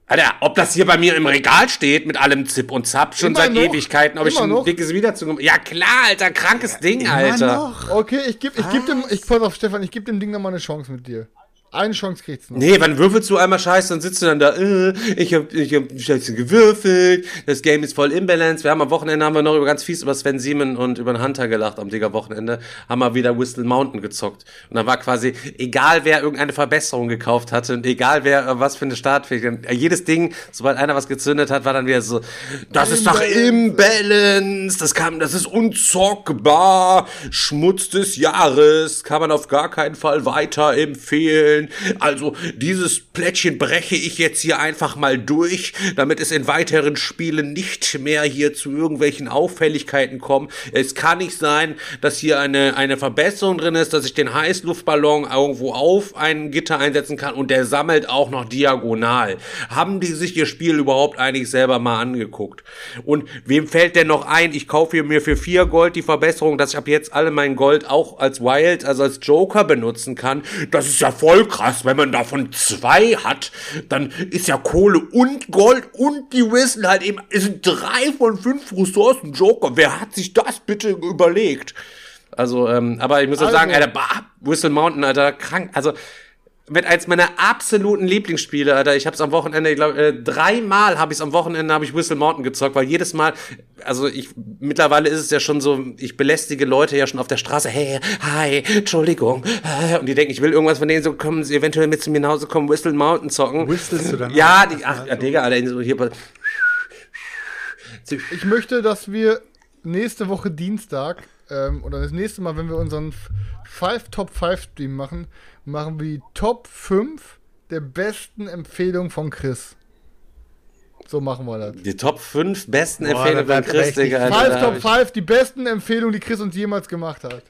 [SPEAKER 1] Alter, ob das hier bei mir im Regal steht mit allem Zip und Zap schon
[SPEAKER 2] Immer
[SPEAKER 1] seit
[SPEAKER 2] noch?
[SPEAKER 1] Ewigkeiten, ob ich
[SPEAKER 2] Immer
[SPEAKER 1] ein
[SPEAKER 2] noch?
[SPEAKER 1] dickes Wiederzug. Ja klar, Alter, krankes Ding, Alter.
[SPEAKER 3] noch.
[SPEAKER 2] Okay, ich geb, ich geb dem, ich pass auf, Stefan, ich geb dem Ding nochmal eine Chance mit dir. Eine Chance kriegst du noch.
[SPEAKER 1] Nee, wann würfelst du einmal Scheiße und sitzt du dann da, äh, ich hab, ich hab Scheiße gewürfelt, das Game ist voll imbalanced. Wir haben am Wochenende haben wir noch über ganz fies über Sven Siemen und über den Hunter gelacht am Digger Wochenende, haben wir wieder Whistle Mountain gezockt. Und dann war quasi, egal wer irgendeine Verbesserung gekauft hatte und egal wer äh, was für eine Startfähigkeit, jedes Ding, sobald einer was gezündet hat, war dann wieder so, das ist doch imbalanced, das kam, das ist unzockbar, Schmutz des Jahres, kann man auf gar keinen Fall weiterempfehlen. Also dieses Plättchen breche ich jetzt hier einfach mal durch, damit es in weiteren Spielen nicht mehr hier zu irgendwelchen Auffälligkeiten kommt. Es kann nicht sein, dass hier eine, eine Verbesserung drin ist, dass ich den Heißluftballon irgendwo auf ein Gitter einsetzen kann und der sammelt auch noch diagonal. Haben die sich ihr Spiel überhaupt eigentlich selber mal angeguckt? Und wem fällt denn noch ein, ich kaufe mir für vier Gold die Verbesserung, dass ich ab jetzt alle mein Gold auch als Wild, also als Joker benutzen kann? Das ist ja voll krass, wenn man davon zwei hat, dann ist ja Kohle und Gold und die wissen halt eben, es sind drei von fünf Ressourcen Joker. Wer hat sich das bitte überlegt? Also, ähm, aber ich muss
[SPEAKER 2] Also-
[SPEAKER 1] sagen, Alter, bah, Whistle Mountain, Alter, krank. Also, mit eins meiner absoluten Lieblingsspiele, Alter. Ich habe es am Wochenende, ich glaube, äh, dreimal habe ich es am Wochenende habe ich Whistle Mountain gezockt, weil jedes Mal, also ich mittlerweile ist es ja schon so, ich belästige Leute ja schon auf der Straße, hey, hi, Entschuldigung, äh, und die denken, ich will irgendwas von denen so kommen, sie eventuell mit zu mir nach Hause kommen, Whistle Mountain zocken.
[SPEAKER 3] Whistlest du dann
[SPEAKER 1] Ja, die, ach, ja, Digga, Alter, so hier.
[SPEAKER 2] Ich möchte, dass wir nächste Woche Dienstag ähm, oder das nächste Mal, wenn wir unseren 5 Top 5 Stream machen, machen wir die Top 5 der besten Empfehlungen von Chris. So machen wir das.
[SPEAKER 1] Die Top 5 besten
[SPEAKER 3] Boah,
[SPEAKER 1] Empfehlungen von Chris, Digga.
[SPEAKER 2] Five Top
[SPEAKER 1] hab
[SPEAKER 2] 5, die besten Empfehlungen, die Chris uns jemals gemacht hat.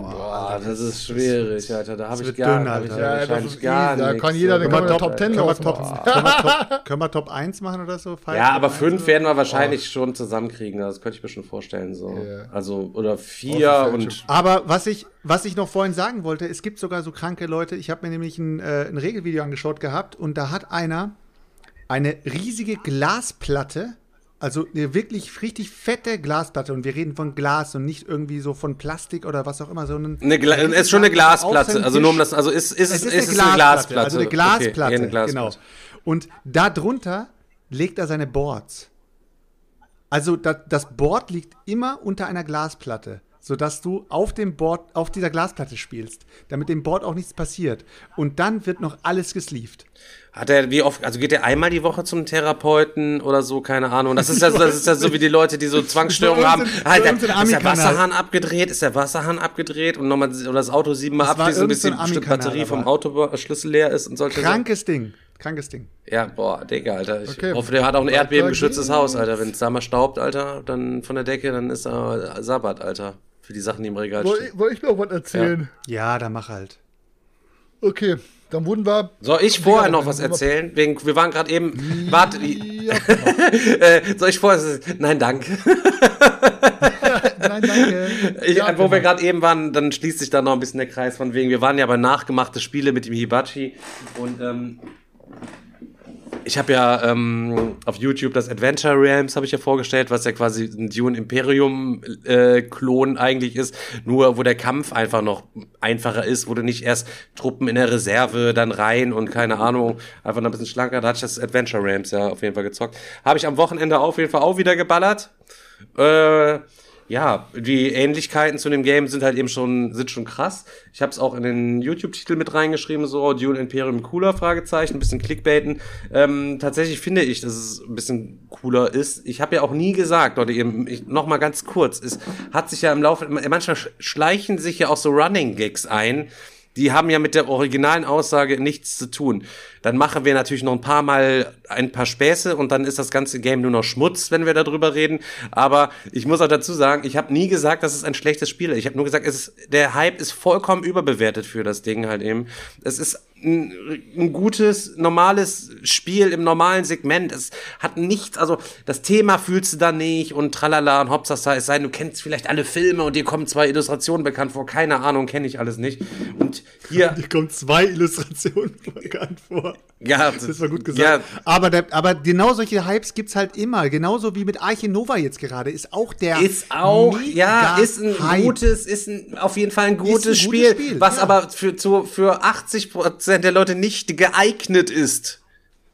[SPEAKER 1] Boah, das ist schwierig, Alter. Da habe ich gar,
[SPEAKER 3] dünn,
[SPEAKER 1] hab ich
[SPEAKER 3] Alter.
[SPEAKER 1] ja,
[SPEAKER 2] Ja, das
[SPEAKER 1] gar.
[SPEAKER 2] Da kann jeder- man
[SPEAKER 3] Top-
[SPEAKER 2] Top 10
[SPEAKER 3] können wir Top,
[SPEAKER 2] machen.
[SPEAKER 3] können, wir Top, können wir Top 1 machen oder so? Five
[SPEAKER 1] Ja, aber
[SPEAKER 3] 1
[SPEAKER 1] fünf
[SPEAKER 3] oder?
[SPEAKER 1] werden wir wahrscheinlich schon zusammenkriegen. Das könnte ich mir schon vorstellen. So.
[SPEAKER 2] Ja.
[SPEAKER 1] Also, oder vier
[SPEAKER 2] Außer
[SPEAKER 1] und.
[SPEAKER 3] Aber was ich, was ich noch vorhin sagen wollte, es gibt sogar so kranke Leute. Ich habe mir nämlich ein, äh, ein Regelvideo angeschaut gehabt und da hat einer eine riesige Glasplatte, also eine wirklich richtig fette Glasplatte und wir reden von Glas und nicht irgendwie so von Plastik oder was auch immer, sondern
[SPEAKER 1] Eine Gla
[SPEAKER 3] eine
[SPEAKER 1] ist schon eine
[SPEAKER 3] Glasplatte
[SPEAKER 1] Glasplatte. Also nur um das, also ist, ist,
[SPEAKER 3] Es ist,
[SPEAKER 1] ist
[SPEAKER 3] eine,
[SPEAKER 1] es eine
[SPEAKER 3] Glasplatte,
[SPEAKER 1] Glasplatte.
[SPEAKER 3] Also eine
[SPEAKER 1] Okay,
[SPEAKER 3] Glasplatte,
[SPEAKER 1] eine Glasplatte.
[SPEAKER 3] genau. Und da drunter legt er seine Boards. Also da, das Board liegt immer unter einer Glasplatte, sodass du auf dem Board, auf dieser Glasplatte spielst, damit dem Board auch nichts passiert. Und dann wird noch alles gesleeved.
[SPEAKER 1] Hat er, wie oft, also geht er einmal die Woche zum Therapeuten oder so, keine Ahnung. Das ist ja, das ist ja so wie die Leute, die so Zwangsstörungen haben. Halt, ist der. Wasserhahn abgedreht? Ist der Wasserhahn abgedreht? Und nochmal, oder das Auto siebenmal abfließen, bis
[SPEAKER 3] so ein
[SPEAKER 1] bestimmte
[SPEAKER 3] Ami-Kanal
[SPEAKER 1] Batterie vom. Autoschlüssel leer ist und solche.
[SPEAKER 3] Krankes Ding. Krankes Ding.
[SPEAKER 1] Ja, boah, Digga, Alter. Ich
[SPEAKER 2] Okay.
[SPEAKER 1] hoffe, der hat auch ein erdbebengeschütztes. Haus, Alter. Wenn es da mal staubt, Alter, dann von der Decke, dann ist da Sabbat, Alter. Für die Sachen, die im Regal
[SPEAKER 2] Soll
[SPEAKER 1] stehen.
[SPEAKER 2] ich, soll ich noch was erzählen?
[SPEAKER 3] Ja, dann mach halt.
[SPEAKER 2] Okay, dann wurden wir.
[SPEAKER 1] Soll ich vorher noch was
[SPEAKER 2] wir-
[SPEAKER 1] erzählen? Wegen, wir waren gerade eben. Warte,
[SPEAKER 2] Ja,
[SPEAKER 1] äh, soll ich vorher. Nein, danke.
[SPEAKER 2] nein, danke.
[SPEAKER 1] Ich,
[SPEAKER 2] Ja,
[SPEAKER 1] wo wir
[SPEAKER 2] genau.
[SPEAKER 1] gerade eben waren, dann schließt sich da noch ein bisschen der Kreis von wegen. Wir waren ja bei nachgemachte Spiele mit dem Hibachi und ähm, ich habe ja ähm, auf YouTube das Adventure Realms habe ich ja vorgestellt, was ja quasi ein Dune Imperium äh, Klon eigentlich ist, nur wo der Kampf einfach noch einfacher ist, wo du nicht erst Truppen in der Reserve dann rein und keine Ahnung, einfach noch ein bisschen schlanker. Da hatte ich das Adventure Realms ja auf jeden Fall gezockt. Habe ich am Wochenende auf jeden Fall auch wieder geballert. Äh, ja, die Ähnlichkeiten zu dem Game sind halt eben schon, sind schon krass. Ich habe es auch in den YouTube-Titel mit reingeschrieben, so Dune Imperium cooler, Fragezeichen, ein bisschen Clickbaiten. Ähm, tatsächlich finde ich, dass es ein bisschen cooler ist. Ich habe ja auch nie gesagt, Leute, eben, ich, noch mal ganz kurz, es hat sich ja im Laufe, manchmal sch- schleichen sich ja auch so Running Gags ein, die haben ja mit der originalen Aussage nichts zu tun. Dann machen wir natürlich noch ein paar Mal ein paar Späße und dann ist das ganze Game nur noch Schmutz, wenn wir darüber reden. Aber ich muss auch dazu sagen, ich habe nie gesagt, dass es ein schlechtes Spiel ist. Ich habe nur gesagt, es ist, der Hype ist vollkommen überbewertet für das Ding halt eben. Es ist ein, ein gutes, normales Spiel im normalen Segment. Es hat nichts, also das Thema fühlst du da nicht und tralala und Hopsasa, es sei denn, du kennst vielleicht alle Filme und dir kommen zwei Illustrationen bekannt vor. Keine Ahnung, kenne ich alles nicht. Und hier,
[SPEAKER 3] Hier kommen zwei Illustrationen bekannt vor.
[SPEAKER 1] Ja,
[SPEAKER 3] Das war gut
[SPEAKER 1] Ja,
[SPEAKER 3] gesagt. Aber, der, aber genau solche Hypes gibt's halt immer. Genauso wie mit Arche Nova jetzt gerade. Ist auch der.
[SPEAKER 1] Ist auch, ja, ist ein
[SPEAKER 3] Hype.
[SPEAKER 1] gutes, ist ein, auf jeden Fall ein gutes,
[SPEAKER 3] gutes
[SPEAKER 1] Spiel,
[SPEAKER 3] Spiel,
[SPEAKER 1] was
[SPEAKER 3] ja.
[SPEAKER 1] aber für, zu, für 80% der Leute nicht geeignet ist.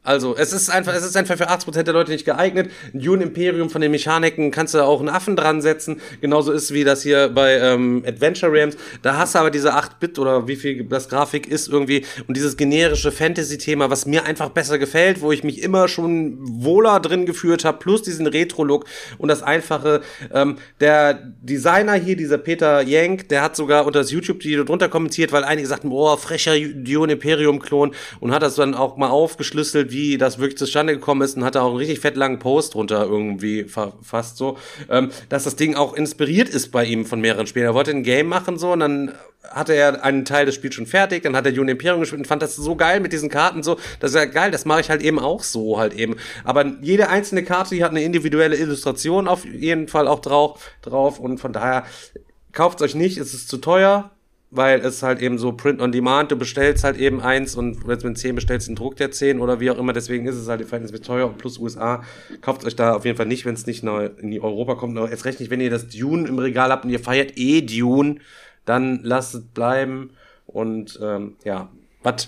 [SPEAKER 1] Also, es ist einfach, es ist einfach für 80% der Leute nicht geeignet. Dune Imperium von den Mechaniken kannst du auch einen Affen dran setzen. Genauso ist wie das hier bei ähm, Adventure Realms. Da hast du aber diese 8-Bit oder wie viel das Grafik ist irgendwie und dieses generische Fantasy-Thema, was mir einfach besser gefällt, wo ich mich immer schon wohler drin geführt habe, plus diesen Retro-Look und das einfache. Ähm, der Designer hier, dieser Peter Yank, der hat sogar unter das YouTube-Video drunter kommentiert, weil einige sagten, boah, frecher Dune Imperium-Klon und hat das dann auch mal aufgeschlüsselt, wie das wirklich zustande gekommen ist und hat da auch einen richtig fett langen Post drunter irgendwie verfasst, so, ähm, dass das Ding auch inspiriert ist bei ihm von mehreren Spielen. Er wollte ein Game machen, so, und dann hatte er einen Teil des Spiels schon fertig, dann hat er Dune Imperium gespielt und fand das so geil mit diesen Karten so, das ist ja geil, das mache ich halt eben auch so halt eben. Aber jede einzelne Karte, die hat eine individuelle Illustration auf jeden Fall auch drauf, drauf und von daher kauft euch nicht, es ist zu teuer. Weil es halt eben so Print on Demand, du bestellst halt eben eins und wenn du 10 bestellst, den Druck der 10 oder wie auch immer, deswegen ist es halt im Verhältnis mit teuer und plus USA. Kauft euch da auf jeden Fall nicht, wenn es nicht neu in die Europa kommt. Aber erst recht nicht, wenn ihr das Dune im Regal habt und ihr feiert eh Dune, dann lasst es bleiben. Und ähm, ja, was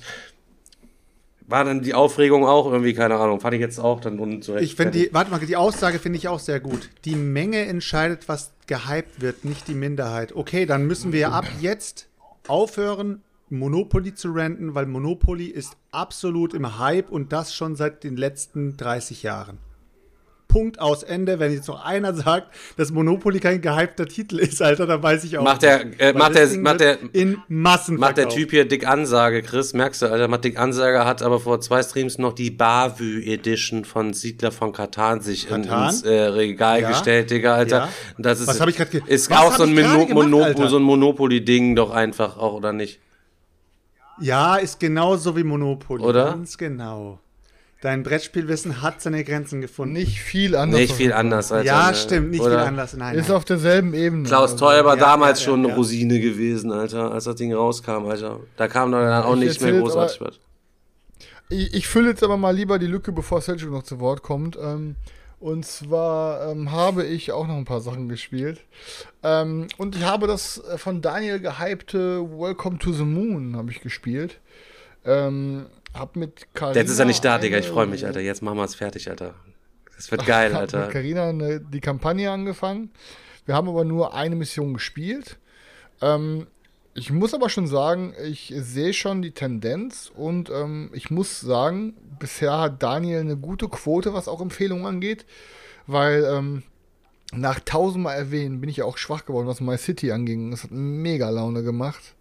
[SPEAKER 1] war dann die Aufregung auch irgendwie, keine Ahnung, fand ich jetzt auch dann unzurecht.
[SPEAKER 3] Ich finde die, warte mal, die Aussage finde ich auch sehr gut. Die Menge entscheidet, was gehypt wird, nicht die Minderheit. Okay, dann müssen wir ab jetzt aufhören, Monopoly zu renten, weil Monopoly ist absolut im Hype und das schon seit den letzten 30 Jahren. Punkt aus Ende. Wenn jetzt noch einer sagt, dass Monopoly kein gehypter Titel ist, Alter, dann weiß ich auch.
[SPEAKER 1] Macht der,
[SPEAKER 3] nicht.
[SPEAKER 1] äh, macht der, macht der,
[SPEAKER 3] in Massen
[SPEAKER 1] macht der. Typ hier dick Ansage, Chris, merkst du, Alter, macht dick Ansage, hat aber vor zwei Streams noch die Bavü Edition von Siedler von Katan sich
[SPEAKER 3] Katan?
[SPEAKER 1] ins äh, Regal
[SPEAKER 3] Ja.
[SPEAKER 1] gestellt, Digga, Alter.
[SPEAKER 3] Ja.
[SPEAKER 1] Das ist,
[SPEAKER 3] Was hab ich grad ge-
[SPEAKER 1] ist auch so ein,
[SPEAKER 3] gerade
[SPEAKER 1] Mono
[SPEAKER 3] gemacht,
[SPEAKER 1] so ein Monopoly-Ding doch einfach auch, oder nicht?
[SPEAKER 3] Ja, ist genauso wie Monopoly.
[SPEAKER 1] Oder?
[SPEAKER 3] Ganz genau. Dein Brettspielwissen hat seine Grenzen gefunden.
[SPEAKER 2] Nicht viel anders.
[SPEAKER 1] Nicht viel anders, Alter.
[SPEAKER 3] ja,
[SPEAKER 1] ne?
[SPEAKER 3] stimmt, nicht
[SPEAKER 1] Oder?
[SPEAKER 3] viel anders. Nein,
[SPEAKER 2] Ist
[SPEAKER 3] nein.
[SPEAKER 2] auf derselben Ebene.
[SPEAKER 1] Klaus
[SPEAKER 2] Also,
[SPEAKER 1] Teuer war
[SPEAKER 3] Ja,
[SPEAKER 1] damals
[SPEAKER 3] ja,
[SPEAKER 1] schon
[SPEAKER 3] ja,
[SPEAKER 1] eine
[SPEAKER 3] ja.
[SPEAKER 1] Rosine gewesen, Alter, als das Ding rauskam, Alter. Da kam dann auch
[SPEAKER 2] Ich
[SPEAKER 1] nicht mehr großartig was.
[SPEAKER 2] Ich, ich fülle jetzt aber mal lieber die Lücke, bevor Selchuk noch zu Wort kommt. Ähm, und zwar ähm, habe ich auch noch ein paar Sachen gespielt. Ähm, und ich habe das äh, von Daniel gehypte Welcome to the Moon habe ich gespielt. Ähm, hab mit Carina
[SPEAKER 1] Jetzt ist er nicht da, Digga, ich freue mich, Alter. Jetzt machen wir es fertig, Alter. Das wird geil,
[SPEAKER 2] hab mit
[SPEAKER 1] Alter.
[SPEAKER 2] Carina eine, die Kampagne angefangen. Wir haben aber nur eine Mission gespielt. Ähm, ich muss aber schon sagen, ich sehe schon die Tendenz und ähm, ich muss sagen, bisher hat Daniel eine gute Quote, was auch Empfehlungen angeht, weil ähm, nach tausendmal erwähnen bin ich ja auch schwach geworden, was My City anging. Das hat mega Laune gemacht.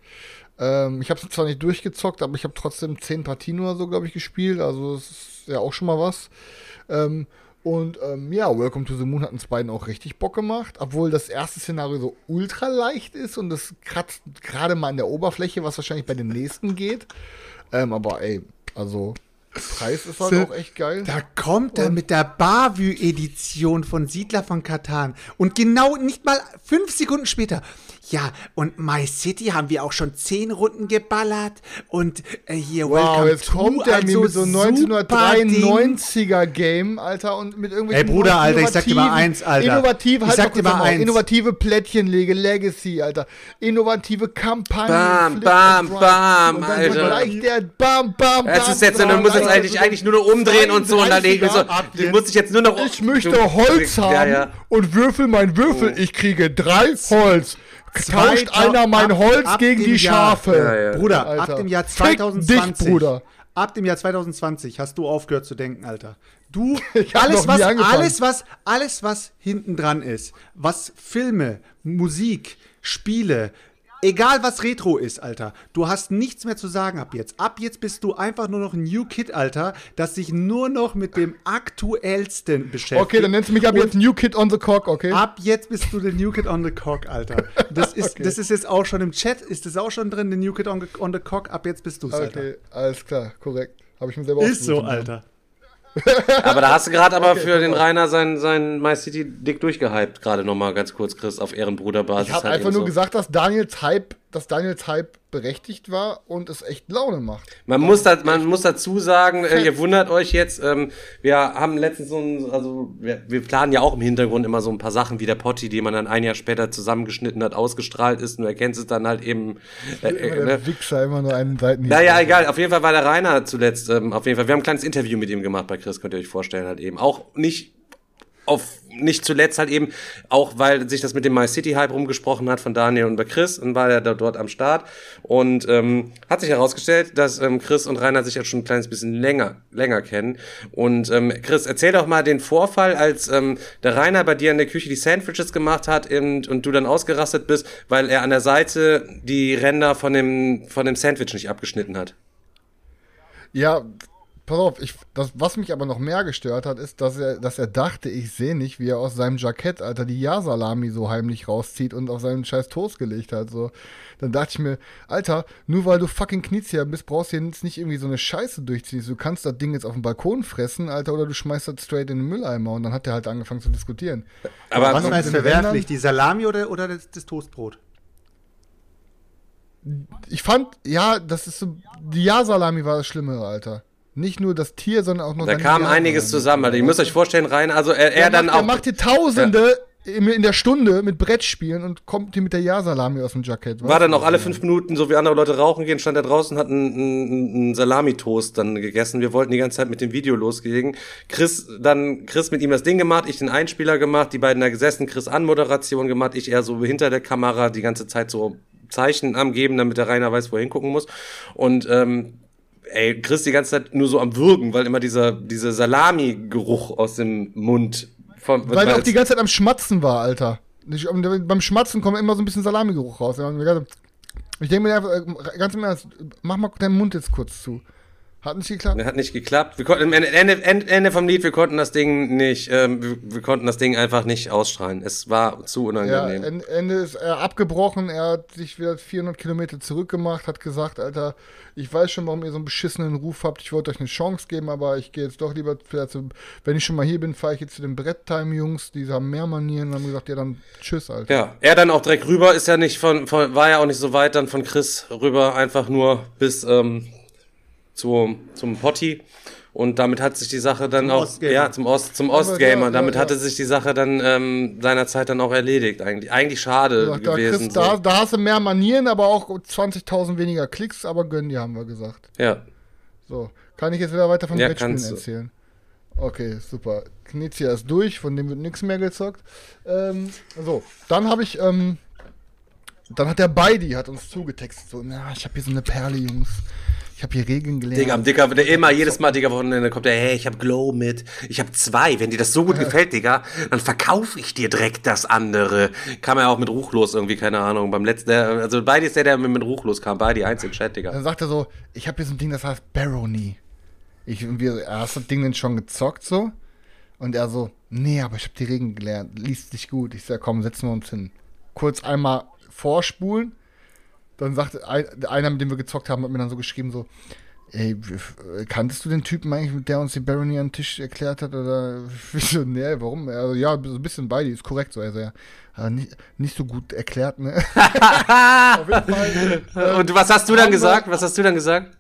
[SPEAKER 2] Ähm, ich habe es zwar nicht durchgezockt, aber ich habe trotzdem zehn Partien oder so, glaube ich, gespielt. Also das ist ja auch schon mal was. Ähm, und ähm, ja, Welcome to the Moon hat uns beiden auch richtig Bock gemacht, obwohl das erste Szenario so ultra leicht ist und das kratzt gerade mal an der Oberfläche, was wahrscheinlich bei den nächsten geht. Ähm, aber ey, also Preis ist halt
[SPEAKER 3] So,
[SPEAKER 2] auch echt geil.
[SPEAKER 3] Da kommt er mit der Bavü-Edition von Siedler von Katan. Und genau nicht mal fünf Sekunden später. Ja, und My City haben wir auch schon zehn Runden geballert. Und äh, hier,
[SPEAKER 2] Wow,
[SPEAKER 3] Welcome
[SPEAKER 2] jetzt
[SPEAKER 3] to,
[SPEAKER 2] kommt er mir
[SPEAKER 3] also
[SPEAKER 2] mit so
[SPEAKER 3] super Ding.
[SPEAKER 2] 1993er Game, Alter, und mit irgendwelchen
[SPEAKER 3] Ey, Bruder, Alter, ich sag dir mal eins, Alter.
[SPEAKER 2] Innovative,
[SPEAKER 3] Ich
[SPEAKER 2] halt
[SPEAKER 3] sag
[SPEAKER 2] mal
[SPEAKER 3] dir mal eins.
[SPEAKER 2] innovative Plättchenlege, Legacy, Alter. Innovative Kampagnen.
[SPEAKER 1] Bam,
[SPEAKER 2] Flip
[SPEAKER 1] bam, bam, Alter.
[SPEAKER 2] Gleich der Bam, Bam,
[SPEAKER 1] Das
[SPEAKER 2] Bam.
[SPEAKER 1] ist jetzt, du musst jetzt eigentlich,
[SPEAKER 2] so
[SPEAKER 1] eigentlich nur noch umdrehen und so und dann irgendwie so,
[SPEAKER 2] 32er ab
[SPEAKER 1] du
[SPEAKER 2] jetzt.
[SPEAKER 1] musst dich jetzt nur noch.
[SPEAKER 2] Ich möchte Holz haben
[SPEAKER 1] Ja, ja.
[SPEAKER 2] und würfel mein Würfel. Ich kriege drei Holz. Tauscht einer mein
[SPEAKER 3] ab-
[SPEAKER 2] Holz
[SPEAKER 3] ab
[SPEAKER 2] gegen die
[SPEAKER 3] Jahr.
[SPEAKER 2] Schafe.
[SPEAKER 1] Ja, ja.
[SPEAKER 3] Bruder,
[SPEAKER 2] Alter.
[SPEAKER 3] ab dem Jahr
[SPEAKER 2] Fick
[SPEAKER 3] 2020.
[SPEAKER 2] Dich, Bruder.
[SPEAKER 3] Ab dem Jahr 2020 hast du aufgehört zu denken, Alter. Du, alles was, alles was, alles was hinten dran ist, was Filme, Musik, Spiele, egal was Retro ist, Alter, du hast nichts mehr zu sagen ab jetzt. Ab jetzt bist du einfach nur noch ein New Kid, Alter, das sich nur noch mit dem aktuellsten beschäftigt.
[SPEAKER 2] Okay, dann nennst du mich ab
[SPEAKER 3] Und
[SPEAKER 2] jetzt New Kid on the Cock, okay?
[SPEAKER 3] Ab jetzt bist du der New Kid on the Cock, Alter. Das ist,
[SPEAKER 2] Okay.
[SPEAKER 3] das ist jetzt auch schon im Chat, ist das auch schon drin, der New Kid on the, on the Cock. Ab jetzt bist du's, Alter.
[SPEAKER 2] Okay, alles klar, korrekt. Habe ich mir selber
[SPEAKER 3] Ist so. Alter.
[SPEAKER 1] Aber da hast du gerade aber
[SPEAKER 2] Okay,
[SPEAKER 1] für den. Rainer sein, sein My City dick durchgehypt, gerade nochmal ganz kurz, Chris, auf Ehrenbruderbasis.
[SPEAKER 2] Ich habe
[SPEAKER 1] halt
[SPEAKER 2] einfach nur
[SPEAKER 1] so.
[SPEAKER 2] gesagt, dass Daniels Hype, dass Daniels Hype berechtigt war und es echt Laune macht.
[SPEAKER 1] Man muss, da, man muss dazu sagen, äh, ihr wundert euch jetzt, ähm, wir haben letztens so ein, also wir, wir planen ja auch im Hintergrund immer so ein paar Sachen wie der Potti, die man dann ein Jahr später zusammengeschnitten hat, ausgestrahlt ist und du erkennst es dann halt eben. Äh,
[SPEAKER 2] Immer
[SPEAKER 1] äh, ne?
[SPEAKER 2] der Wichser immer nur einen Seiten.
[SPEAKER 1] Naja, egal. Auf jeden Fall war der Rainer zuletzt. Ähm, auf jeden Fall. Wir haben ein kleines Interview mit ihm gemacht bei Chris, könnt ihr euch vorstellen, halt eben. Auch nicht auf, nicht zuletzt halt eben, auch weil sich das mit dem My City Hype rumgesprochen hat von Daniel und bei Chris und war er da dort am Start und ähm, hat sich herausgestellt, dass ähm, Chris und Rainer sich jetzt schon ein kleines bisschen länger, länger kennen. Und ähm, Chris, erzähl doch mal den Vorfall, als ähm, der Rainer bei dir in der Küche die Sandwiches gemacht hat und, und du dann ausgerastet bist, weil er an der Seite die Ränder von dem, von dem Sandwich nicht abgeschnitten hat.
[SPEAKER 2] Ja, pass auf, ich, das, was mich aber noch mehr gestört hat, ist, dass er, dass er dachte, ich sehe nicht, wie er aus seinem Jackett, Alter, die Ja-Salami so heimlich rauszieht und auf seinen scheiß Toast gelegt hat. So. Dann dachte ich mir, Alter, nur weil du fucking Knizia bist, brauchst du jetzt nicht irgendwie so eine Scheiße durchziehen. Du kannst das Ding jetzt auf dem Balkon fressen, Alter, oder du schmeißt das straight in den Mülleimer. Und dann hat er halt angefangen zu diskutieren.
[SPEAKER 1] Aber
[SPEAKER 3] Was du verwerflich, die Salami oder, oder das, das Toastbrot?
[SPEAKER 2] ich fand, ja, das ist so, die Ja-Salami war das Schlimmere, Alter. Nicht nur das Tier, sondern auch noch
[SPEAKER 1] Da kam
[SPEAKER 2] Ja-Salami.
[SPEAKER 1] einiges zusammen. Also ihr müsst euch vorstellen, rein, also er, er dann
[SPEAKER 2] macht,
[SPEAKER 1] auch.
[SPEAKER 2] Der macht hier Tausende in, in der Stunde mit Brettspielen und kommt hier mit der Ja-Salami aus dem Jackett.
[SPEAKER 1] War dann auch alle fünf Minuten, so wie andere Leute rauchen gehen, stand er draußen, hat einen, einen, einen Salami-Toast dann gegessen. Wir wollten die ganze Zeit mit dem Video loslegen. Chris, dann Chris mit ihm das Ding gemacht, ich den Einspieler gemacht, die beiden da gesessen, Chris Anmoderation gemacht, ich eher so hinter der Kamera die ganze Zeit so Zeichen am Geben, damit der Rainer weiß, wo er hingucken muss. Und ähm, ey, Chris die ganze Zeit nur so am Würgen, weil immer dieser, dieser Salami-Geruch aus dem Mund von,
[SPEAKER 2] Weil er auch die ganze Zeit am Schmatzen war, Alter. Und beim Schmatzen kommt immer so ein bisschen Salamigeruch raus. Ich denke mir einfach, äh, ganz im Ernst, mach mal deinen Mund jetzt kurz zu. Hat nicht geklappt?
[SPEAKER 1] Hat nicht geklappt. Wir konnten, Ende, Ende, Ende vom Lied, wir konnten das Ding nicht, ähm, wir, wir konnten das Ding einfach nicht ausstrahlen. Es war zu
[SPEAKER 2] Ja,
[SPEAKER 1] unangenehm.
[SPEAKER 2] en- Ende ist er abgebrochen, er hat sich wieder 400 Kilometer zurückgemacht, hat gesagt, Alter, ich weiß schon, warum ihr so einen beschissenen Ruf habt, ich wollte euch eine Chance geben, aber ich gehe jetzt doch lieber, zu, zu, wenn ich schon mal hier bin, fahre ich jetzt zu den Bretttime-Jungs, die haben mehr Manieren und haben gesagt, ja dann tschüss, Alter.
[SPEAKER 1] ja, er dann auch direkt rüber, ist ja nicht von, von, war ja auch nicht so weit dann von Chris rüber, einfach nur bis ähm, zu, zum Potti. Und damit hat sich die Sache dann
[SPEAKER 3] Zum
[SPEAKER 1] auch,
[SPEAKER 3] Ostgamer.
[SPEAKER 1] ja, zum Ost, zum Ostgamer.
[SPEAKER 2] ja,
[SPEAKER 1] damit
[SPEAKER 2] ja,
[SPEAKER 1] hatte
[SPEAKER 2] ja.
[SPEAKER 1] sich die Sache dann ähm, seinerzeit dann auch erledigt eigentlich. Eigentlich schade
[SPEAKER 2] Gesagt, da,
[SPEAKER 1] gewesen.
[SPEAKER 2] kriegst,
[SPEAKER 1] so.
[SPEAKER 2] da, da hast du mehr Manieren, aber auch 20.000 weniger Klicks, aber gönn dir, haben wir gesagt.
[SPEAKER 1] Ja.
[SPEAKER 2] So, kann ich jetzt wieder weiter vom
[SPEAKER 1] Ja,
[SPEAKER 2] Brettspielen erzählen? Okay, super. Knizia ist durch, von dem wird nichts mehr gezockt. Ähm, so, dann habe ich, ähm, dann hat der Beidi hat uns zugetextet, so, na, ich habe hier so eine Perle, Jungs. Ich habe hier Regeln gelernt.
[SPEAKER 1] Digga, Digga, der immer, jedes Mal, Digga, Wochenende kommt der, hey, ich hab Glow mit, ich hab zwei, wenn dir das so gut gefällt, Digga, dann verkaufe ich dir direkt das andere. Kam ja auch mit Ruchlos irgendwie, keine Ahnung, beim letzten, also beide ist der, der mit Ruchlos kam, beide eins im Chat, Digga.
[SPEAKER 2] Dann sagt er so, ich habe hier so ein Ding, das heißt Barony. Ich, er hast das Ding denn schon gezockt so? Und er so, nee, aber ich habe die Regeln gelernt, liest dich gut. Ich sag, komm, setzen wir uns hin. Kurz einmal vorspulen. Dann sagt ein, einer, mit dem wir gezockt haben, hat mir dann so geschrieben, so, ey, w- kanntest du den Typen eigentlich, mit der uns die Barony an den Tisch erklärt hat? Oder so, nee, warum? Also, ja, so ein bisschen bei dir, ist korrekt so. Also, ja, aber nicht, nicht so gut erklärt, ne? Auf jeden Fall.
[SPEAKER 1] Und was hast du dann gesagt? Was hast du dann gesagt?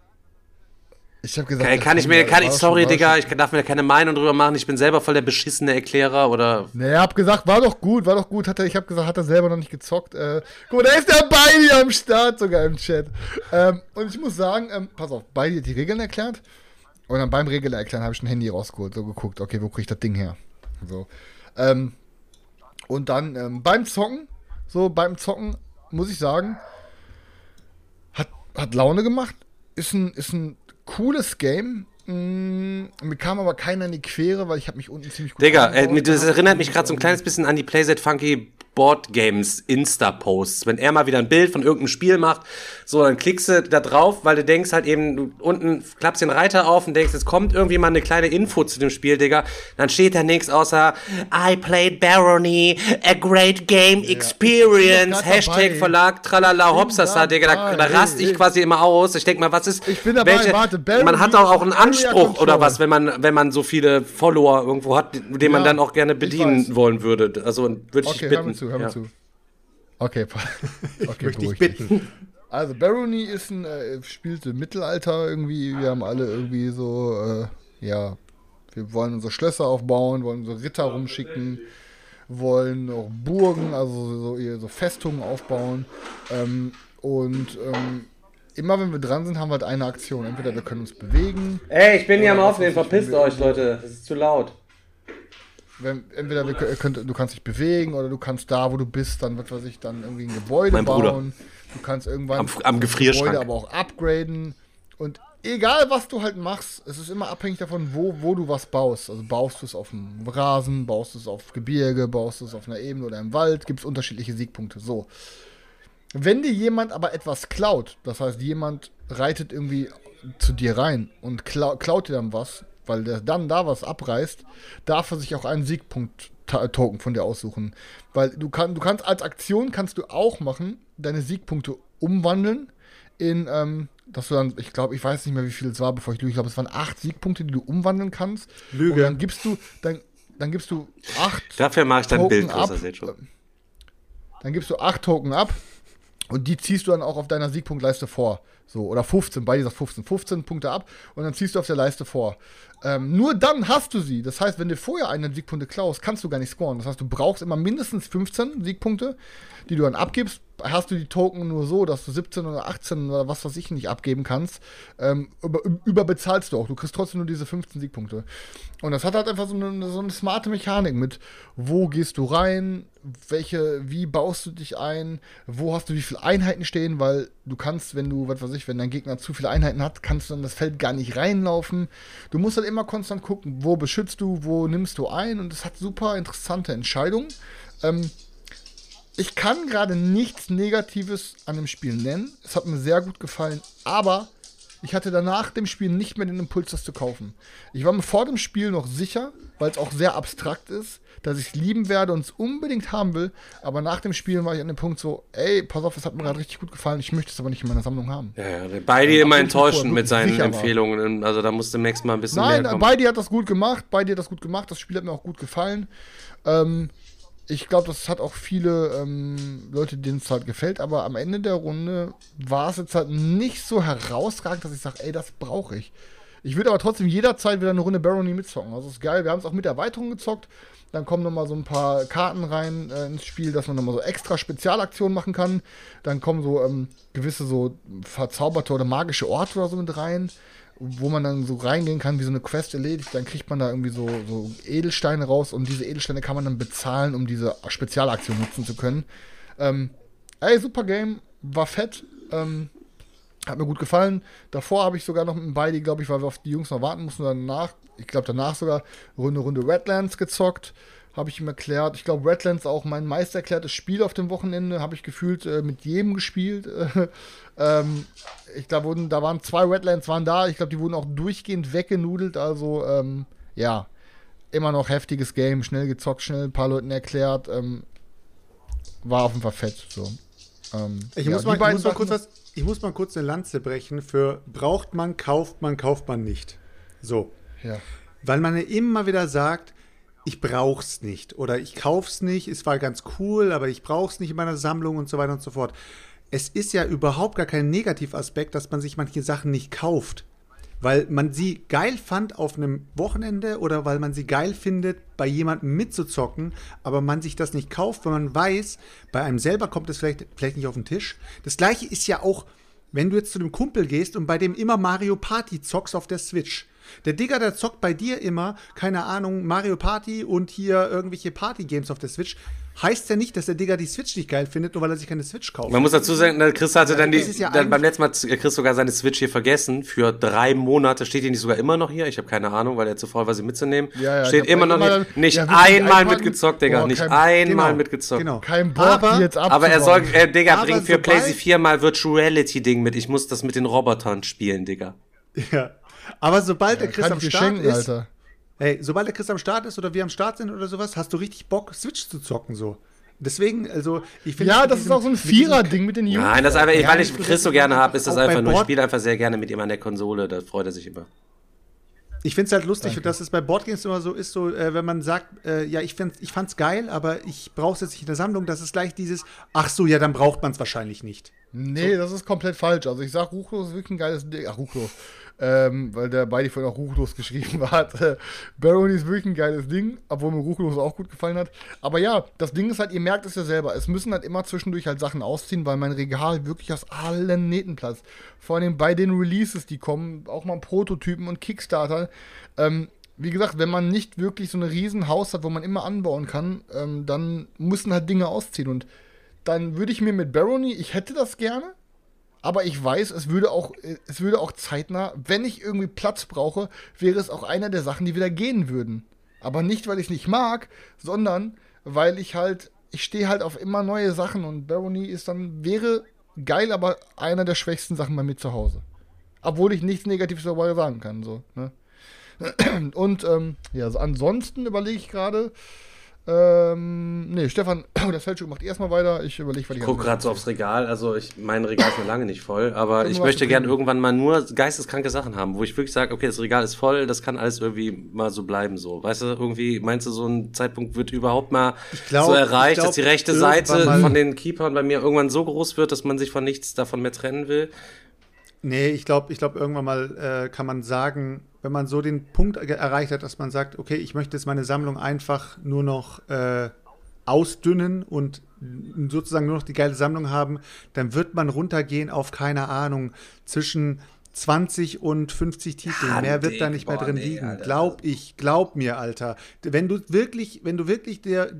[SPEAKER 2] Ich habe gesagt,
[SPEAKER 1] Kann, kann ich mir, kann ich, sorry, Digga, ich darf mir keine Meinung drüber machen, ich bin selber voll der beschissene Erklärer oder,
[SPEAKER 2] Nee, hab gesagt, war doch gut, war doch gut. Hat er, ich habe gesagt, hat er selber noch nicht gezockt. Äh, guck mal, da ist der Beidi am Start sogar im Chat. Ähm, und ich muss sagen, ähm, pass auf, Beidi hat die Regeln erklärt. Und dann beim Regeln erklären habe ich ein Handy rausgeholt, so geguckt, okay, wo krieg ich das Ding her? So. Ähm, und dann ähm, beim Zocken, so beim Zocken, muss ich sagen, hat, hat Laune gemacht. Ist ein, ist ein cooles Game. Mm, mir kam aber keiner in die Quere, weil ich habe mich unten ziemlich gut
[SPEAKER 1] Digga, äh,
[SPEAKER 2] eingebaut
[SPEAKER 1] mir- das erinnert mich gerade so ein kleines bisschen an die Playset Funky Board Games Insta-Posts. Wenn er mal wieder ein Bild von irgendeinem Spiel macht, so, dann klickst du da drauf, weil du denkst halt eben, du unten klappst den Reiter auf und denkst, es kommt irgendwie mal eine kleine Info zu dem Spiel, Digga. Dann steht da nichts außer I played Barony, a great game experience,
[SPEAKER 2] grad dabei.
[SPEAKER 1] Hashtag Verlag, tralala, hopsasa, Digga. Da, da raste ich quasi immer aus. Ich denk mal, was ist,
[SPEAKER 2] Ich bin dabei, warte, Barony
[SPEAKER 1] man hat auch, auch einen Anspruch oder was, wenn man, wenn man so viele Follower irgendwo hat, den man
[SPEAKER 2] Ja,
[SPEAKER 1] dann auch gerne bedienen wollen würde. Also würde ich
[SPEAKER 2] Okay,
[SPEAKER 1] dich bitten.
[SPEAKER 2] Zu, hör mir
[SPEAKER 1] ja.
[SPEAKER 2] zu. Okay, okay
[SPEAKER 3] Möchte ich
[SPEAKER 2] beruhig dich.
[SPEAKER 3] bitten.
[SPEAKER 2] Also Barony ist ein äh, spielt im Mittelalter irgendwie. Wir haben alle irgendwie so, äh, ja, wir wollen unsere Schlösser aufbauen, wollen unsere Ritter rumschicken, wollen auch Burgen, also so, so Festungen aufbauen. Ähm, und ähm, immer wenn wir dran sind, haben wir halt eine Aktion. Entweder wir können uns bewegen,
[SPEAKER 1] Ey, ich bin hier am Aufnehmen, verpisst euch, Leute. Das ist zu laut.
[SPEAKER 2] Wenn, entweder wir, kö- könnt, du kannst dich bewegen oder du kannst da, wo du bist, dann, was weiß ich, dann irgendwie ein Gebäude
[SPEAKER 1] Mein Bruder.
[SPEAKER 2] bauen. Du kannst irgendwann
[SPEAKER 1] Am- am Gefrierschrank.
[SPEAKER 2] Gebäude aber auch upgraden. Und egal, was du halt machst, es ist immer abhängig davon, wo, wo du was baust. Also baust du es auf dem Rasen, baust du es auf Gebirge, baust du es auf einer Ebene oder im Wald, gibt es unterschiedliche Siegpunkte. So. Wenn dir jemand aber etwas klaut, das heißt, jemand reitet irgendwie zu dir rein und klau klaut dir dann was, weil der dann da was abreißt, darf er sich auch einen Siegpunkt-Token von dir aussuchen. Weil du, kann, du kannst als Aktion kannst du auch machen, deine Siegpunkte umwandeln in, ähm, dass du dann, ich glaube, ich weiß nicht mehr, wie viel es war, bevor ich lüge, ich glaube, es waren acht Siegpunkte, die du umwandeln kannst.
[SPEAKER 3] Lüge.
[SPEAKER 2] Und dann gibst du, dann, dann gibst du acht
[SPEAKER 1] Dafür mache ich dann ein Bild
[SPEAKER 2] Token ab.
[SPEAKER 1] schon.
[SPEAKER 2] Dann gibst du acht Token ab Und die ziehst du dann auch auf deiner Siegpunktleiste vor. So, oder 15, bei dieser 15. 15 Punkte ab und dann ziehst du auf der Leiste vor. Ähm, nur dann hast du sie. Das heißt, wenn du vorher eine Siegpunkte klaust, kannst du gar nicht scoren. Das heißt, du brauchst immer mindestens 15 Siegpunkte, die du dann abgibst. Hast du die Token nur so, dass du 17 oder 18 oder was weiß ich nicht abgeben kannst, ähm, über, überbezahlst du auch. Du kriegst trotzdem nur diese 15 Siegpunkte. Und das hat halt einfach so eine, so eine smarte Mechanik mit, wo gehst du rein, welche, wie baust du dich ein, wo hast du wie viele Einheiten stehen, weil du kannst, wenn du, was weiß ich, wenn dein Gegner zu viele Einheiten hat, kannst du in das Feld gar nicht reinlaufen. Du musst halt immer konstant gucken, wo beschützt du, wo nimmst du ein und es hat super interessante Entscheidungen. Ähm, ich kann gerade nichts Negatives an dem Spiel nennen. Es hat mir sehr gut gefallen, aber ich hatte danach dem Spiel nicht mehr den Impuls, das zu kaufen. Ich war mir vor dem Spiel noch sicher, weil es auch sehr abstrakt ist, dass ich es lieben werde und es unbedingt haben will. Aber nach dem Spiel war ich an dem Punkt so, ey, pass auf, es hat mir gerade richtig gut gefallen, ich möchte es aber nicht in meiner Sammlung haben.
[SPEAKER 1] Ja, ja, beide immer enttäuschend mit seinen
[SPEAKER 2] sicher war.
[SPEAKER 1] Empfehlungen. Also da musste Max mal ein bisschen
[SPEAKER 2] Nein,
[SPEAKER 1] mehr kommen.
[SPEAKER 2] Beidi hat das gut gemacht. Beidi hat das gut gemacht. Das Spiel hat mir auch gut gefallen. Ähm, ich glaube, das hat auch viele ähm, Leute, denen es halt gefällt. Aber am Ende der Runde war es jetzt halt nicht so herausragend, dass ich sage, ey, das brauche ich. Ich würde aber trotzdem jederzeit wieder eine Runde Barony mitzocken. Also ist geil. Wir haben es auch mit Erweiterung gezockt. Dann kommen nochmal so ein paar Karten rein äh, ins Spiel, dass man nochmal so extra Spezialaktionen machen kann. Dann kommen so ähm, gewisse so verzauberte oder magische Orte oder so mit rein, wo man dann so reingehen kann, wie so eine Quest erledigt. Dann kriegt man da irgendwie so, so Edelsteine raus und diese Edelsteine kann man dann bezahlen, um diese Spezialaktion nutzen zu können. Ähm, ey, super Game, war fett. Ähm, hat mir gut gefallen. Davor habe ich sogar noch mit dem Beidi, glaube ich, weil wir auf die Jungs noch warten mussten. Danach, ich glaube danach sogar Runde Runde Redlands gezockt. Habe ich ihm erklärt. Ich glaube, Redlands auch mein meisterklärtes Spiel auf dem Wochenende. Habe ich gefühlt äh, mit jedem gespielt. ähm, ich glaube, da waren zwei Redlands waren da. Ich glaube, die wurden auch durchgehend weggenudelt. Also, ähm, ja, immer noch heftiges Game. Schnell gezockt, schnell ein paar Leuten erklärt. Ähm, war auf jeden Fall fett. So. Ähm,
[SPEAKER 3] Ich,
[SPEAKER 2] ja,
[SPEAKER 3] muss mal, ich, muss mal kurz was, ich muss mal kurz eine Lanze brechen für braucht man, kauft man, kauft man nicht. So.
[SPEAKER 2] Ja.
[SPEAKER 3] Weil man ja immer wieder sagt, ich brauch's nicht oder ich kauf's nicht, es war ganz cool, aber ich brauch's nicht in meiner Sammlung und so weiter und so fort. Es ist ja überhaupt gar kein Negativaspekt, dass man sich manche Sachen nicht kauft. Weil man sie geil fand auf einem Wochenende oder weil man sie geil findet, bei jemandem mitzuzocken, aber man sich das nicht kauft, weil man weiß, bei einem selber kommt es vielleicht, vielleicht nicht auf den Tisch. Das gleiche ist ja auch, wenn du jetzt zu dem Kumpel gehst und bei dem immer Mario Party zockst auf der Switch. Der Digger, der zockt bei dir immer, keine Ahnung, Mario Party und hier irgendwelche Party-Games auf der Switch. Heißt ja nicht, dass der Digger die Switch nicht geil findet, nur weil er sich keine Switch kauft.
[SPEAKER 1] Man muss dazu sagen, der Chris hatte dann, die,
[SPEAKER 3] ja
[SPEAKER 1] dann beim letzten Mal hat Chris sogar seine Switch hier vergessen. Für drei Monate steht die nicht sogar immer noch hier. Ich habe keine Ahnung, weil er zu faul war, sie mitzunehmen.
[SPEAKER 2] Ja, ja,
[SPEAKER 1] steht immer noch
[SPEAKER 2] immer
[SPEAKER 1] Nicht
[SPEAKER 2] ja, wirklich
[SPEAKER 1] einmal mitgezockt, Digga.
[SPEAKER 2] Boah,
[SPEAKER 1] nicht
[SPEAKER 2] kein-
[SPEAKER 1] einmal
[SPEAKER 3] Genau,
[SPEAKER 1] mitgezockt.
[SPEAKER 3] genau.
[SPEAKER 2] Kein Bock,
[SPEAKER 3] Aber-
[SPEAKER 2] die jetzt
[SPEAKER 1] Aber er soll, äh, Digga,
[SPEAKER 3] Aber
[SPEAKER 1] bring für PlayStation 4 mal Virtuality-Ding mit. Ich muss das mit den Robotern spielen, Digga.
[SPEAKER 3] Ja. Aber sobald der
[SPEAKER 2] Ja,
[SPEAKER 3] Chris
[SPEAKER 2] kann
[SPEAKER 3] am Start
[SPEAKER 2] schenken,
[SPEAKER 3] ist,
[SPEAKER 2] Alter.
[SPEAKER 3] Hey, sobald der Chris am Start ist oder wir am Start sind oder sowas, hast du richtig Bock, Switch zu zocken so. Deswegen, also, ich finde.
[SPEAKER 2] Ja, das ist
[SPEAKER 3] diesem-
[SPEAKER 2] auch so ein Vierer-Ding mit den Jungs.
[SPEAKER 1] Nein, das ist einfach,
[SPEAKER 3] Ja,
[SPEAKER 1] weil ich
[SPEAKER 3] so
[SPEAKER 1] Chris so gerne habe, ist das einfach nur. Ich spiele einfach sehr gerne mit ihm an der Konsole. Da freut er sich immer.
[SPEAKER 3] Ich finde es halt lustig, dass es bei Boardgames immer so ist, so, äh, wenn man sagt, äh, ja, ich, find's, ich fand's geil, aber ich brauch's jetzt nicht in der Sammlung, das ist gleich dieses, ach so, ja, dann braucht man es wahrscheinlich nicht.
[SPEAKER 2] Nee, das ist komplett falsch. Also ich sag, Ruchlos ist wirklich ein geiles Ding. Ach, Ruchlos. Ähm, weil der beide vorhin auch Ruchlos geschrieben hat. Barony ist wirklich ein geiles Ding, obwohl mir Ruchlos auch gut gefallen hat. Aber ja, das Ding ist halt, ihr merkt es ja selber, es müssen halt immer zwischendurch halt Sachen ausziehen, weil mein Regal wirklich aus allen Nähten platzt. Vor allem bei den Releases, die kommen, auch mal Prototypen und Kickstarter. Ähm, wie gesagt, wenn man nicht wirklich so ein riesen Haus hat, wo man immer anbauen kann, ähm, dann müssen halt Dinge ausziehen. Und dann würde ich mir mit Barony, ich hätte das gerne, aber ich weiß, es würde auch, es würde auch zeitnah, wenn ich irgendwie Platz brauche, wäre es auch einer der Sachen, die wieder gehen würden. Aber nicht, weil ich es nicht mag, sondern weil ich halt, ich stehe halt auf immer neue Sachen und Barony ist dann, wäre geil, aber einer der schwächsten Sachen bei mir zu Hause. Obwohl ich nichts Negatives darüber sagen kann, so, ne? Und ähm, ja, also ansonsten überlege ich gerade, Ähm, nee, Stefan oder Selchuk macht erstmal weiter. Ich überlege, was ich
[SPEAKER 1] Ich guck gerade so aufs Regal, also ich, mein Regal ist noch lange nicht voll, aber ich möchte gern irgendwann mal nur geisteskranke Sachen haben, wo ich wirklich sage, okay, das Regal ist voll, das kann alles irgendwie mal so bleiben, so. Weißt du, irgendwie, meinst du, so ein Zeitpunkt wird überhaupt mal
[SPEAKER 3] glaub-
[SPEAKER 1] so erreicht,
[SPEAKER 3] ich glaub,
[SPEAKER 1] dass die rechte Seite von den Keepern bei mir irgendwann so groß wird, dass man sich von nichts davon mehr trennen will?
[SPEAKER 3] Nee, ich glaube, ich glaub, irgendwann mal äh, kann man sagen, wenn man so den Punkt erreicht hat, dass man sagt, okay, ich möchte jetzt meine Sammlung einfach nur noch äh, ausdünnen und sozusagen nur noch die geile Sammlung haben, dann wird man runtergehen auf, keine Ahnung, zwischen 20 und 50 Titeln.
[SPEAKER 1] Ah,
[SPEAKER 3] Mehr wird da nicht mehr drin
[SPEAKER 1] nee,
[SPEAKER 3] liegen.
[SPEAKER 1] Alter.
[SPEAKER 3] Glaub ich, glaub mir, Alter. Wenn du wirklich, wenn du wirklich der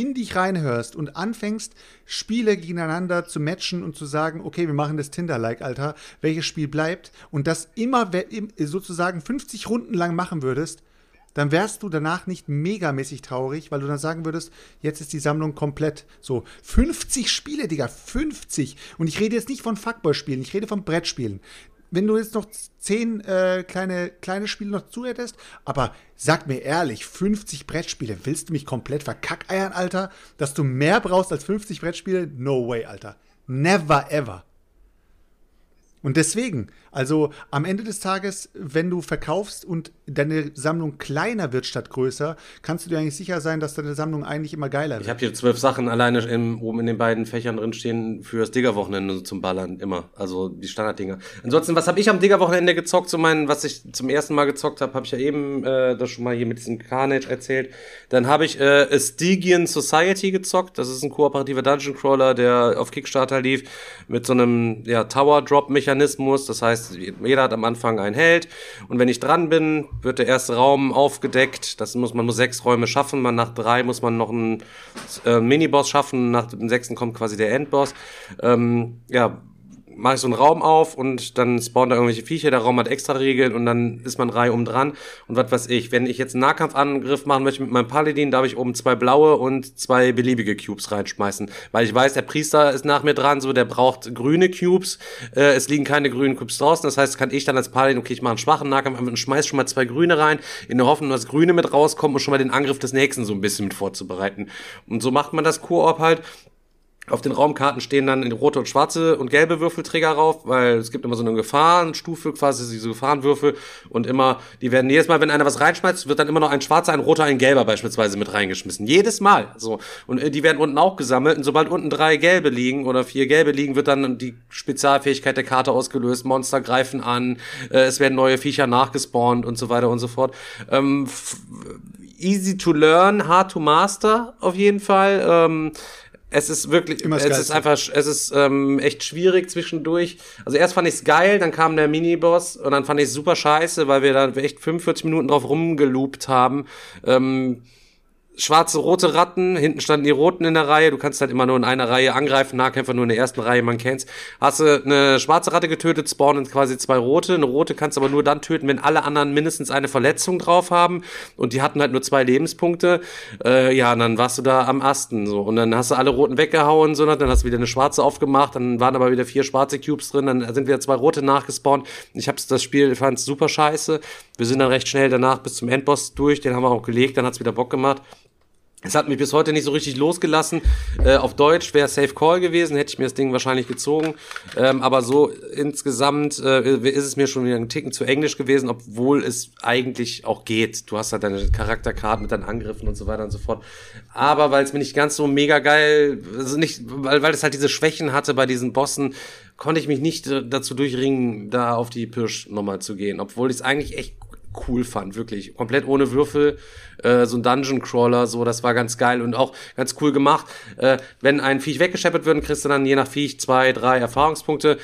[SPEAKER 3] in dich reinhörst und anfängst, Spiele gegeneinander zu matchen und zu sagen, okay, wir machen das Tinder-like, Alter, welches Spiel bleibt und das immer sozusagen 50 Runden lang machen würdest, dann wärst du danach nicht megamäßig traurig, weil du dann sagen würdest, jetzt ist die Sammlung komplett so. 50 Spiele, Digga, 50. Und ich rede jetzt nicht von Fuckboy-Spielen, ich rede von Brettspielen. Wenn du jetzt noch 10 äh, kleine, kleine Spiele noch zu hättest, aber sag mir ehrlich, 50 Brettspiele, willst du mich komplett verkackeiern, Alter? Dass du mehr brauchst als 50 Brettspiele? No way, Alter. Never ever. Und deswegen, also am Ende des Tages, wenn du verkaufst und deine Sammlung kleiner wird statt größer, kannst du dir eigentlich sicher sein, dass deine Sammlung eigentlich immer geiler
[SPEAKER 1] Ich
[SPEAKER 3] wird.
[SPEAKER 1] habe hier zwölf Sachen alleine im, oben in den beiden Fächern drin stehen fürs Digger-Wochenende zum Ballern, immer. Also die Standarddinger. Ansonsten, was habe ich am Digger-Wochenende gezockt? So mein, was ich zum ersten Mal gezockt habe, habe ich ja eben äh, das schon mal hier mit diesem Carnage erzählt. Dann habe ich äh, Stygian Society gezockt. Das ist ein kooperativer Dungeon Crawler, der auf Kickstarter lief mit so einem ja, Tower-Drop-Mechanismus. Das heißt, jeder hat am Anfang einen Held und wenn ich dran bin, wird der erste Raum aufgedeckt. Das muss man muss sechs Räume schaffen. Man nach drei muss man noch einen äh, Miniboss schaffen. Nach dem sechsten kommt quasi der Endboss. Ähm, ja, mache ich so einen Raum auf und dann spawnen da irgendwelche Viecher, der Raum hat extra Regeln und dann ist man Reihe um dran und was weiß ich. Wenn ich jetzt einen Nahkampfangriff machen möchte mit meinem Paladin, darf ich oben zwei blaue und zwei beliebige Cubes reinschmeißen, weil ich weiß, der Priester ist nach mir dran, so der braucht grüne Cubes, äh, es liegen keine grünen Cubes draußen, das heißt, kann ich dann als Paladin, okay, ich mache einen schwachen Nahkampf und schmeiß schon mal zwei grüne rein, in der Hoffnung, dass grüne mit rauskommen und schon mal den Angriff des nächsten so ein bisschen mit vorzubereiten. Und so macht man das Koop halt. Auf den Raumkarten stehen dann rote und schwarze und gelbe Würfelträger rauf, weil es gibt immer so eine Gefahrenstufe, quasi diese Gefahrenwürfel und immer, die werden jedes Mal, wenn einer was reinschmeißt, wird dann immer noch ein schwarzer, ein roter, ein gelber beispielsweise mit reingeschmissen. Jedes Mal. So. Und äh, die werden unten auch gesammelt und sobald unten drei gelbe liegen oder vier gelbe liegen, wird dann die Spezialfähigkeit der Karte ausgelöst, Monster greifen an, äh, es werden neue Viecher nachgespawnt und so weiter und so fort. Ähm, easy to learn, hard to master auf jeden Fall. Ähm, es ist wirklich,
[SPEAKER 3] Immer
[SPEAKER 1] es ist einfach, es ist ähm, echt schwierig zwischendurch. Also erst fand ich's geil, dann kam der Miniboss und dann fand ich's super scheiße, weil wir da echt 45 Minuten drauf rumgeloopt haben. Ähm, schwarze, rote Ratten, hinten standen die roten in der Reihe, du kannst halt immer nur in einer Reihe angreifen, Nahkämpfer nur in der ersten Reihe, man kennt's. Hast du eine schwarze Ratte getötet, spawnen quasi zwei rote, eine rote kannst du aber nur dann töten, wenn alle anderen mindestens eine Verletzung drauf haben. Und die hatten halt nur zwei Lebenspunkte, äh, ja, und dann warst du da am Asten, so, und dann hast du alle roten weggehauen, so, dann hast du wieder eine schwarze aufgemacht, dann waren aber wieder vier schwarze Cubes drin, dann sind wieder zwei rote nachgespawnt, ich hab's das Spiel, fand's super scheiße, wir sind dann recht schnell danach bis zum Endboss durch, den haben wir auch gelegt, dann hat's wieder Bock gemacht. Es hat mich bis heute nicht so richtig losgelassen. Äh, auf Deutsch wäre Safe Call gewesen, hätte ich mir das Ding wahrscheinlich gezogen. Ähm, aber so insgesamt äh, ist es mir schon wieder ein Ticken zu englisch gewesen, obwohl es eigentlich auch geht. Du hast halt deine Charakterkarten mit deinen Angriffen und so weiter und so fort. Aber weil es mir nicht ganz so mega geil, also nicht, weil, weil es halt diese Schwächen hatte bei diesen Bossen, konnte ich mich nicht äh, dazu durchringen, da auf die Pirsch nochmal zu gehen. Obwohl ich es eigentlich echt cool fand, wirklich. Komplett ohne Würfel, äh, so ein Dungeon Crawler, so, das war ganz geil und auch ganz cool gemacht. Äh, wenn ein Viech weggescheppert wird, kriegst du dann je nach Viech zwei, drei Erfahrungspunkte.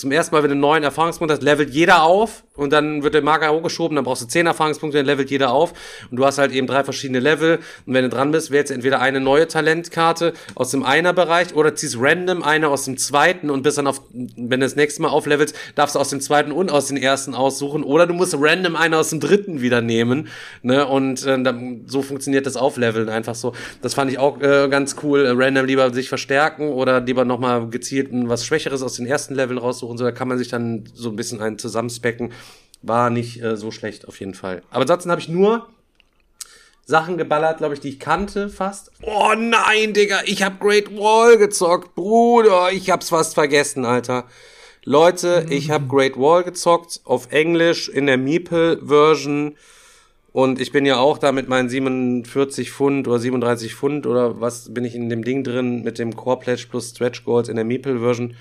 [SPEAKER 1] Zum ersten Mal, wenn du einen neuen Erfahrungspunkt hast, levelt jeder auf und dann wird der Marker hochgeschoben, dann brauchst du zehn Erfahrungspunkte, dann levelt jeder auf und du hast halt eben drei verschiedene Level und wenn du dran bist, wählst du entweder eine neue Talentkarte aus dem Einer-Bereich oder ziehst random eine aus dem zweiten und bist dann auf, wenn du das nächste Mal auflevelst, darfst du aus dem zweiten und aus den ersten aussuchen oder du musst random eine aus dem dritten wieder nehmen, ne, und äh, so funktioniert das Aufleveln einfach so. Das fand ich auch äh, ganz cool, äh, random lieber sich verstärken oder lieber nochmal gezielt was Schwächeres aus den ersten Leveln raussuchen, so, da kann man sich dann so ein bisschen einen zusammenspecken. War nicht äh, so schlecht auf jeden Fall. Aber ansonsten habe ich nur Sachen geballert, glaube ich, die ich kannte fast. Oh nein, Digga, ich hab Great Wall gezockt, Bruder. Ich hab's fast vergessen, Alter. Leute, ich hab Great Wall gezockt auf Englisch in der Meeple-Version. Und ich bin ja auch da mit meinen 47 Pfund oder 37 Pfund oder was bin ich in dem Ding drin mit dem Core Pledge plus Stretch Goals in der Meeple-Version.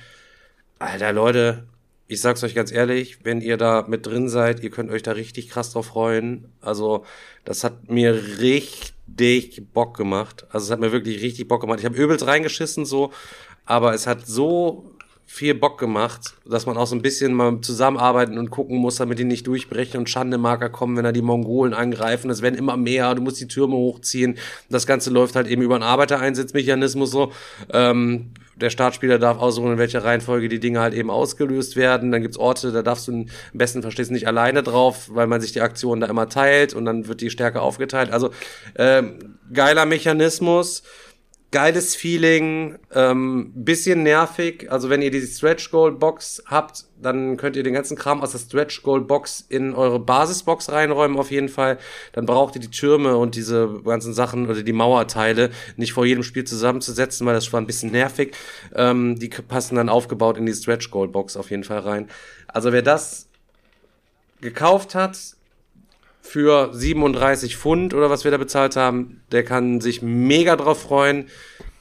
[SPEAKER 1] Alter, Leute, ich sag's euch ganz ehrlich, wenn ihr da mit drin seid, ihr könnt euch da richtig krass drauf freuen. Also, das hat mir richtig Bock gemacht. Also, es hat mir wirklich richtig Bock gemacht. Ich habe übelst reingeschissen so, aber es hat so viel Bock gemacht, dass man auch so ein bisschen mal zusammenarbeiten und gucken muss, damit die nicht durchbrechen und Schandemarker kommen, wenn da die Mongolen angreifen. Es werden immer mehr, du musst die Türme hochziehen. Das Ganze läuft halt eben über einen Arbeitereinsatzmechanismus so. Ähm, der Startspieler darf aussuchen, in welcher Reihenfolge die Dinge halt eben ausgelöst werden. Dann gibt's Orte, da darfst du am besten verstehst nicht alleine drauf, weil man sich die Aktionen da immer teilt und dann wird die Stärke aufgeteilt. Also ähm, geiler Mechanismus geiles Feeling, ähm, bisschen nervig. Also wenn ihr die Stretch Goal Box habt, dann könnt ihr den ganzen Kram aus der Stretch Goal Box in eure Basisbox reinräumen auf jeden Fall. Dann braucht ihr die Türme und diese ganzen Sachen oder die Mauerteile nicht vor jedem Spiel zusammenzusetzen, weil das war ein bisschen nervig. Ähm, die passen dann aufgebaut in die Stretch Goal Box auf jeden Fall rein. Also wer das gekauft hat, für 37 Pfund oder was wir da bezahlt haben, der kann sich mega drauf freuen.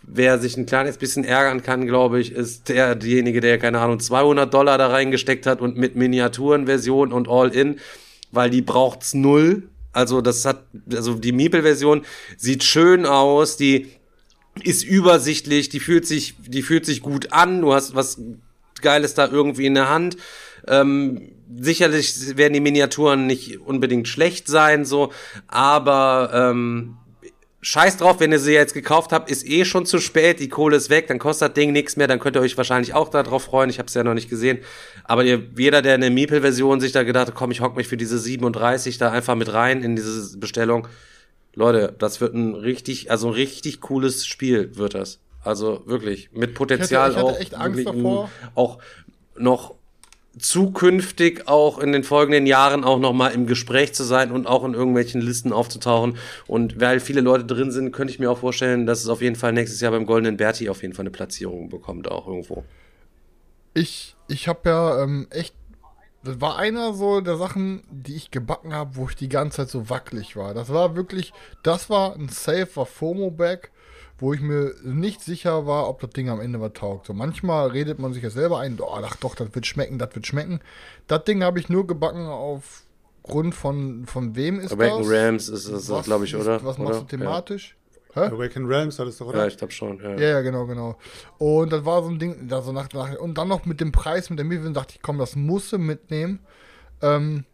[SPEAKER 1] Wer sich ein kleines bisschen ärgern kann, glaube ich, ist der, derjenige, der, keine Ahnung, 200 Dollar da reingesteckt hat und mit Miniaturenversion und All-In, weil die braucht's null. Also das hat, also die Meeple-Version sieht schön aus, die ist übersichtlich, die fühlt sich, die fühlt sich gut an, du hast was Geiles da irgendwie in der Hand. Ähm, sicherlich werden die Miniaturen nicht unbedingt schlecht sein, so, aber ähm, Scheiß drauf, wenn ihr sie jetzt gekauft habt, ist eh schon zu spät, die Kohle ist weg, dann kostet das Ding nichts mehr, dann könnt ihr euch wahrscheinlich auch darauf freuen, ich habe es ja noch nicht gesehen, aber ihr, jeder, der eine Meeple-Version sich da gedacht hat, komm, ich hock mich für diese 37 da einfach mit rein in diese Bestellung, Leute, das wird ein richtig, also ein richtig cooles Spiel wird das. Also wirklich, mit Potenzial
[SPEAKER 2] Ich hatte- ich hatte
[SPEAKER 1] auch,
[SPEAKER 2] davor.
[SPEAKER 1] auch noch zukünftig auch in den folgenden Jahren auch noch mal im Gespräch zu sein und auch in irgendwelchen Listen aufzutauchen. Und weil viele Leute drin sind, könnte ich mir auch vorstellen, dass es auf jeden Fall nächstes Jahr beim Goldenen Berti auf jeden Fall eine Platzierung bekommt, auch irgendwo.
[SPEAKER 2] Ich, ich habe ja ähm, echt. Das war einer so der Sachen, die ich gebacken habe, wo ich die ganze Zeit so wackelig war. Das war wirklich, das war ein safer FOMO-Bag, wo ich mir nicht sicher war, ob das Ding am Ende was taugt. So manchmal redet man sich ja selber ein, oh, ach doch, das wird schmecken, das wird schmecken. Das Ding habe ich nur gebacken aufgrund von, von wem ist
[SPEAKER 1] Awaken
[SPEAKER 2] das?
[SPEAKER 1] Realms ist es,
[SPEAKER 2] Was-
[SPEAKER 1] glaube ich, oder?
[SPEAKER 2] Was
[SPEAKER 1] oder?
[SPEAKER 2] machst du thematisch? Hä?
[SPEAKER 3] Awaken Realms hattest du doch,
[SPEAKER 1] Ja,
[SPEAKER 3] oder?
[SPEAKER 1] ja ich glaube schon. Ja.
[SPEAKER 2] Ja, ja, genau, genau. Und das war so ein Ding, da so nach, nach, und dann noch mit dem Preis, mit der Miete, dachte ich, komm, das musst du mitnehmen. Ähm,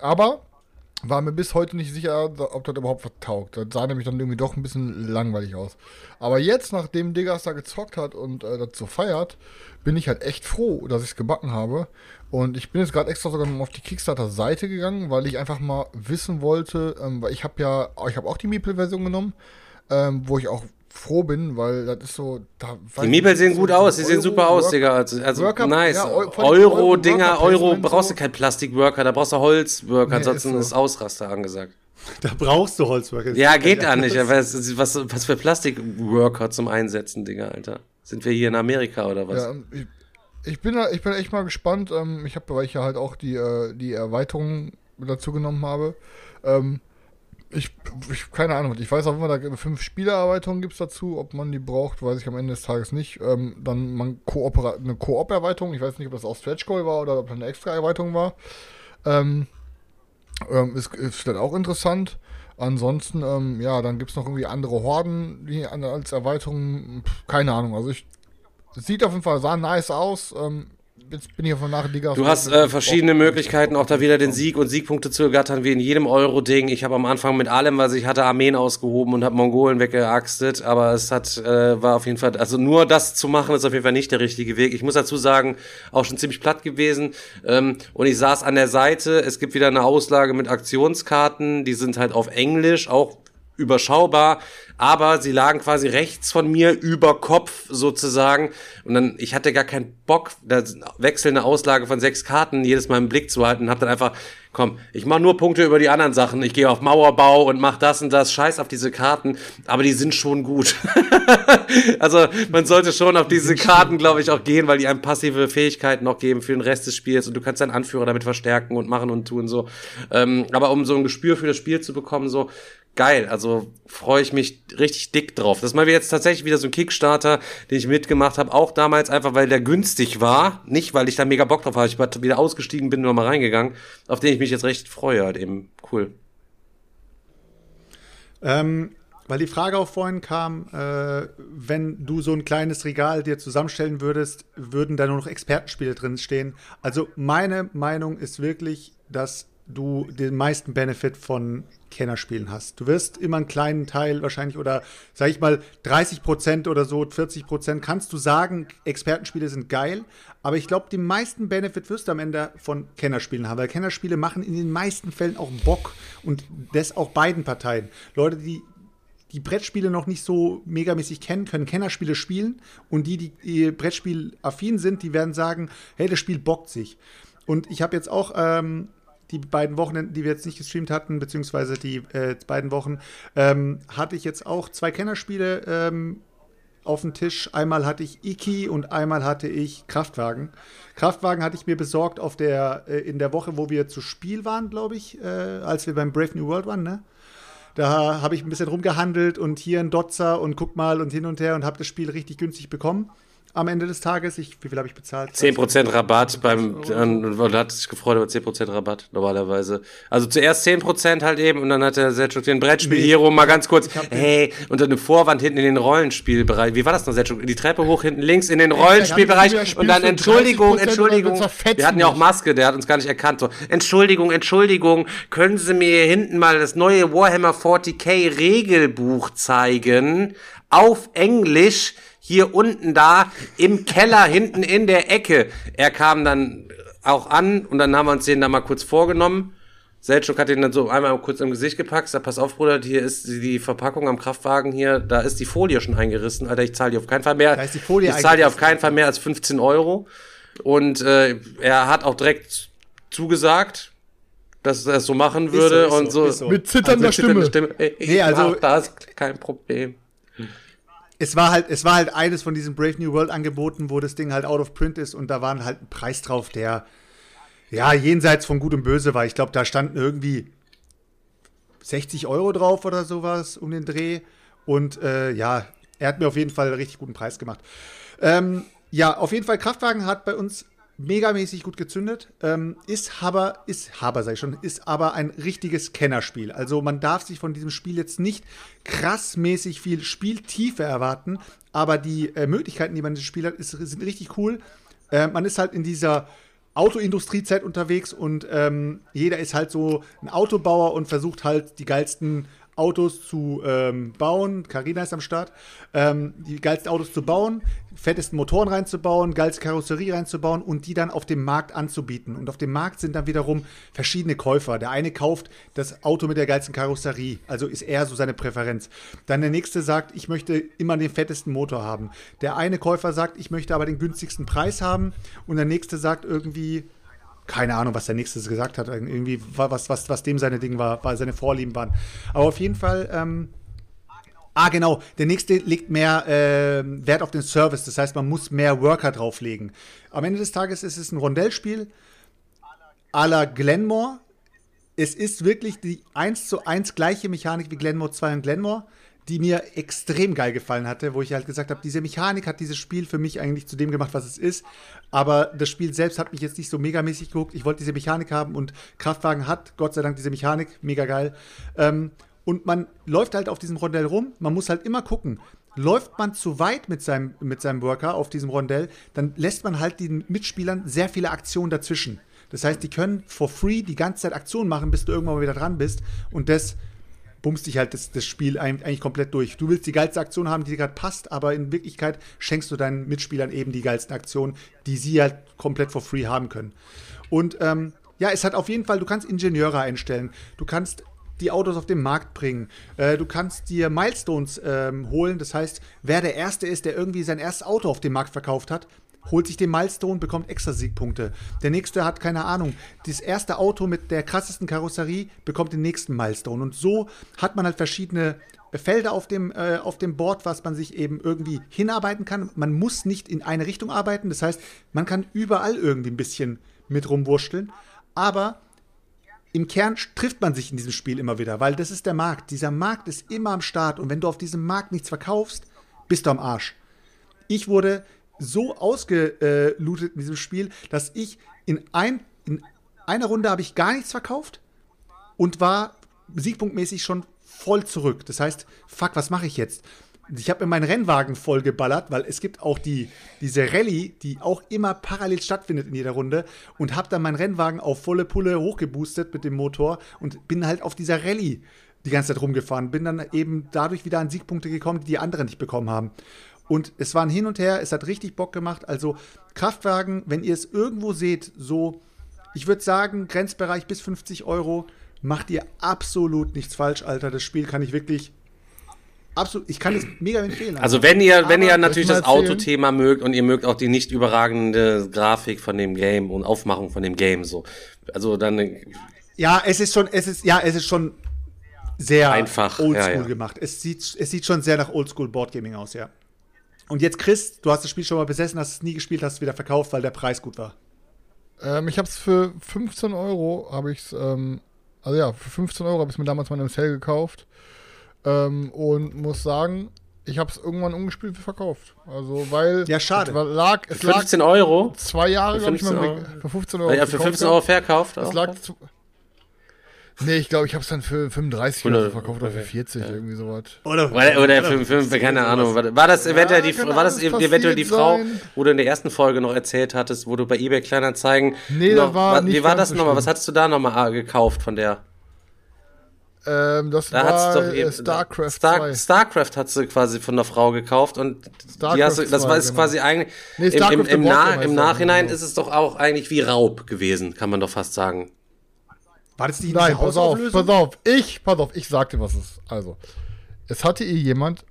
[SPEAKER 2] aber war mir bis heute nicht sicher, ob das überhaupt was taugt. Das sah nämlich dann irgendwie doch ein bisschen langweilig aus. Aber jetzt, nachdem Diggas da gezockt hat und äh, das so feiert, bin ich halt echt froh, dass ich es gebacken habe. Und ich bin jetzt gerade extra sogar noch auf die Kickstarter-Seite gegangen, weil ich einfach mal wissen wollte, ähm, weil ich habe ja, ich habe auch die Meeple-Version genommen, ähm, wo ich auch froh bin, weil das ist so. Da,
[SPEAKER 1] Die
[SPEAKER 2] nicht,
[SPEAKER 1] sehen
[SPEAKER 2] so
[SPEAKER 1] gut aus, die sehen
[SPEAKER 2] Euro-
[SPEAKER 1] super aus,
[SPEAKER 2] Work-
[SPEAKER 1] Digga. Also, also
[SPEAKER 2] Worker-
[SPEAKER 1] nice.
[SPEAKER 2] ja,
[SPEAKER 1] Euro-Dinger, Euro,
[SPEAKER 2] Placement
[SPEAKER 1] brauchst
[SPEAKER 2] so.
[SPEAKER 1] du kein Plastikworker, da brauchst du Holzworker,
[SPEAKER 2] Nee,
[SPEAKER 1] ansonsten
[SPEAKER 2] ist so.
[SPEAKER 1] ist Ausraster angesagt.
[SPEAKER 3] Da brauchst du Holzwerke.
[SPEAKER 1] Ja, geht da nicht. Was, was, was für Plastikworker zum Einsetzen, Digga, Alter. Sind wir hier in Amerika oder was?
[SPEAKER 2] Ja, ähm, ich, ich, bin, da- ich bin echt mal gespannt. Ähm, ich habe, weil ich ja halt auch die, äh, die Erweiterung dazu genommen habe. Ähm, ich, ich, keine Ahnung, ich weiß auch immer, da fünf Spielererweiterungen gibt es dazu. Ob man die braucht, weiß ich am Ende des Tages nicht. Ähm, dann man eine Koop-Erweiterung. Ich weiß nicht, ob das auch Stretch Goal war oder ob das eine extra Erweiterung war. Ähm, ähm, ist, ist dann auch interessant. Ansonsten, ähm, ja, dann gibt es noch irgendwie andere Horden die als Erweiterung. Keine Ahnung. Also ich sieht auf jeden Fall, sah nice aus. Ähm, jetzt bin ich von nach Liga.
[SPEAKER 1] Du hast äh, verschiedene Möglichkeiten, auch da wieder den Sieg und Siegpunkte zu ergattern, wie in jedem Euro-Ding. Ich habe am Anfang mit allem, was ich hatte, Armeen ausgehoben und habe Mongolen weggeaxtet, aber es hat, äh, war auf jeden Fall, also nur das zu machen, ist auf jeden Fall nicht der richtige Weg. Ich muss dazu sagen, auch schon ziemlich platt gewesen. Ähm, und ich saß an der Seite, es gibt wieder eine Auslage mit Aktionskarten, die sind halt auf Englisch, auch überschaubar, aber sie lagen quasi rechts von mir über Kopf sozusagen und dann ich hatte gar keinen Bock, da wechselnde Auslage von sechs Karten jedes Mal im Blick zu halten, habe dann einfach komm, ich mache nur Punkte über die anderen Sachen. Ich gehe auf Mauerbau und mach das und das. Scheiß auf diese Karten, aber die sind schon gut. also man sollte schon auf diese Karten, glaube ich, auch gehen, weil die einem passive Fähigkeiten noch geben für den Rest des Spiels und du kannst deinen Anführer damit verstärken und machen und tun so. Ähm, aber um so ein Gespür für das Spiel zu bekommen, so geil. Also freue ich mich richtig dick drauf. Das ist mal jetzt tatsächlich wieder so ein Kickstarter, den ich mitgemacht habe. Auch damals einfach, weil der günstig war. Nicht, weil ich da mega Bock drauf habe. Ich war wieder ausgestiegen, bin nur mal reingegangen. Auf den ich mich jetzt recht freue halt eben. Cool.
[SPEAKER 3] Ähm, weil die Frage auch vorhin kam, äh, wenn du so ein kleines Regal dir zusammenstellen würdest, würden da nur noch Expertenspiele drin stehen. Also meine Meinung ist wirklich, dass du den meisten Benefit von Kennerspielen hast. Du wirst immer einen kleinen Teil wahrscheinlich oder sag ich mal 30 Prozent oder so, 40 Prozent kannst du sagen, Expertenspiele sind geil, aber ich glaube, die meisten Benefit wirst du am Ende von Kennerspielen haben, weil Kennerspiele machen in den meisten Fällen auch Bock und das auch beiden Parteien. Leute, die die Brettspiele noch nicht so megamäßig kennen, können Kennerspiele spielen und die, die, die Brettspiel-affin sind, die werden sagen, hey, das Spiel bockt sich. Und ich habe jetzt auch ähm, die beiden Wochen, die wir jetzt nicht gestreamt hatten, beziehungsweise die äh, beiden Wochen, ähm, hatte ich jetzt auch zwei Kennerspiele ähm, auf dem Tisch. Einmal hatte ich Iki und einmal hatte ich Kraftwagen. Kraftwagen hatte ich mir besorgt auf der, äh, in der Woche, wo wir zu Spiel waren, glaube ich, äh, als wir beim Brave New World waren, ne? Da habe ich ein bisschen rumgehandelt und hier ein Dotzer und guck mal und hin und her und habe das Spiel richtig günstig bekommen am Ende des Tages. Ich, wie viel habe ich bezahlt?
[SPEAKER 1] 10% Rabatt beim, und hat sich gefreut über 10% Rabatt normalerweise. Also zuerst 10% halt eben und dann hat der Selchuk den Brettspiel hier rum mal ganz kurz, hey, unter eine Vorwand hinten in den Rollenspielbereich. Wie war das noch, Selchuk? Die Treppe hoch hinten links in den Rollenspielbereich und dann Entschuldigung, Entschuldigung. Wir hatten ja auch Maske, der hat uns gar nicht erkannt. So, Entschuldigung, Entschuldigung, können Sie mir hier hinten mal das neue Warhammer 40k Regelbuch zeigen? Auf Englisch hier unten da im Keller hinten in der Ecke. Er kam dann auch an und dann haben wir uns den da mal kurz vorgenommen. Selchuk hat den dann so einmal kurz im Gesicht gepackt. Sagt, pass auf, Bruder, hier ist die Verpackung am Kraftwagen hier, da ist die Folie schon eingerissen. Alter, ich zahle dir auf keinen Fall mehr.
[SPEAKER 3] Da ist die Folie
[SPEAKER 1] ich zahle dir auf keinen Fall mehr als 15 Euro. Und äh, er hat auch direkt zugesagt, dass er es so machen würde
[SPEAKER 3] so, ist
[SPEAKER 1] und
[SPEAKER 3] so,
[SPEAKER 1] so.
[SPEAKER 3] ist so.
[SPEAKER 2] Mit zitternder
[SPEAKER 1] Also
[SPEAKER 2] Stimme.
[SPEAKER 1] Stimme. Ich
[SPEAKER 3] Nee, also-
[SPEAKER 1] das kein Problem.
[SPEAKER 3] Es war halt, es war halt eines von diesen Brave New World Angeboten, wo das Ding halt out of print ist und da war halt ein Preis drauf, der ja jenseits von Gut und Böse war. Ich glaube, da standen irgendwie 60 Euro drauf oder sowas um den Dreh. Und äh, ja, er hat mir auf jeden Fall einen richtig guten Preis gemacht. Ähm, ja, auf jeden Fall, Kraftwagen hat bei uns megamäßig gut gezündet. Ähm, ist aber, ist Haber, sag schon, ist aber ein richtiges Kennerspiel. Also man darf sich von diesem Spiel jetzt nicht krassmäßig viel Spieltiefe erwarten, aber die äh, Möglichkeiten, die man in diesem Spiel hat, ist, sind richtig cool. Äh, man ist halt in dieser Autoindustriezeit unterwegs und ähm, jeder ist halt so ein Autobauer und versucht halt die geilsten Autos zu ähm, bauen. Carina ist am Start. Ähm, die geilsten Autos zu bauen, fettesten Motoren reinzubauen, geilste Karosserie reinzubauen und die dann auf dem Markt anzubieten. Und auf dem Markt sind dann wiederum verschiedene Käufer. Der eine kauft das Auto mit der geilsten Karosserie, also ist eher so seine Präferenz. Dann der nächste sagt, ich möchte immer den fettesten Motor haben. Der eine Käufer sagt, ich möchte aber den günstigsten Preis haben. Und der nächste sagt irgendwie, keine Ahnung, was der nächste gesagt hat. Irgendwie, was, was, was dem seine Dinge war, seine Vorlieben waren. Aber auf jeden Fall, ähm, ah, genau, der nächste legt mehr äh, Wert auf den Service. Das heißt, man muss mehr Worker drauflegen. Am Ende des Tages ist es ein Rondellspiel à la Glenmore. Es ist wirklich die 1 zu 1 gleiche Mechanik wie Glenmore 2 und Glenmore die mir extrem geil gefallen hatte, wo ich halt gesagt habe, diese Mechanik hat dieses Spiel für mich eigentlich zu dem gemacht, was es ist. Aber das Spiel selbst hat mich jetzt nicht so megamäßig geguckt. Ich wollte diese Mechanik haben und Kraftwagen hat Gott sei Dank diese Mechanik, mega geil. Ähm, und man läuft halt auf diesem Rondell rum. Man muss halt immer gucken. Läuft man zu weit mit seinem, mit seinem Worker auf diesem Rondell, dann lässt man halt den Mitspielern sehr viele Aktionen dazwischen. Das heißt, die können for free die ganze Zeit Aktionen machen, bis du irgendwann mal wieder dran bist. Und das bummst dich halt das, das Spiel eigentlich komplett durch. Du willst die geilste Aktion haben, die dir gerade passt, aber in Wirklichkeit schenkst du deinen Mitspielern eben die geilsten Aktionen, die sie halt komplett for free haben können. Und ähm, ja, es hat auf jeden Fall, du kannst Ingenieure einstellen, du kannst die Autos auf den Markt bringen. Äh, du kannst dir Milestones ähm, holen. Das heißt, wer der Erste ist, der irgendwie sein erstes Auto auf dem Markt verkauft hat, holt sich den Milestone, bekommt extra Siegpunkte. Der nächste hat keine Ahnung. Das erste Auto mit der krassesten Karosserie bekommt den nächsten Milestone. Und so hat man halt verschiedene Felder auf dem, äh, auf dem Board, was man sich eben irgendwie hinarbeiten kann. Man muss nicht in eine Richtung arbeiten. Das heißt, man kann überall irgendwie ein bisschen mit rumwurschteln. Aber im Kern trifft man sich in diesem Spiel immer wieder, weil das ist der Markt. Dieser Markt ist immer am Start und wenn du auf diesem Markt nichts verkaufst, bist du am Arsch. Ich wurde so ausgelootet in diesem Spiel, dass ich in, ein, in einer Runde habe ich gar nichts verkauft und war siegpunktmäßig schon voll zurück. Das heißt, fuck, was mache ich jetzt? Ich habe mir meinen Rennwagen voll geballert, weil es gibt auch die, diese Rallye, die auch immer parallel stattfindet in jeder Runde und habe dann meinen Rennwagen auf volle Pulle hochgeboostet mit dem Motor und bin halt auf dieser Rallye die ganze Zeit rumgefahren. Bin dann eben dadurch wieder an Siegpunkte gekommen, die die anderen nicht bekommen haben. Und es war ein Hin und Her, es hat richtig Bock gemacht. Also Kraftwagen, wenn ihr es irgendwo seht, so, ich würde sagen, Grenzbereich bis 50 Euro, macht ihr absolut nichts falsch, Alter. Das Spiel kann ich wirklich absolut, ich kann es mega empfehlen. Alter.
[SPEAKER 1] Also wenn ihr, wenn
[SPEAKER 2] Aber,
[SPEAKER 1] ihr natürlich das? Autothema mögt und ihr mögt auch die nicht überragende Grafik von dem Game und Aufmachung von dem Game so. Also dann
[SPEAKER 3] ja, es ist schon, es ist, ja, es ist schon sehr
[SPEAKER 1] Einfach,
[SPEAKER 3] oldschool
[SPEAKER 1] ja, ja.
[SPEAKER 3] gemacht. Es sieht, es sieht schon sehr nach oldschool Boardgaming aus, ja. Und jetzt, Chris, du hast das Spiel schon mal besessen, hast es nie gespielt, hast es wieder verkauft, weil der Preis gut war.
[SPEAKER 2] Ähm, ich habe es für 15 Euro, habe ich es, ähm, also ja, für 15 Euro habe ich es mir damals mal im Sale gekauft. Ähm, und muss sagen, ich habe es irgendwann ungespielt verkauft. Also, weil.
[SPEAKER 3] Ja, schade.
[SPEAKER 2] Es lag, es lag
[SPEAKER 1] 15 Euro.
[SPEAKER 2] zwei Jahre, glaube ich, mal
[SPEAKER 1] 15
[SPEAKER 2] im
[SPEAKER 1] Euro.
[SPEAKER 2] Reg- für 15 Euro.
[SPEAKER 1] Ja, für
[SPEAKER 2] gekauft
[SPEAKER 1] 15
[SPEAKER 2] gehabt.
[SPEAKER 1] Euro verkauft.
[SPEAKER 2] Es
[SPEAKER 1] auch.
[SPEAKER 2] lag. Nee, ich glaube, ich habe es dann für 35 oder, so verkauft oder für 40, irgendwie sowas.
[SPEAKER 3] Oder,
[SPEAKER 1] Oder, oder für, für, keine Ahnung. War das eventuell die,
[SPEAKER 2] kann
[SPEAKER 1] war das eventuell die Frau,
[SPEAKER 2] sein.
[SPEAKER 1] wo du in der ersten Folge noch erzählt hattest, wo du bei eBay Kleinanzeigen.
[SPEAKER 2] Nee,
[SPEAKER 1] noch,
[SPEAKER 2] das war
[SPEAKER 1] wa-
[SPEAKER 2] nicht
[SPEAKER 1] Wie war das nochmal? Was hattest du da nochmal gekauft von der?
[SPEAKER 2] Ähm, das
[SPEAKER 1] Da hat's
[SPEAKER 2] war
[SPEAKER 1] doch
[SPEAKER 2] äh,
[SPEAKER 1] eben,
[SPEAKER 2] StarCraft
[SPEAKER 1] Star,
[SPEAKER 2] 2.
[SPEAKER 1] StarCraft hat sie quasi von der Frau gekauft und die hast du, das
[SPEAKER 2] 2,
[SPEAKER 1] war ist
[SPEAKER 2] genau.
[SPEAKER 1] quasi eigentlich
[SPEAKER 2] Nee,
[SPEAKER 1] im, im, im, Na, im Nachhinein
[SPEAKER 2] das,
[SPEAKER 1] ist es doch auch eigentlich wie Raub gewesen, kann man doch fast sagen.
[SPEAKER 3] War das nicht
[SPEAKER 2] Nein, pass auf, pass auf. Ich, pass auf, ich sag dir, was es ist. Also, es hatte ihr jemand,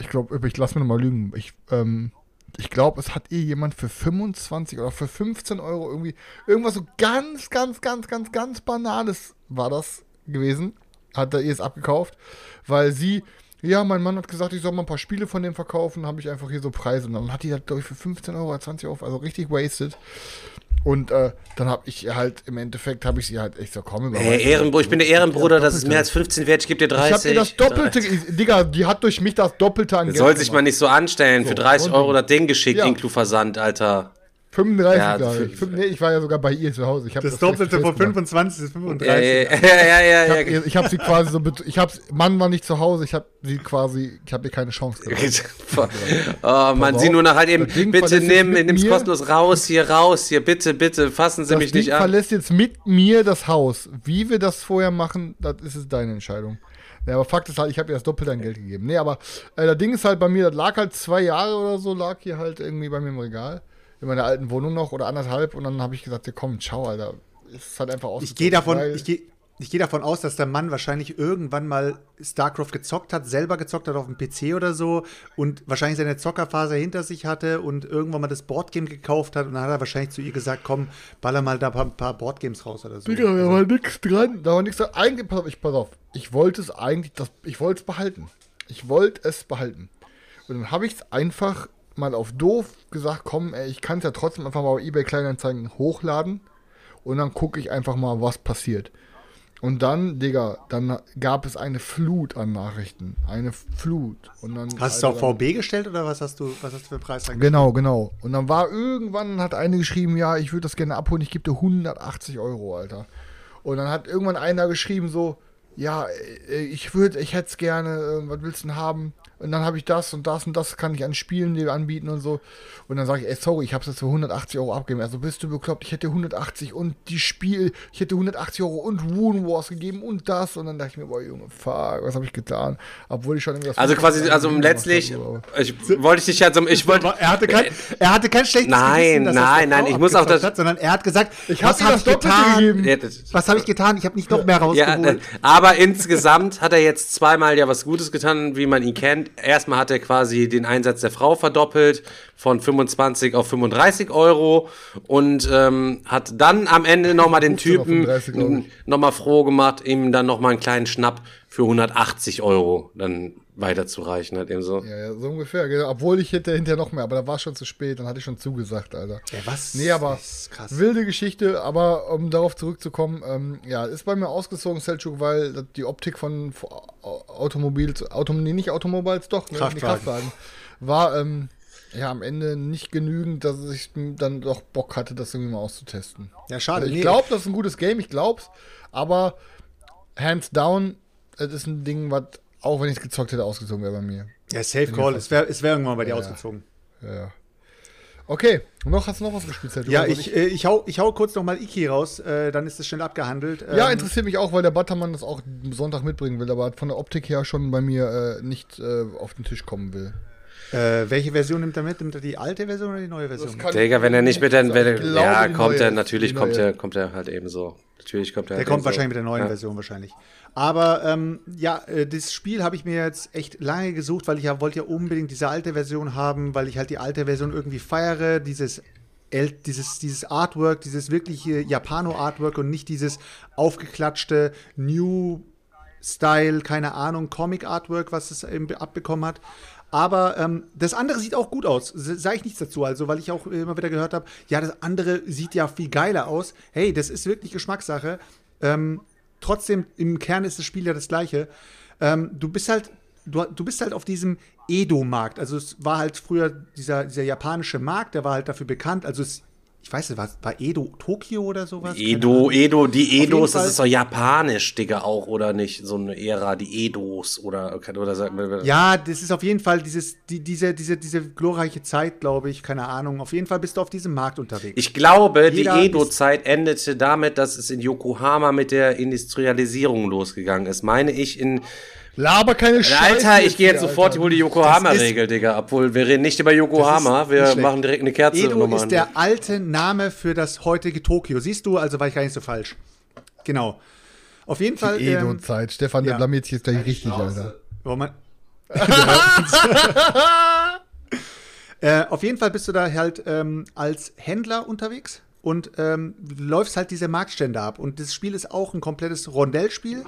[SPEAKER 2] ich glaube, ich lass mir nochmal lügen, ich, ähm, ich glaube, es hat ihr jemand für 25 oder für 15 Euro irgendwie, irgendwas so ganz, ganz, ganz, ganz, ganz Banales war das gewesen. Hat er ihr es abgekauft, weil sie, ja, mein Mann hat gesagt, ich soll mal ein paar Spiele von dem verkaufen, habe ich einfach hier so Preise. Und dann hat die das, glaube ich, für 15 Euro oder 20 Euro, also richtig wasted. Und äh, dann habe ich halt, im Endeffekt habe ich sie halt echt so, komm, überweis
[SPEAKER 1] Hey, Ehrenbruder, ich bin der Ehrenbruder, das ist mehr als 15 wert, ich gebe dir 30.
[SPEAKER 2] Ich hab ihr das Doppelte, Digga, die hat durch mich das Doppelte an Geld
[SPEAKER 1] soll sich mal nicht so anstellen. Für
[SPEAKER 2] So,
[SPEAKER 1] 30
[SPEAKER 2] und-
[SPEAKER 1] Euro das Ding geschickt,
[SPEAKER 2] Ja.
[SPEAKER 1] inklu Versand, Alter.
[SPEAKER 2] 35,
[SPEAKER 1] Ja,
[SPEAKER 2] glaube ich. Fünf- Nee, ich war ja sogar bei ihr zu Hause.
[SPEAKER 3] Das
[SPEAKER 2] to
[SPEAKER 3] Doppelte von
[SPEAKER 2] gemacht.
[SPEAKER 3] 25 ist
[SPEAKER 1] Ja,
[SPEAKER 3] 35.
[SPEAKER 1] ja, ja, ja,
[SPEAKER 2] Ich
[SPEAKER 1] ja.
[SPEAKER 2] ihr- ich hab sie quasi so, ich hab's, Mann war nicht zu Hause, ich hab sie quasi, ich hab ihr keine Chance gegeben.
[SPEAKER 1] oh man,
[SPEAKER 2] auf,
[SPEAKER 1] sie nur noch halt eben,
[SPEAKER 2] das Ding
[SPEAKER 1] bitte nimm's
[SPEAKER 2] mir.
[SPEAKER 1] kostenlos raus, hier raus, hier, bitte, bitte, fassen Sie
[SPEAKER 2] Das
[SPEAKER 1] mich
[SPEAKER 2] Ding
[SPEAKER 1] nicht an.
[SPEAKER 2] verlässt jetzt mit mir das Haus. Wie wir das vorher machen, das ist es deine Entscheidung. Ja, aber Fakt ist halt, ich habe ihr das Doppelte an Geld gegeben. Nee, aber äh, das Ding ist halt bei mir, das lag halt zwei Jahre oder so, lag hier halt irgendwie bei mir im Regal. In meiner alten Wohnung noch oder anderthalb. Und dann habe ich gesagt, ja komm, ciao, Alter. Es ist halt einfach aus.
[SPEAKER 3] Ich gehe davon, ich gehe ich gehe davon aus, dass der Mann wahrscheinlich irgendwann mal StarCraft gezockt hat, selber gezockt hat auf dem PC oder so und wahrscheinlich seine Zockerphase hinter sich hatte und irgendwann mal das Boardgame gekauft hat und dann hat er wahrscheinlich zu ihr gesagt, komm, baller mal da ein paar, ein paar Boardgames raus oder so.
[SPEAKER 2] Digga, da war nix dran. Da war nix dran. Eigentlich, pass auf, ich, pass auf. Ich wollte es eigentlich, das, ich wollte es behalten. Ich wollte es behalten. Und dann habe ich es einfach mal auf doof gesagt, komm, ey, ich kann es ja trotzdem einfach mal bei eBay Kleinanzeigen hochladen. Und dann gucke ich einfach mal, was passiert. Und dann, Digga, dann gab es eine Flut an Nachrichten. Eine Flut. Und dann,
[SPEAKER 3] Hast du
[SPEAKER 2] Alter,
[SPEAKER 3] auf VB gestellt oder was hast du, was hast du für Preis angestellt?
[SPEAKER 2] Genau, genau. Und dann war irgendwann, hat eine geschrieben, ja, ich würde das gerne abholen, ich gebe dir 180 Euro, Alter. Und dann hat irgendwann einer geschrieben so, ja, äh, ich würde, ich hätte es gerne, äh, was willst du denn haben? Und dann habe ich das und das und das kann ich an Spielen dir anbieten und so. Und dann sage ich, ey, sorry, ich habe es jetzt für 180 Euro abgegeben. Also bist du bekloppt, ich hätte 180 und die Spiel, ich hätte 180 Euro und Wound Wars gegeben und das. Und dann dachte ich mir, boah, Junge, fuck, was habe ich getan? Obwohl ich schon irgendwie das
[SPEAKER 1] Also quasi, also letztlich,
[SPEAKER 2] habe,
[SPEAKER 1] ich wollte ich dich halt so, ich wollte,
[SPEAKER 3] er hatte kein, er hatte kein schlechtes
[SPEAKER 1] Nein,
[SPEAKER 3] dass
[SPEAKER 1] nein, nein, ich muss auch das-
[SPEAKER 3] hat, sondern er hat gesagt,
[SPEAKER 2] Ich hab
[SPEAKER 3] was habe
[SPEAKER 2] das
[SPEAKER 3] ich getan?
[SPEAKER 2] gegeben.
[SPEAKER 1] Ja, das-
[SPEAKER 3] Was habe ich getan? Ich habe nicht noch mehr
[SPEAKER 1] Ja,
[SPEAKER 3] rausgeholt.
[SPEAKER 1] äh, aber insgesamt hat er jetzt zweimal ja was Gutes getan, wie man ihn kennt. Erstmal hat er quasi den Einsatz der Frau verdoppelt von 25 auf 35 Euro und ähm, hat dann am Ende nochmal den
[SPEAKER 2] 15 auf
[SPEAKER 1] Typen
[SPEAKER 2] 35, glaub ich.
[SPEAKER 1] nochmal froh gemacht, ihm dann nochmal einen kleinen Schnapp für 180 Euro dann weiterzureichen, halt eben so.
[SPEAKER 2] Ja, ja, so ungefähr. genau. Obwohl ich hätte hinterher noch mehr, aber da war schon zu spät, dann hatte ich schon zugesagt, Alter.
[SPEAKER 3] Ja, was?
[SPEAKER 2] Nee, aber
[SPEAKER 3] Das ist krass.
[SPEAKER 2] wilde Geschichte, aber um darauf zurückzukommen, ähm, ja, ist bei mir ausgezogen, Selchuk, weil die Optik von Au- Automobils, Autom, nee, nicht Automobiles, doch, ne,
[SPEAKER 3] Kraftwagen.
[SPEAKER 2] Kraftwagen, war ähm, ja am Ende nicht genügend, dass ich dann doch Bock hatte, das irgendwie mal auszutesten.
[SPEAKER 3] Ja, schade.
[SPEAKER 2] Also ich
[SPEAKER 3] Nee.
[SPEAKER 2] glaube, das ist ein gutes Game, ich glaub's, aber hands down, es ist ein Ding, was auch wenn ich es gezockt hätte, ausgezogen wäre bei mir.
[SPEAKER 3] Ja, Safe Call. Es wäre es wär irgendwann bei dir
[SPEAKER 2] Ja.
[SPEAKER 3] ausgezogen.
[SPEAKER 2] Ja, ja. Okay, und noch hast du noch was gespielt? Selchuk?
[SPEAKER 3] Ja,
[SPEAKER 2] Also
[SPEAKER 3] ich, äh, ich, hau, ich hau kurz nochmal Iki raus, äh, dann ist das schnell abgehandelt.
[SPEAKER 2] Ja,
[SPEAKER 3] Ähm,
[SPEAKER 2] interessiert mich auch, weil der Buttermann das auch Sonntag mitbringen will, aber von der Optik her schon bei mir äh, nicht äh, auf den Tisch kommen will.
[SPEAKER 3] Äh, welche Version nimmt er mit? Nimmt er die alte Version oder die neue Version? mit?
[SPEAKER 1] Digga, wenn er nicht mit der, wenn er, ja, kommt
[SPEAKER 2] neue
[SPEAKER 1] er, natürlich kommt er, kommt er halt eben so. Natürlich kommt er
[SPEAKER 3] Der
[SPEAKER 1] halt
[SPEAKER 3] kommt wahrscheinlich
[SPEAKER 1] so.
[SPEAKER 3] mit der neuen
[SPEAKER 1] ja.
[SPEAKER 3] Version wahrscheinlich. Aber ähm, ja, äh, das Spiel habe ich mir jetzt echt lange gesucht, weil ich ja wollte ja unbedingt diese alte Version haben, weil ich halt die alte Version irgendwie feiere, dieses El dieses, dieses Artwork, dieses wirkliche Japano-Artwork und nicht dieses aufgeklatschte New Style, keine Ahnung, Comic-Artwork, was es eben abbekommen hat. Aber ähm, das andere sieht auch gut aus. Sage ich nichts dazu. Also, weil ich auch immer wieder gehört habe, ja, das andere sieht ja viel geiler aus. Hey, das ist wirklich Geschmackssache. Ähm, trotzdem, im Kern ist das Spiel ja das gleiche. Ähm, du bist halt, du, du bist halt auf diesem Edo-Markt. Also es war halt früher dieser, dieser japanische Markt, der war halt dafür bekannt. Also es, ich weiß nicht, war, war Edo Tokio oder sowas?
[SPEAKER 1] Edo. Edo, die Edos,
[SPEAKER 3] Fall-
[SPEAKER 1] das ist doch japanisch, Digga, auch, oder nicht? So eine Ära, die Edos, oder, oder sagt man,
[SPEAKER 3] Ja, das ist auf jeden Fall dieses, die, diese, diese, diese glorreiche Zeit, glaube ich, keine Ahnung. Auf jeden Fall bist du auf diesem Markt unterwegs.
[SPEAKER 1] Ich glaube,
[SPEAKER 3] Jeder
[SPEAKER 1] die Edo-Zeit endete damit, dass es in Yokohama mit der Industrialisierung losgegangen ist. Meine ich in.
[SPEAKER 2] Laber keine Scheiße.
[SPEAKER 1] Alter, ich gehe jetzt sofort,
[SPEAKER 2] Alter.
[SPEAKER 1] ich hole die Yokohama-Regel, Digga. Obwohl, wir reden nicht über Yokohama,
[SPEAKER 3] ist
[SPEAKER 1] wir machen direkt eine Kerze
[SPEAKER 3] Edo ist
[SPEAKER 1] an.
[SPEAKER 3] der alte Name für das heutige Tokio. Siehst du, also war ich gar nicht so falsch. Genau. Auf jeden Fall.
[SPEAKER 2] Die
[SPEAKER 3] ähm,
[SPEAKER 2] Edo-Zeit. Stefan, der
[SPEAKER 3] ja.
[SPEAKER 2] blamiert sich jetzt gleich richtig, Alter.
[SPEAKER 3] Wo man äh, auf jeden Fall bist du da halt ähm, als Händler unterwegs und ähm, läufst halt diese Marktstände ab. Und das Spiel ist auch ein komplettes Rondellspiel.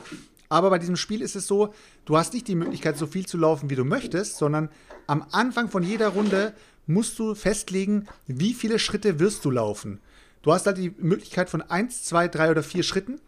[SPEAKER 3] Aber bei diesem Spiel ist es so, du hast nicht die Möglichkeit, so viel zu laufen, wie du möchtest, sondern am Anfang von jeder Runde musst du festlegen, wie viele Schritte wirst du laufen. Du hast halt die Möglichkeit von 1, 2, 3 oder 4 Schritten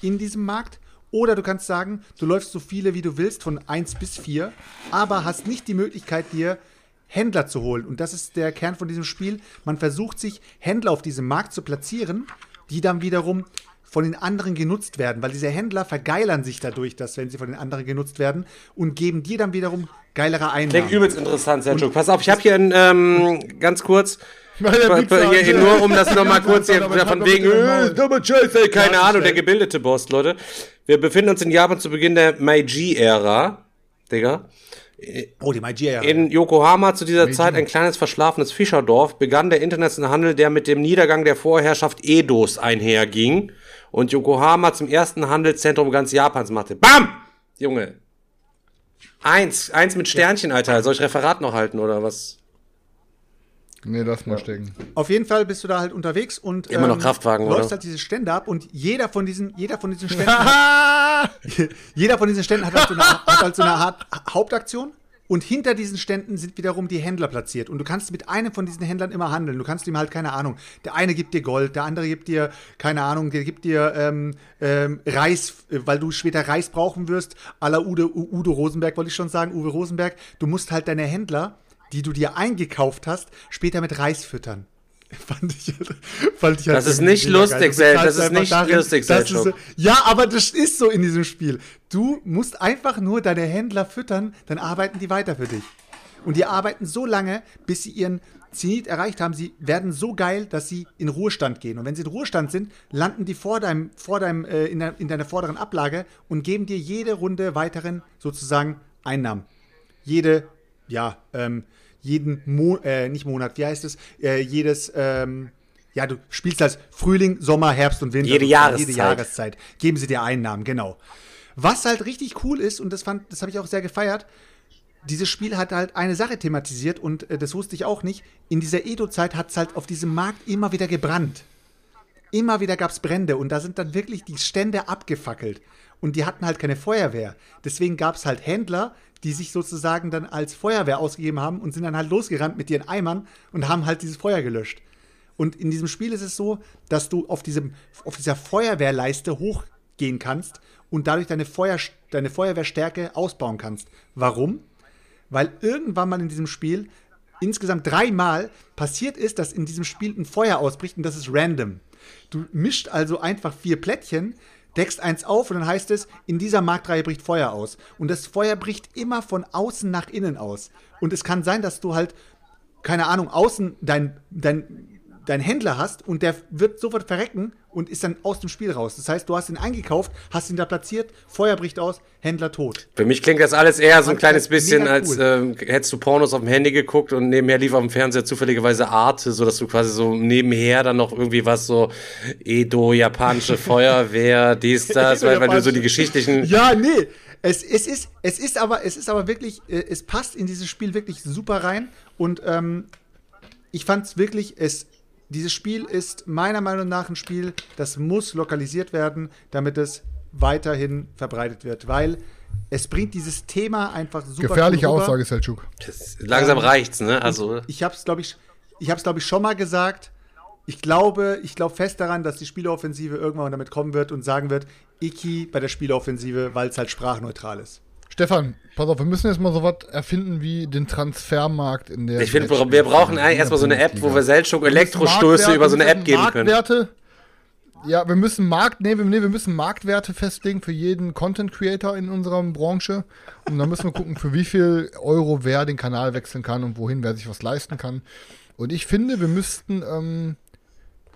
[SPEAKER 3] in diesem Markt. Oder du kannst sagen, du läufst so viele, wie du willst, von 1 bis 4, aber hast nicht die Möglichkeit, dir Händler zu holen. Und das ist der Kern von diesem Spiel. Man versucht sich Händler auf diesem Markt zu platzieren, die dann wiederum von den anderen genutzt werden, weil diese Händler vergeilern sich dadurch, dass wenn sie von den anderen genutzt werden und geben dir dann wiederum geilere Einnahmen.
[SPEAKER 1] Klingt übelst interessant, Sergio. Pass auf, ich habe hier ein, ähm, ganz kurz,
[SPEAKER 2] Wichser
[SPEAKER 1] hier, nur um das nochmal kurz hier, von wegen, äh, Scheiße, keine
[SPEAKER 2] Ja,
[SPEAKER 1] Ahnung, der gebildete Boss, Leute. Wir befinden uns in Japan zu Beginn der Meiji-Ära, Digga.
[SPEAKER 3] oh, die Magia.
[SPEAKER 1] In Yokohama zu dieser
[SPEAKER 2] Meiji.
[SPEAKER 1] Zeit ein kleines verschlafenes Fischerdorf begann der internationale Handel, der mit dem Niedergang der Vorherrschaft Edos einherging und Yokohama zum ersten Handelszentrum ganz Japans machte. Bam! Junge. Eins, eins mit Sternchen, Alter. Soll ich Referat noch halten oder was?
[SPEAKER 2] Nee, lass mal stecken.
[SPEAKER 3] Auf jeden Fall bist du da halt unterwegs und
[SPEAKER 1] Immer noch Kraftwagen,
[SPEAKER 3] läufst
[SPEAKER 1] oder?
[SPEAKER 3] halt diese Stände ab und jeder von diesen, jeder von diesen Ständen, jeder von diesen Ständen hat halt so eine, hat halt so eine Art Hauptaktion und hinter diesen Ständen sind wiederum die Händler platziert und du kannst mit einem von diesen Händlern immer handeln. Du kannst ihm halt keine Ahnung. Der eine gibt dir Gold, der andere gibt dir keine Ahnung, der gibt dir ähm, ähm, Reis, äh, weil du später Reis brauchen wirst. À la Udo, Udo Rosenberg wollte ich schon sagen, Uwe Rosenberg. Du musst halt deine Händler die du dir eingekauft hast, später mit Reis füttern. Fand ich, fand ich halt
[SPEAKER 1] Das ist nicht lustig, Sel, das ist nicht lustig,
[SPEAKER 3] dass
[SPEAKER 1] Selchuk.
[SPEAKER 3] du so, Ja, aber das ist so in diesem Spiel. Du musst einfach nur deine Händler füttern, dann arbeiten die weiter für dich. Und die arbeiten so lange, bis sie ihren Zenit erreicht haben. Sie werden so geil, dass sie in Ruhestand gehen. Und wenn sie in Ruhestand sind, landen die vor deinem, vor deinem, äh, in, der, in deiner vorderen Ablage und geben dir jede Runde weiteren sozusagen Einnahmen. Jede, ja, ähm, jeden Mo äh, nicht Monat, wie heißt es? Äh, jedes, ähm, ja, du spielst als Frühling, Sommer, Herbst und Winter.
[SPEAKER 1] Jede. Jahreszeit.
[SPEAKER 3] Jede Jahreszeit. Geben sie dir Einnahmen, genau. Was halt richtig cool ist, und das fand, das habe ich auch sehr gefeiert, dieses Spiel hat halt eine Sache thematisiert und äh, das wusste ich auch nicht. In dieser Edo-Zeit hat es halt auf diesem Markt immer wieder gebrannt. Immer wieder gab es Brände und da sind dann wirklich die Stände abgefackelt. Und die hatten halt keine Feuerwehr. Deswegen gab es halt Händler, die sich sozusagen dann als Feuerwehr ausgegeben haben und sind dann halt losgerannt mit ihren Eimern und haben halt dieses Feuer gelöscht. Und in diesem Spiel ist es so, dass du auf, diesem, auf dieser Feuerwehrleiste hochgehen kannst und dadurch deine, Feuer, deine Feuerwehrstärke ausbauen kannst. Warum? Weil irgendwann mal in diesem Spiel insgesamt dreimal passiert ist, dass in diesem Spiel ein Feuer ausbricht und das ist random. Du mischt also einfach vier Plättchen, deckst eins auf und dann heißt es, in dieser Marktreihe bricht Feuer aus. Und das Feuer bricht immer von außen nach innen aus. Und es kann sein, dass du halt, keine Ahnung, außen dein, dein deinen Händler hast und der wird sofort verrecken und ist dann aus dem Spiel raus. Das heißt, du hast ihn eingekauft, hast ihn da platziert, Feuer bricht aus, Händler tot.
[SPEAKER 1] Für mich klingt das alles eher so ein kleines bisschen,
[SPEAKER 3] mega
[SPEAKER 1] als
[SPEAKER 3] cool.
[SPEAKER 1] ähm, hättest du Pornos auf dem Handy geguckt und nebenher lief auf dem Fernseher zufälligerweise Arte, so dass du quasi so nebenher dann noch irgendwie was so Edo, japanische Feuerwehr, dies, das, weil, weil du so die geschichtlichen.
[SPEAKER 3] Ja, nee. Es, es, ist, es, ist aber, es ist aber wirklich, äh, es passt in dieses Spiel wirklich super rein. Und ähm, ich fand es wirklich, es, dieses Spiel ist meiner Meinung nach ein Spiel, das muss lokalisiert werden, damit es weiterhin verbreitet wird. Weil es bringt dieses Thema einfach super
[SPEAKER 2] Gefährliche
[SPEAKER 3] cool rüber.
[SPEAKER 2] Aussage, Selchuk.
[SPEAKER 1] Langsam reicht's, ne? Also.
[SPEAKER 3] Ich habe es, glaube ich, ich habe es, glaube ich, schon mal gesagt. Ich glaube, ich glaube fest daran, dass die Spieleoffensive irgendwann damit kommen wird und sagen wird, Iki bei der Spieleoffensive, weil es halt sprachneutral ist.
[SPEAKER 2] Stefan, pass auf, wir müssen jetzt mal so was erfinden wie den Transfermarkt in der.
[SPEAKER 1] Ich finde, wir brauchen eigentlich erstmal so eine App, wo wir Seltschuk Elektrostöße über so eine App geben können.
[SPEAKER 2] Marktwerte, ja, wir müssen Markt, nee, wir, nee, wir müssen Marktwerte festlegen für jeden Content Creator in unserer Branche. Und dann müssen wir gucken, für wie viel Euro wer den Kanal wechseln kann und wohin wer sich was leisten kann. Und ich finde, wir müssten, ähm,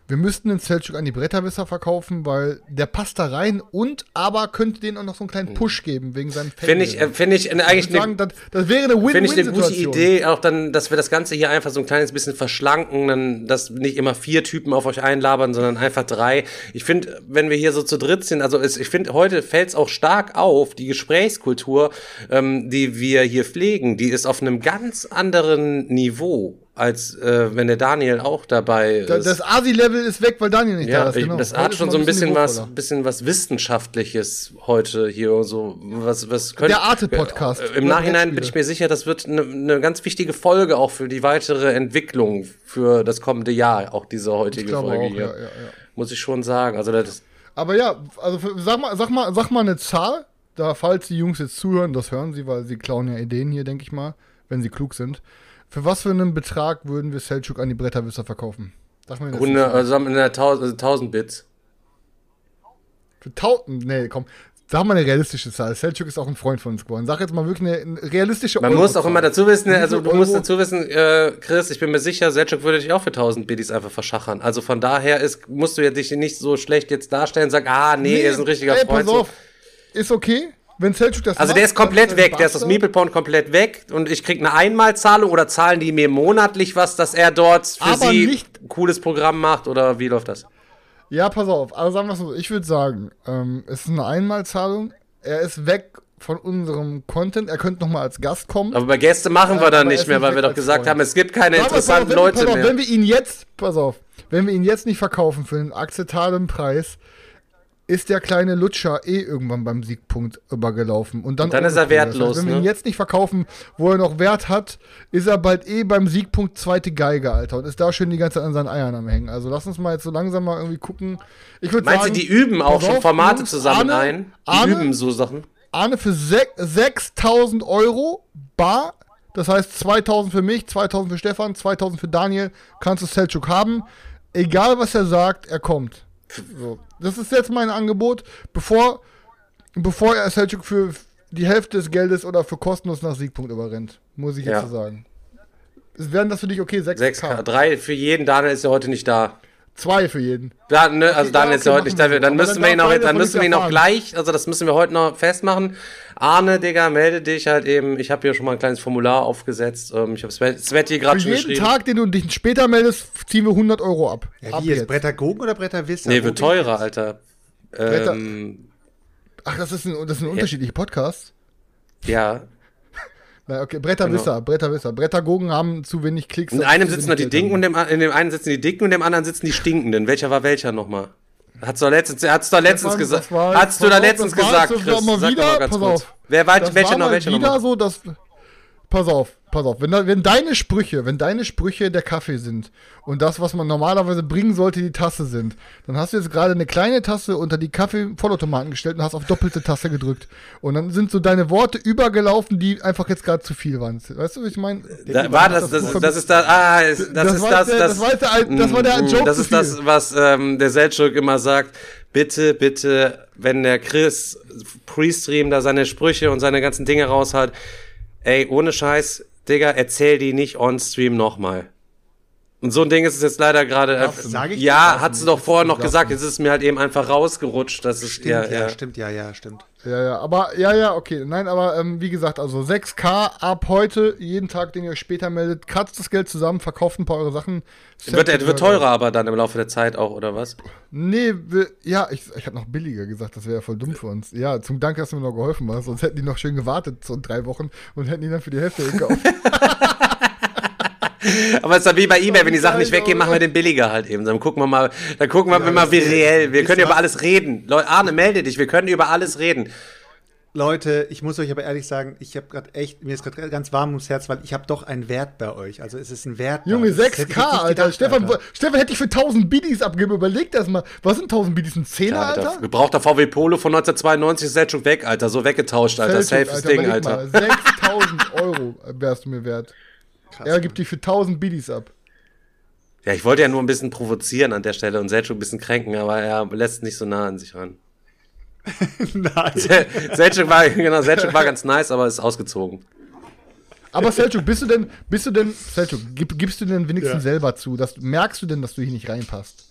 [SPEAKER 2] wir müssten den Selchuk an die Bretterwisser verkaufen, weil der passt da rein und aber könnte denen auch noch so einen kleinen Push geben wegen seinem
[SPEAKER 1] Finde ich, äh, finde ich äh, eigentlich
[SPEAKER 2] ich würde sagen, das, das wäre eine
[SPEAKER 1] Finde ich eine gute. Idee, auch dann, dass wir das Ganze hier einfach so ein kleines bisschen verschlanken, dann, dass nicht immer vier Typen auf euch einlabern, sondern einfach drei. Ich finde, wenn wir hier so zu dritt sind, also es, ich finde, heute fällt es auch stark auf, die Gesprächskultur, ähm, die wir hier pflegen, die ist auf einem ganz anderen Niveau, als äh, wenn der Daniel auch dabei ist.
[SPEAKER 2] Da- Das Asi-Level ist weg, weil Daniel nicht
[SPEAKER 1] Ja,
[SPEAKER 2] da ist. Genau.
[SPEAKER 1] das hat
[SPEAKER 2] ist
[SPEAKER 1] schon so ein bisschen was, bisschen was Wissenschaftliches heute hier so. Was, was könnte,
[SPEAKER 2] Der Arte-Podcast.
[SPEAKER 1] Äh, Im Nachhinein bin ich mir sicher, das wird eine ne ganz wichtige Folge auch für die weitere Entwicklung für das kommende Jahr, auch diese heutige Folge
[SPEAKER 2] auch,
[SPEAKER 1] hier.
[SPEAKER 2] ja, ja, ja.
[SPEAKER 1] Muss ich schon sagen. Also das,
[SPEAKER 2] Aber ja, also für, sag mal, sag mal, sag mal eine Zahl, da falls die Jungs jetzt zuhören, das hören sie, weil sie klauen ja Ideen hier, denke ich mal, wenn sie klug sind. Für was für einen Betrag würden wir Selchuk an die Bretterwisser verkaufen? Sag mal eine
[SPEAKER 1] 100,
[SPEAKER 2] Zahl.
[SPEAKER 1] also in der 1000, also 1000 Bits.
[SPEAKER 2] Für 1000, nee, komm. Sag mal eine realistische Zahl. Selchuk ist auch ein Freund von uns geworden. Sag jetzt mal wirklich eine, eine realistische
[SPEAKER 1] Man muss auch immer dazu wissen, also du musst
[SPEAKER 2] Euro?
[SPEAKER 1] dazu wissen, äh, Chris, ich bin mir sicher, Selchuk würde dich auch für 1000 Biddies einfach verschachern. Also von daher ist, musst du ja dich nicht so schlecht jetzt darstellen und sagen, ah, nee, er ist ein richtiger
[SPEAKER 2] ey,
[SPEAKER 1] Freund.
[SPEAKER 2] Pass auf. Ist okay, wenn Selchuk das
[SPEAKER 1] Also
[SPEAKER 2] macht,
[SPEAKER 1] der ist komplett
[SPEAKER 2] dann
[SPEAKER 1] weg, der ist aus
[SPEAKER 2] Bastard.
[SPEAKER 1] Meeple Pound komplett weg und ich krieg eine Einmalzahlung oder zahlen die mir monatlich was, dass er dort für
[SPEAKER 2] Aber
[SPEAKER 1] sie
[SPEAKER 2] nicht-
[SPEAKER 1] ein cooles Programm macht oder wie läuft das?
[SPEAKER 2] Ja, pass auf. Also sagen wir so, ich würde sagen, ähm, es ist eine Einmalzahlung. Er ist weg von unserem Content. Er könnte noch mal als Gast kommen.
[SPEAKER 1] Aber bei Gäste machen wir
[SPEAKER 2] Ja,
[SPEAKER 1] dann nicht mehr, weil wir doch gesagt
[SPEAKER 2] Freund.
[SPEAKER 1] haben, es gibt keine
[SPEAKER 2] Ja,
[SPEAKER 1] interessanten
[SPEAKER 2] auf, wenn,
[SPEAKER 1] Leute
[SPEAKER 2] auf,
[SPEAKER 1] mehr.
[SPEAKER 2] Wenn wir ihn jetzt, pass auf, wenn wir ihn jetzt nicht verkaufen für einen akzeptablen Preis, ist der kleine Lutscher eh irgendwann beim Siegpunkt übergelaufen. Und dann,
[SPEAKER 1] Und dann ist er wertlos,
[SPEAKER 2] wenn wir
[SPEAKER 1] ne?
[SPEAKER 2] ihn jetzt nicht verkaufen, wo er noch Wert hat, ist er bald eh beim Siegpunkt zweite Geige, Alter. Und ist da schön die ganze Zeit an seinen Eiern am Hängen. Also lass uns mal jetzt so langsam mal irgendwie gucken. Ich würde
[SPEAKER 1] Meinst
[SPEAKER 2] sagen,
[SPEAKER 1] du, die üben auch schon Formate zusammen
[SPEAKER 2] Arne,
[SPEAKER 1] ein? Die
[SPEAKER 2] Arne,
[SPEAKER 1] üben so Sachen.
[SPEAKER 2] Arne für sech- 6000 Euro bar. Das heißt 2000 für mich, 2000 für Stefan, 2000 für Daniel. Kannst du Selchuk haben. Egal was er sagt, er kommt. So. Das ist jetzt mein Angebot, bevor, bevor er Selchuk für die Hälfte des Geldes oder für kostenlos nach Siegpunkt überrennt. Muss ich jetzt
[SPEAKER 1] Ja.
[SPEAKER 2] so sagen. Wären das für dich okay? 6K?
[SPEAKER 1] 6K. Drei für jeden, Daniel ist ja heute nicht da.
[SPEAKER 2] Zwei für jeden.
[SPEAKER 1] Da, ne, also
[SPEAKER 2] Okay,
[SPEAKER 1] Daniel
[SPEAKER 2] ja,
[SPEAKER 1] ist ja
[SPEAKER 2] okay,
[SPEAKER 1] heute nicht da. Dann müssen wir ihn auch, dann müssen wir ihn auch gleich, also das müssen wir heute noch festmachen. Arne, Digga, melde dich halt eben. Ich habe hier schon mal ein kleines Formular aufgesetzt. Ähm, ich habe Sveti gerade
[SPEAKER 2] Für
[SPEAKER 1] schon
[SPEAKER 2] jeden
[SPEAKER 1] geschrieben.
[SPEAKER 2] Tag, den du dich später meldest, ziehen wir 100 Euro ab.
[SPEAKER 3] Ja,
[SPEAKER 2] ab
[SPEAKER 3] wie jetzt?
[SPEAKER 2] jetzt.
[SPEAKER 3] Bretter Gogen oder Bretter Wisser?
[SPEAKER 1] Nee, wird teurer,
[SPEAKER 3] jetzt?
[SPEAKER 1] Alter.
[SPEAKER 2] Bretter-
[SPEAKER 1] Ähm,
[SPEAKER 2] Ach, das, ist ein, das sind unterschiedliche Podcasts.
[SPEAKER 1] ja.
[SPEAKER 2] Na, okay, Bretterwisser, Bretterwisser. Brettergogen haben zu wenig Klicks.
[SPEAKER 1] In einem sitzen da die
[SPEAKER 2] haben.
[SPEAKER 1] und dem, in dem einen sitzen die Dicken und dem anderen sitzen die Stinkenden. Welcher war welcher nochmal? Hat's doch letztens, hat's doch letztens gesagt. Hast du da letztens gesagt, Chris? Sag mal ganz
[SPEAKER 2] pass
[SPEAKER 1] kurz.
[SPEAKER 2] auf.
[SPEAKER 1] Wer war,
[SPEAKER 2] Das
[SPEAKER 1] welcher
[SPEAKER 2] war
[SPEAKER 1] noch,
[SPEAKER 2] mal
[SPEAKER 1] welcher
[SPEAKER 2] wieder
[SPEAKER 1] noch?
[SPEAKER 2] so, dass. Pass auf, pass auf. Wenn, wenn deine Sprüche, wenn deine Sprüche der Kaffee sind und das, was man normalerweise bringen sollte, die Tasse sind, dann hast du jetzt gerade eine kleine Tasse unter die Kaffee-Vollautomaten gestellt und hast auf doppelte Tasse gedrückt. Und dann sind so deine Worte übergelaufen, die einfach jetzt gerade zu viel waren. Weißt du, was ich meine?
[SPEAKER 1] Da, war das, das, das ist das, ah, ist- das,
[SPEAKER 2] Das
[SPEAKER 1] ist das,
[SPEAKER 2] der- das war der das war der
[SPEAKER 1] Mm,
[SPEAKER 2] Joke
[SPEAKER 1] Das ist das, was ähm, der Selchuk immer sagt. Bitte, bitte, wenn der Chris Pre-Stream da seine Sprüche und seine ganzen Dinge raushaut, ey, ohne Scheiß, Digga, erzähl die nicht on-stream nochmal. Und so ein Ding ist es jetzt leider gerade. äh,
[SPEAKER 3] sag ich
[SPEAKER 1] ja, hat sie doch vorher noch gesagt, jetzt ist es mir halt eben einfach rausgerutscht. Das ist,
[SPEAKER 3] Stimmt,
[SPEAKER 1] ja,
[SPEAKER 3] ja,
[SPEAKER 1] ja.
[SPEAKER 3] stimmt, ja, ja, stimmt.
[SPEAKER 2] Ja, ja, aber, ja, ja, okay. Nein, aber ähm, wie gesagt, also 6K ab heute, jeden Tag, den ihr euch später meldet, kratzt das Geld zusammen, verkauft ein paar eure Sachen.
[SPEAKER 1] Wird, wird teurer aber dann im Laufe der Zeit auch, oder was?
[SPEAKER 2] Nee, wir, ja, ich, ich habe noch billiger gesagt, das wäre ja voll dumm für uns. Ja, zum Dank, dass du mir noch geholfen hast, sonst hätten die noch schön gewartet, so drei Wochen, und hätten die dann für die Hälfte gekauft.
[SPEAKER 1] Aber es ist dann wie bei eBay, wenn die Sachen nicht weggehen, machen wir den billiger halt eben. Dann gucken wir mal, dann gucken wir mal, wie reell. Wir können über alles reden. Leute, Arne, melde dich, wir können über alles reden.
[SPEAKER 3] Leute, ich muss euch aber ehrlich sagen, ich habe gerade echt, mir ist gerade ganz warm ums Herz, weil ich habe doch einen Wert bei euch. Also es ist ein Wert.
[SPEAKER 2] Junge,
[SPEAKER 3] Das hätte ich
[SPEAKER 2] 6K,
[SPEAKER 3] jetzt nicht
[SPEAKER 2] Alter.
[SPEAKER 3] gedacht,
[SPEAKER 2] Stefan,
[SPEAKER 3] Alter.
[SPEAKER 2] Stefan hätte ich für 1000 Biddies abgegeben. Überleg das mal. Was sind 1000 Biddies? Ein Zehner,
[SPEAKER 1] Ja,
[SPEAKER 2] Alter?
[SPEAKER 1] Alter. Gebrauchter VW Polo von 1992 ist jetzt schon weg, Alter. So weggetauscht, Alter.
[SPEAKER 2] Selchuk,
[SPEAKER 1] Safes Ding, Alter.
[SPEAKER 2] Mal, 6000 Euro wärst du mir wert.
[SPEAKER 3] Krass,
[SPEAKER 2] er gibt die für 1000 Biddies ab.
[SPEAKER 1] Ja, ich wollte ja nur ein bisschen provozieren an der Stelle und Selchuk ein bisschen kränken, aber er lässt nicht so nah an sich ran.
[SPEAKER 3] Nein.
[SPEAKER 1] Selchuk war, genau, Selchuk war ganz nice, aber ist ausgezogen.
[SPEAKER 2] Aber Selchuk, bist du denn, bist du denn, Selchuk, gib, gibst du denn wenigstens
[SPEAKER 3] Ja.
[SPEAKER 2] selber zu? Dass, merkst du denn, dass du hier nicht reinpasst?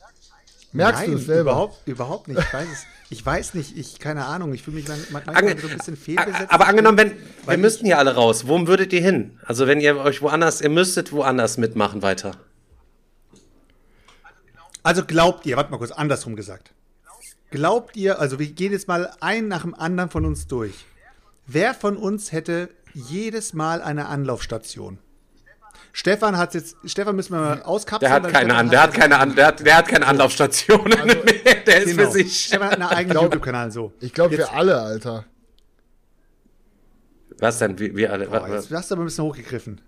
[SPEAKER 2] Merkst
[SPEAKER 3] Nein,
[SPEAKER 2] du es selber?
[SPEAKER 3] Überhaupt, überhaupt nicht. Ich weiß es. Ich weiß nicht, ich, keine Ahnung, ich fühle mich man- manchmal
[SPEAKER 1] Ange
[SPEAKER 3] so ein bisschen fehlbesetzt.
[SPEAKER 1] aber angenommen, wenn, wir müssten hier alle raus, wo würdet ihr hin? Also wenn ihr euch woanders, ihr müsstet woanders mitmachen weiter.
[SPEAKER 3] Also glaubt ihr, warte mal kurz, andersrum gesagt. Glaubt ihr, also wir gehen jetzt mal ein nach dem anderen von uns durch. Wer von uns hätte jedes Mal eine Anlaufstation? Stefan hat jetzt, Stefan müssen wir mal auskapseln.
[SPEAKER 1] Der hat keine an, der hat keine an, der hat, der hat keine Anlaufstationen mehr. Der ist
[SPEAKER 3] Genau.
[SPEAKER 1] für sich.
[SPEAKER 3] Stefan hat einen eigenen YouTube-Kanal, so.
[SPEAKER 2] Ich glaube, wir alle, Alter.
[SPEAKER 1] Was denn? Wie, wie alle?
[SPEAKER 3] Boah,
[SPEAKER 1] was,
[SPEAKER 3] jetzt hast du aber ein bisschen hochgegriffen.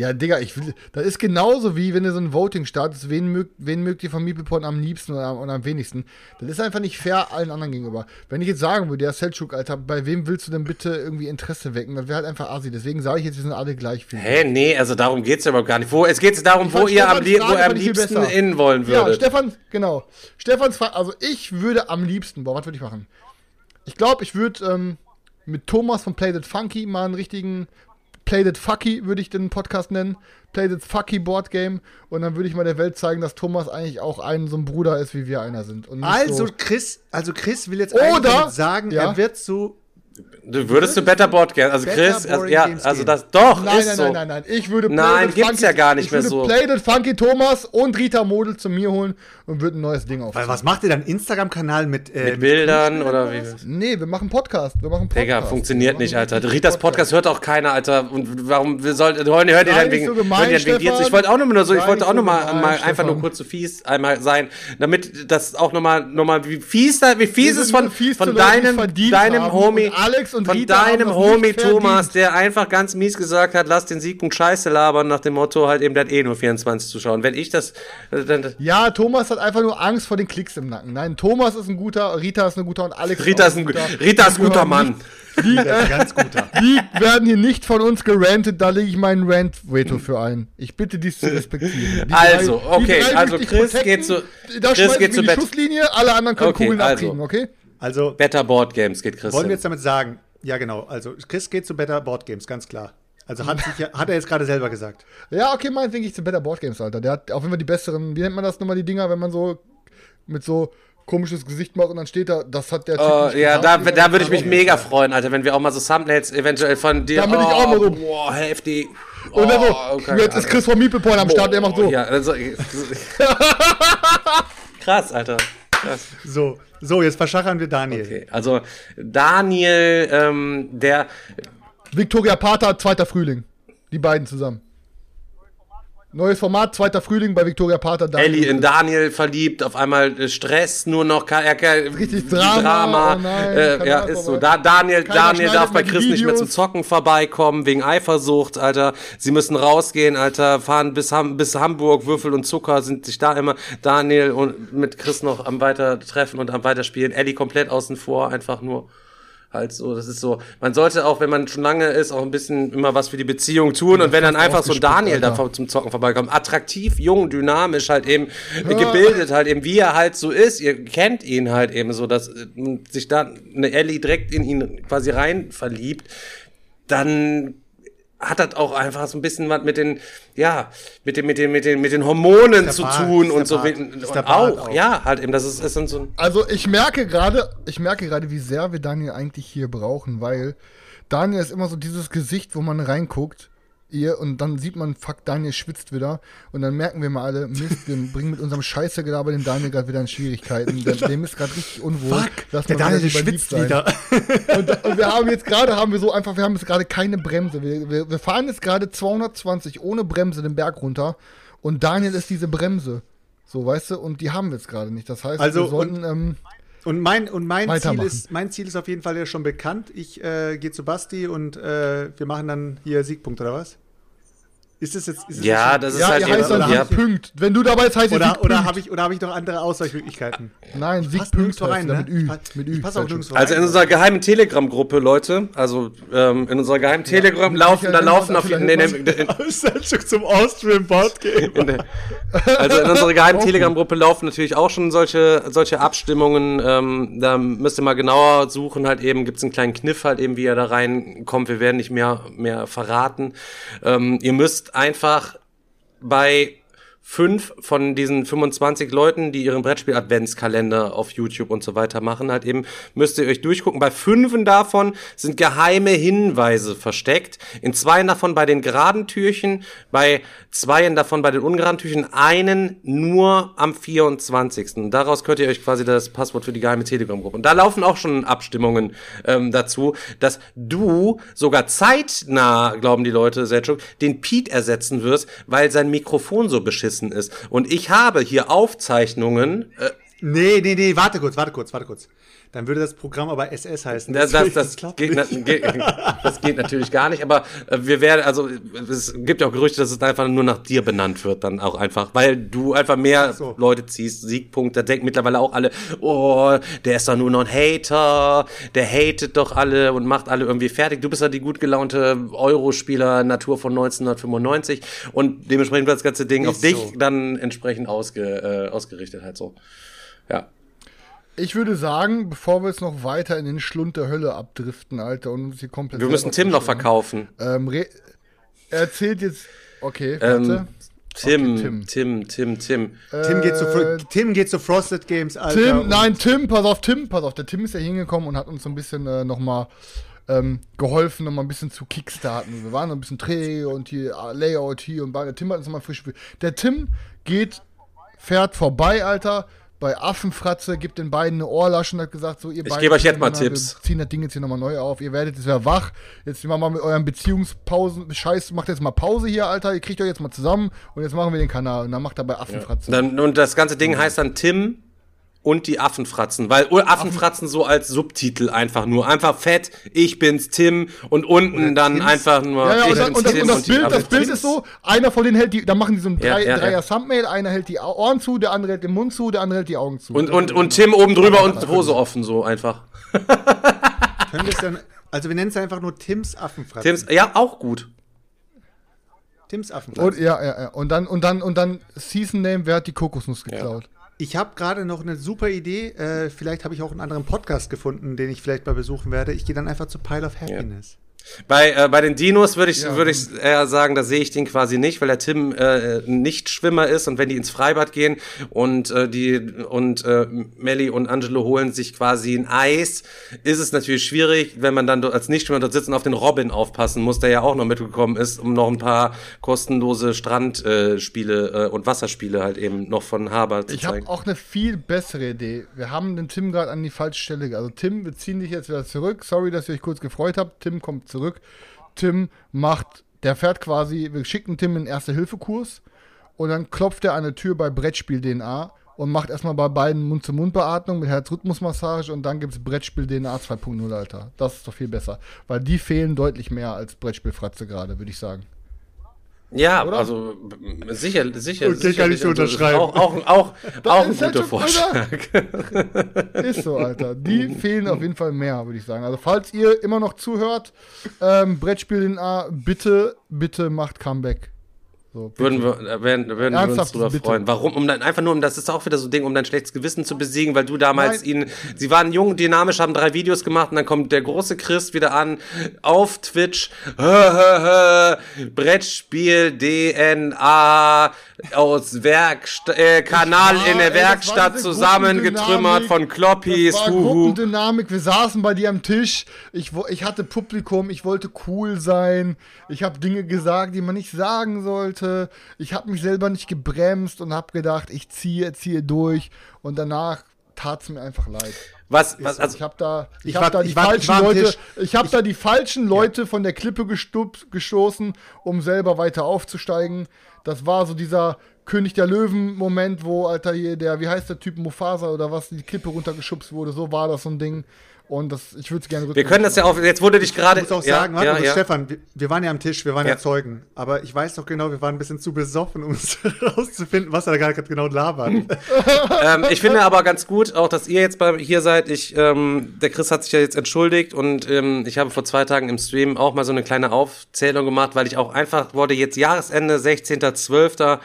[SPEAKER 2] Ja, Digga, ich will. Das ist genauso wie wenn du so ein Voting startest, wen mögt, wen mögt ihr von MeeplePorn am liebsten oder am, oder am wenigsten. Das ist einfach nicht fair allen anderen gegenüber. Wenn ich jetzt sagen würde, ja, Selchuk, Alter, bei wem willst du denn bitte irgendwie Interesse wecken? Das wäre halt einfach assi. Deswegen sage ich jetzt, wir sind alle gleich viel.
[SPEAKER 1] Hä, nee, also darum geht's ja überhaupt gar nicht. Wo, es geht darum,
[SPEAKER 2] Ich
[SPEAKER 1] wo ihr am, lie- wo am liebsten innen wollen
[SPEAKER 2] Ja,
[SPEAKER 1] würdet.
[SPEAKER 2] Stefan, genau. Stefans Frage, also ich würde am liebsten, boah, was würde ich machen? Ich glaube, ich würde ähm, mit Thomas von Play That Funky mal einen richtigen Play That Fucky, würde ich den Podcast nennen. Play That Fucky Board Game. Und dann würde ich mal der Welt zeigen, dass Thomas eigentlich auch ein so ein Bruder ist, wie wir einer sind.
[SPEAKER 3] Also
[SPEAKER 2] so,
[SPEAKER 3] Chris, also Chris will jetzt
[SPEAKER 2] Oder-
[SPEAKER 3] sagen,
[SPEAKER 2] Ja.
[SPEAKER 3] er wird so
[SPEAKER 1] Du würdest du Better Board Games, also
[SPEAKER 3] Better
[SPEAKER 1] Chris, also, ja,
[SPEAKER 3] Games
[SPEAKER 1] also das doch
[SPEAKER 2] Nein,
[SPEAKER 1] ist
[SPEAKER 2] nein,
[SPEAKER 1] so.
[SPEAKER 2] nein, nein, nein. Ich würde Play
[SPEAKER 1] Nein, gibt's
[SPEAKER 2] Funky-
[SPEAKER 1] ja gar nicht
[SPEAKER 2] ich
[SPEAKER 1] mehr
[SPEAKER 2] würde
[SPEAKER 1] so.
[SPEAKER 2] Play That Funky Thomas und Rita Model zu mir holen und würde ein neues Ding auf.
[SPEAKER 3] Weil was macht ihr dann? Instagram-Kanal mit, äh,
[SPEAKER 1] Mit Bildern oder wie?
[SPEAKER 2] Nee, wir machen Podcast. Wir machen Podcast.
[SPEAKER 1] Digga, funktioniert nicht, Alter. Ritas Podcast hört auch keiner, Alter. Und warum wir sollten hört ihr dann wegen,
[SPEAKER 2] so gemein,
[SPEAKER 1] hört ihr dann wegen zu? Ich wollte auch nur so, ich wollte auch
[SPEAKER 2] so
[SPEAKER 1] nur mal,
[SPEAKER 2] gemein,
[SPEAKER 1] mal einfach nur kurz so fies einmal sein, damit das auch nochmal nochmal wie fies da wie fies ist von von deinem deinem. Homie
[SPEAKER 2] Alex und
[SPEAKER 1] von
[SPEAKER 2] Rita
[SPEAKER 1] deinem Homie. Thomas, der einfach ganz mies gesagt hat, lass den Siegpunkt Scheiße labern nach dem Motto halt eben der hat eh nur 24 Zuschauer. Wenn ich das äh, dann
[SPEAKER 2] Ja, Thomas hat einfach nur Angst vor den Klicks im Nacken. Nein, Thomas ist ein guter, Rita ist ein guter und Alex
[SPEAKER 1] Rita ist ein Rita ist ein guter Mann.
[SPEAKER 2] Die,
[SPEAKER 3] Der ist ein
[SPEAKER 2] äh,
[SPEAKER 3] ganz guter.
[SPEAKER 2] die werden hier nicht von uns gerantet, da lege ich meinen Rant-Veto für ein. Ich bitte dies zu respektieren. Die
[SPEAKER 1] Also,
[SPEAKER 2] drei-
[SPEAKER 1] okay, also Chris
[SPEAKER 2] protecten.
[SPEAKER 1] geht zu-
[SPEAKER 2] Da
[SPEAKER 1] Chris geht zu
[SPEAKER 2] die
[SPEAKER 1] Bett.
[SPEAKER 2] Schusslinie, alle anderen können
[SPEAKER 1] Okay,
[SPEAKER 2] Kugeln
[SPEAKER 1] also.
[SPEAKER 2] abkriegen, okay?
[SPEAKER 3] Also
[SPEAKER 1] Better Board Games geht Chris.
[SPEAKER 3] wollen wir jetzt damit sagen, ja genau, also Chris geht zu Better Board Games, ganz klar. Also hat, sich hat er jetzt gerade selber gesagt.
[SPEAKER 2] Ja, okay, meinetwegen ich zu Better Board Games, Alter. Der hat auf jeden Fall die besseren, wie nennt man das nochmal, die Dinger, wenn man so mit so komisches Gesicht macht und dann steht da, das hat der Typ
[SPEAKER 1] Oh,
[SPEAKER 2] nicht
[SPEAKER 1] ja, da, da würde ich mich mega freuen, Alter, wenn wir auch mal so Thumbnails eventuell von dir.
[SPEAKER 2] Da bin ich auch mal so-
[SPEAKER 1] Boah, heftig.
[SPEAKER 2] Und dann so,
[SPEAKER 1] Oh, okay,
[SPEAKER 2] jetzt ist Chris von Meeple Point am Start, der macht so.
[SPEAKER 1] Ja, also, krass, Alter.
[SPEAKER 3] So, so, jetzt verschachern wir Daniel.
[SPEAKER 1] Okay, also Daniel, ähm, der
[SPEAKER 2] Victoria Pater, zweiter Frühling. Die beiden zusammen. Neues Format, zweiter Frühling bei Victoria Pater. Daniel.
[SPEAKER 1] Ellie in Daniel verliebt, auf einmal äh, Stress, nur noch er, ka-
[SPEAKER 2] Richtig
[SPEAKER 1] die
[SPEAKER 2] Drama, oh nein,
[SPEAKER 1] äh, ja, ist so. Da, Daniel,
[SPEAKER 2] keiner
[SPEAKER 1] Daniel darf bei Chris nicht mehr zum. Zocken vorbeikommen, wegen Eifersucht, Alter. Sie müssen rausgehen, Alter, fahren bis, Ham bis Hamburg, Würfel und Zucker sind sich da immer. Daniel und mit Chris noch am Weitertreffen und am Weiterspielen. Ellie komplett außen vor, einfach nur. Halt so, das ist so. Man sollte auch, wenn man schon lange ist, auch ein bisschen immer was für die Beziehung tun. Und wenn dann einfach so ein Daniel da
[SPEAKER 2] Alter.
[SPEAKER 1] zum Zocken vorbeikommt, attraktiv, jung, dynamisch, halt eben äh, gebildet, halt eben, wie er halt so ist. Ihr kennt ihn halt eben so, dass äh, sich da eine Ellie direkt in ihn quasi rein verliebt, dann hat das auch einfach so ein bisschen was mit den, ja, mit den, mit den, mit den, mit den Hormonen zu
[SPEAKER 3] Bart,
[SPEAKER 1] tun und so.
[SPEAKER 3] Bart,
[SPEAKER 1] Und auch,
[SPEAKER 3] auch.
[SPEAKER 1] ja, halt eben, das ist, ist dann so ein,
[SPEAKER 2] Also ich merke gerade, ich merke gerade, wie sehr wir Daniel eigentlich hier brauchen, weil Daniel ist immer so dieses Gesicht, wo man reinguckt, ihr, und dann sieht man, fuck, Daniel schwitzt wieder, und dann merken wir mal alle, Mist, wir bringen mit unserem Scheiße Gelaber den Daniel gerade wieder in Schwierigkeiten. Der, dem ist gerade richtig unwohl.
[SPEAKER 3] Fuck, der Daniel
[SPEAKER 2] lieb
[SPEAKER 3] schwitzt
[SPEAKER 2] sein.
[SPEAKER 3] wieder.
[SPEAKER 2] Und, und wir haben jetzt gerade, haben wir so einfach, wir haben jetzt gerade keine Bremse. Wir, wir, wir fahren jetzt gerade 220 ohne Bremse den Berg runter, und Daniel ist diese Bremse. So, weißt du, und die haben wir jetzt gerade nicht. Das heißt,
[SPEAKER 3] Also,
[SPEAKER 2] wir sollten, ähm,
[SPEAKER 3] Und mein, und mein, Ziel ist, mein Ziel ist auf jeden Fall ja schon bekannt. Ich äh, gehe zu Basti und äh, wir machen dann hier Siegpunkt, oder was? Ist das jetzt. Ist das
[SPEAKER 1] ja,
[SPEAKER 3] jetzt
[SPEAKER 1] das ist
[SPEAKER 2] Ja,
[SPEAKER 1] halt
[SPEAKER 2] ihr heißt
[SPEAKER 1] eben,
[SPEAKER 2] dann
[SPEAKER 1] ja,
[SPEAKER 2] Siegpunkt. Wenn du dabei bist, heißt
[SPEAKER 3] oder,
[SPEAKER 2] Siegpunkt.
[SPEAKER 3] oder habe ich, oder hab ich noch andere Ausweichmöglichkeiten?
[SPEAKER 2] Nein,
[SPEAKER 3] nirgendwo
[SPEAKER 2] heißt
[SPEAKER 3] rein, ne?
[SPEAKER 2] mit Ü.
[SPEAKER 3] Ich pass-
[SPEAKER 2] Mit Ü.
[SPEAKER 3] ich pass auch
[SPEAKER 2] falsch.
[SPEAKER 3] nirgendwo
[SPEAKER 1] Also in
[SPEAKER 3] rein.
[SPEAKER 1] unserer geheimen Telegram-Gruppe, Leute, also ähm, in unserer geheimen Telegram laufen, da laufen auf in,
[SPEAKER 3] Selchuk zum Austrian Board Game.
[SPEAKER 1] also in unserer geheimen Telegram-Gruppe laufen natürlich auch schon solche solche Abstimmungen. Ähm, da müsst ihr mal genauer suchen. Halt eben gibt's einen kleinen Kniff halt eben, wie ihr da reinkommt. Wir werden nicht mehr mehr verraten. Ähm, ihr müsst einfach bei fünf von diesen 25 Leuten, die ihren Brettspiel-Adventskalender auf YouTube und so weiter machen, halt eben, müsst ihr euch durchgucken. Bei fünfen davon sind geheime Hinweise versteckt. In zweien davon bei den geraden Türchen, bei zweien davon bei den ungeraden Türchen, einen nur am 24. Daraus könnt ihr euch quasi das Passwort für die geheime Telegram-Gruppe. Und da laufen auch schon Abstimmungen ähm, dazu, dass du sogar zeitnah, glauben die Leute, Selchuk, den Pete ersetzen wirst, weil sein Mikrofon so beschissen ist. Und ich habe hier Aufzeichnungen, äh,
[SPEAKER 3] Nee, nee, nee, warte kurz, warte kurz, warte kurz. Dann würde das Programm aber SS heißen.
[SPEAKER 1] Das, das, das,
[SPEAKER 3] klappt
[SPEAKER 1] geht, na, geht, das geht natürlich gar nicht, aber äh, wir werden, also es gibt ja auch Gerüchte, dass es einfach nur nach dir benannt wird, dann auch einfach, weil du einfach mehr
[SPEAKER 3] so.
[SPEAKER 1] Leute ziehst, Siegpunkt, da denken mittlerweile auch alle, oh, der ist doch nur noch ein Hater, der hatet doch alle und macht alle irgendwie fertig. Du bist ja die gut gelaunte Eurospieler Natur von 1995 und dementsprechend wird das ganze Ding auf
[SPEAKER 3] Ist
[SPEAKER 1] dich
[SPEAKER 3] so.
[SPEAKER 1] dann entsprechend ausge, äh, ausgerichtet halt so. Ja.
[SPEAKER 2] Ich würde sagen, bevor wir jetzt noch weiter in den Schlund der Hölle abdriften, Alter, und uns hier komplett.
[SPEAKER 1] Wir müssen Tim noch
[SPEAKER 2] zerstören.
[SPEAKER 1] verkaufen.
[SPEAKER 2] Ähm, er erzählt jetzt. Okay,
[SPEAKER 1] Ähm,
[SPEAKER 2] warte.
[SPEAKER 1] Tim,
[SPEAKER 2] Okay,
[SPEAKER 1] Tim,
[SPEAKER 2] Tim.
[SPEAKER 1] Tim, Tim,
[SPEAKER 3] Tim, geht zu,
[SPEAKER 2] Äh,
[SPEAKER 3] Tim geht zu Frosted Games, Alter.
[SPEAKER 2] Tim, nein, Tim, pass auf, Tim, pass auf. Der Tim ist ja hingekommen und hat uns so ein bisschen äh, nochmal ähm, geholfen, nochmal ein bisschen zu kickstarten. Wir waren noch ein bisschen träge und hier äh, Layout hier und. Der Tim hat uns nochmal frisch. Der Tim geht, fährt vorbei, Alter. Bei Affenfratze, gibt den beiden eine Ohrlasche und hat gesagt, so ihr beiden
[SPEAKER 1] gebe euch jetzt mal Tipps.
[SPEAKER 2] Wir ziehen das Ding jetzt hier nochmal neu auf. Ihr werdet jetzt wieder wach. Jetzt machen wir mal mit euren Beziehungspausen. Scheiß, macht jetzt mal Pause hier, Alter. Ihr kriegt euch jetzt mal zusammen und jetzt machen wir den Kanal. Und dann macht er bei Affenfratze.
[SPEAKER 1] Dann, und das ganze Ding heißt dann Tim und die Affenfratzen, weil oh, Affenfratzen so als Subtitel einfach nur. Einfach fett, ich bin's Tim und unten dann
[SPEAKER 3] Tims.
[SPEAKER 1] einfach nur
[SPEAKER 2] Ja, ja,
[SPEAKER 1] ich
[SPEAKER 2] und, dann,
[SPEAKER 1] bin's
[SPEAKER 2] und, das,
[SPEAKER 1] Tim
[SPEAKER 2] und das,
[SPEAKER 1] die
[SPEAKER 2] Bild, das Bild ist so, einer von denen hält die, da machen die so ein
[SPEAKER 1] Ja,
[SPEAKER 2] drei,
[SPEAKER 1] ja, ja.
[SPEAKER 2] Dreier Thumbnail, einer hält die Ohren zu, der andere hält den Mund zu, der andere hält die Augen zu.
[SPEAKER 1] Und, und, und Tim oben drüber und Hose offen so einfach.
[SPEAKER 3] Können wir es dann, also wir nennen es einfach nur Tims Affenfratze.
[SPEAKER 1] Tims, ja, auch gut.
[SPEAKER 3] Tims Affenfratze.
[SPEAKER 2] Und, ja, ja, ja. Und dann, und dann, und dann Season Name, wer hat die Kokosnuss geklaut?
[SPEAKER 3] Ich habe gerade noch eine super Idee. Äh, vielleicht habe ich auch einen anderen Podcast gefunden, den ich vielleicht mal besuchen werde. Ich gehe dann einfach zu Pile of Happiness.
[SPEAKER 1] Bei, äh, bei den Dinos würde ich,
[SPEAKER 2] Ja.
[SPEAKER 1] würde ich eher sagen, da sehe ich den quasi nicht, weil der Tim äh, nicht Schwimmer ist und wenn die ins Freibad gehen und äh, die und äh, Melly und Angelo holen sich quasi ein Eis, ist es natürlich schwierig, wenn man dann als Nichtschwimmer dort sitzt und auf den Robin aufpassen muss, der ja auch noch mitgekommen ist, um noch ein paar kostenlose Strandspiele äh, äh, und Wasserspiele halt eben noch von Haber zu
[SPEAKER 2] Ich habe
[SPEAKER 1] zeigen.
[SPEAKER 2] auch eine viel bessere Idee. Wir haben den Tim gerade an die falsche Stelle. Also Tim, wir ziehen dich jetzt wieder zurück. Sorry, dass ihr euch kurz gefreut habt. Tim kommt zurück. Tim macht, der fährt quasi, wir schicken Tim in Erste-Hilfe-Kurs und dann klopft er an eine Tür bei Brettspiel-DNA und macht erstmal bei beiden Mund-zu-Mund-Beatmung mit Herzrhythmusmassage und dann gibt es Brettspiel-DNA 2.0, Alter. Das ist doch viel besser. Weil die fehlen deutlich mehr als Brettspielfratze gerade, würde ich sagen.
[SPEAKER 1] Ja,
[SPEAKER 2] Oder?
[SPEAKER 1] also sicher, sicher.
[SPEAKER 3] Okay, kann ich so
[SPEAKER 1] sicherlich.
[SPEAKER 3] Unterschreiben.
[SPEAKER 1] Auch, auch, auch, auch ein guter Vorschlag.
[SPEAKER 2] Ist so, Alter. Die fehlen auf jeden Fall mehr, würde ich sagen. Also, falls ihr immer noch zuhört, ähm, Brettspiel-DNA, bitte, bitte macht Comeback. So.
[SPEAKER 1] Würden wir, äh, werden, würden wir uns drüber
[SPEAKER 2] bitte.
[SPEAKER 1] freuen. Warum? Um dann einfach nur, um das ist auch wieder so ein Ding, um dein schlechtes Gewissen zu besiegen, weil du damals
[SPEAKER 2] Nein.
[SPEAKER 1] ihn, sie waren jung, dynamisch, haben drei Videos gemacht und dann kommt der große Chris wieder an auf Twitch. Brettspiel DNA aus Werkst äh, Kanal
[SPEAKER 2] war-
[SPEAKER 1] in der Werkstatt zusammengetrümmert von Kloppis.
[SPEAKER 2] Das war. Gruppendynamik. Wir saßen bei dir am Tisch. Ich, ich hatte Publikum. Ich wollte cool sein. Ich habe Dinge gesagt, die man nicht sagen sollte. Ich habe mich selber nicht gebremst und habe gedacht, ich ziehe, ziehe durch. Und danach tat es mir einfach leid.
[SPEAKER 1] Was, was, also,
[SPEAKER 2] ich habe da, ich
[SPEAKER 3] Ich
[SPEAKER 2] hab
[SPEAKER 3] war-
[SPEAKER 2] da die
[SPEAKER 3] war-
[SPEAKER 2] falschen
[SPEAKER 3] war
[SPEAKER 2] Leute, ich habe da die falschen Leute von der Klippe gestup, gestoßen, um selber weiter aufzusteigen. Das war so dieser König der Löwen Moment, wo Alter hier der, wie heißt der Typ Mufasa oder was, die Klippe runtergeschubst wurde. So war das so ein Ding. Und das, ich würde es gerne
[SPEAKER 1] wir können das ja auch, jetzt wurde dich gerade.
[SPEAKER 3] Ich muss auch
[SPEAKER 1] ja,
[SPEAKER 3] sagen, warte
[SPEAKER 1] ja,
[SPEAKER 3] mal,
[SPEAKER 1] ja.
[SPEAKER 3] Stefan, wir, wir waren ja am Tisch, wir waren ja.
[SPEAKER 1] Ja.
[SPEAKER 3] Zeugen. Aber ich weiß doch genau, wir waren ein bisschen zu besoffen, um es rauszufinden, was er da gerade genau labert.
[SPEAKER 1] ähm, ich finde aber ganz gut, auch dass ihr jetzt bei, hier seid. Ich, ähm, der Chris hat sich ja jetzt entschuldigt und ähm, ich habe vor zwei Tagen im Stream auch mal so eine kleine Aufzählung gemacht, weil ich auch einfach wollte jetzt Jahresende, 16.12.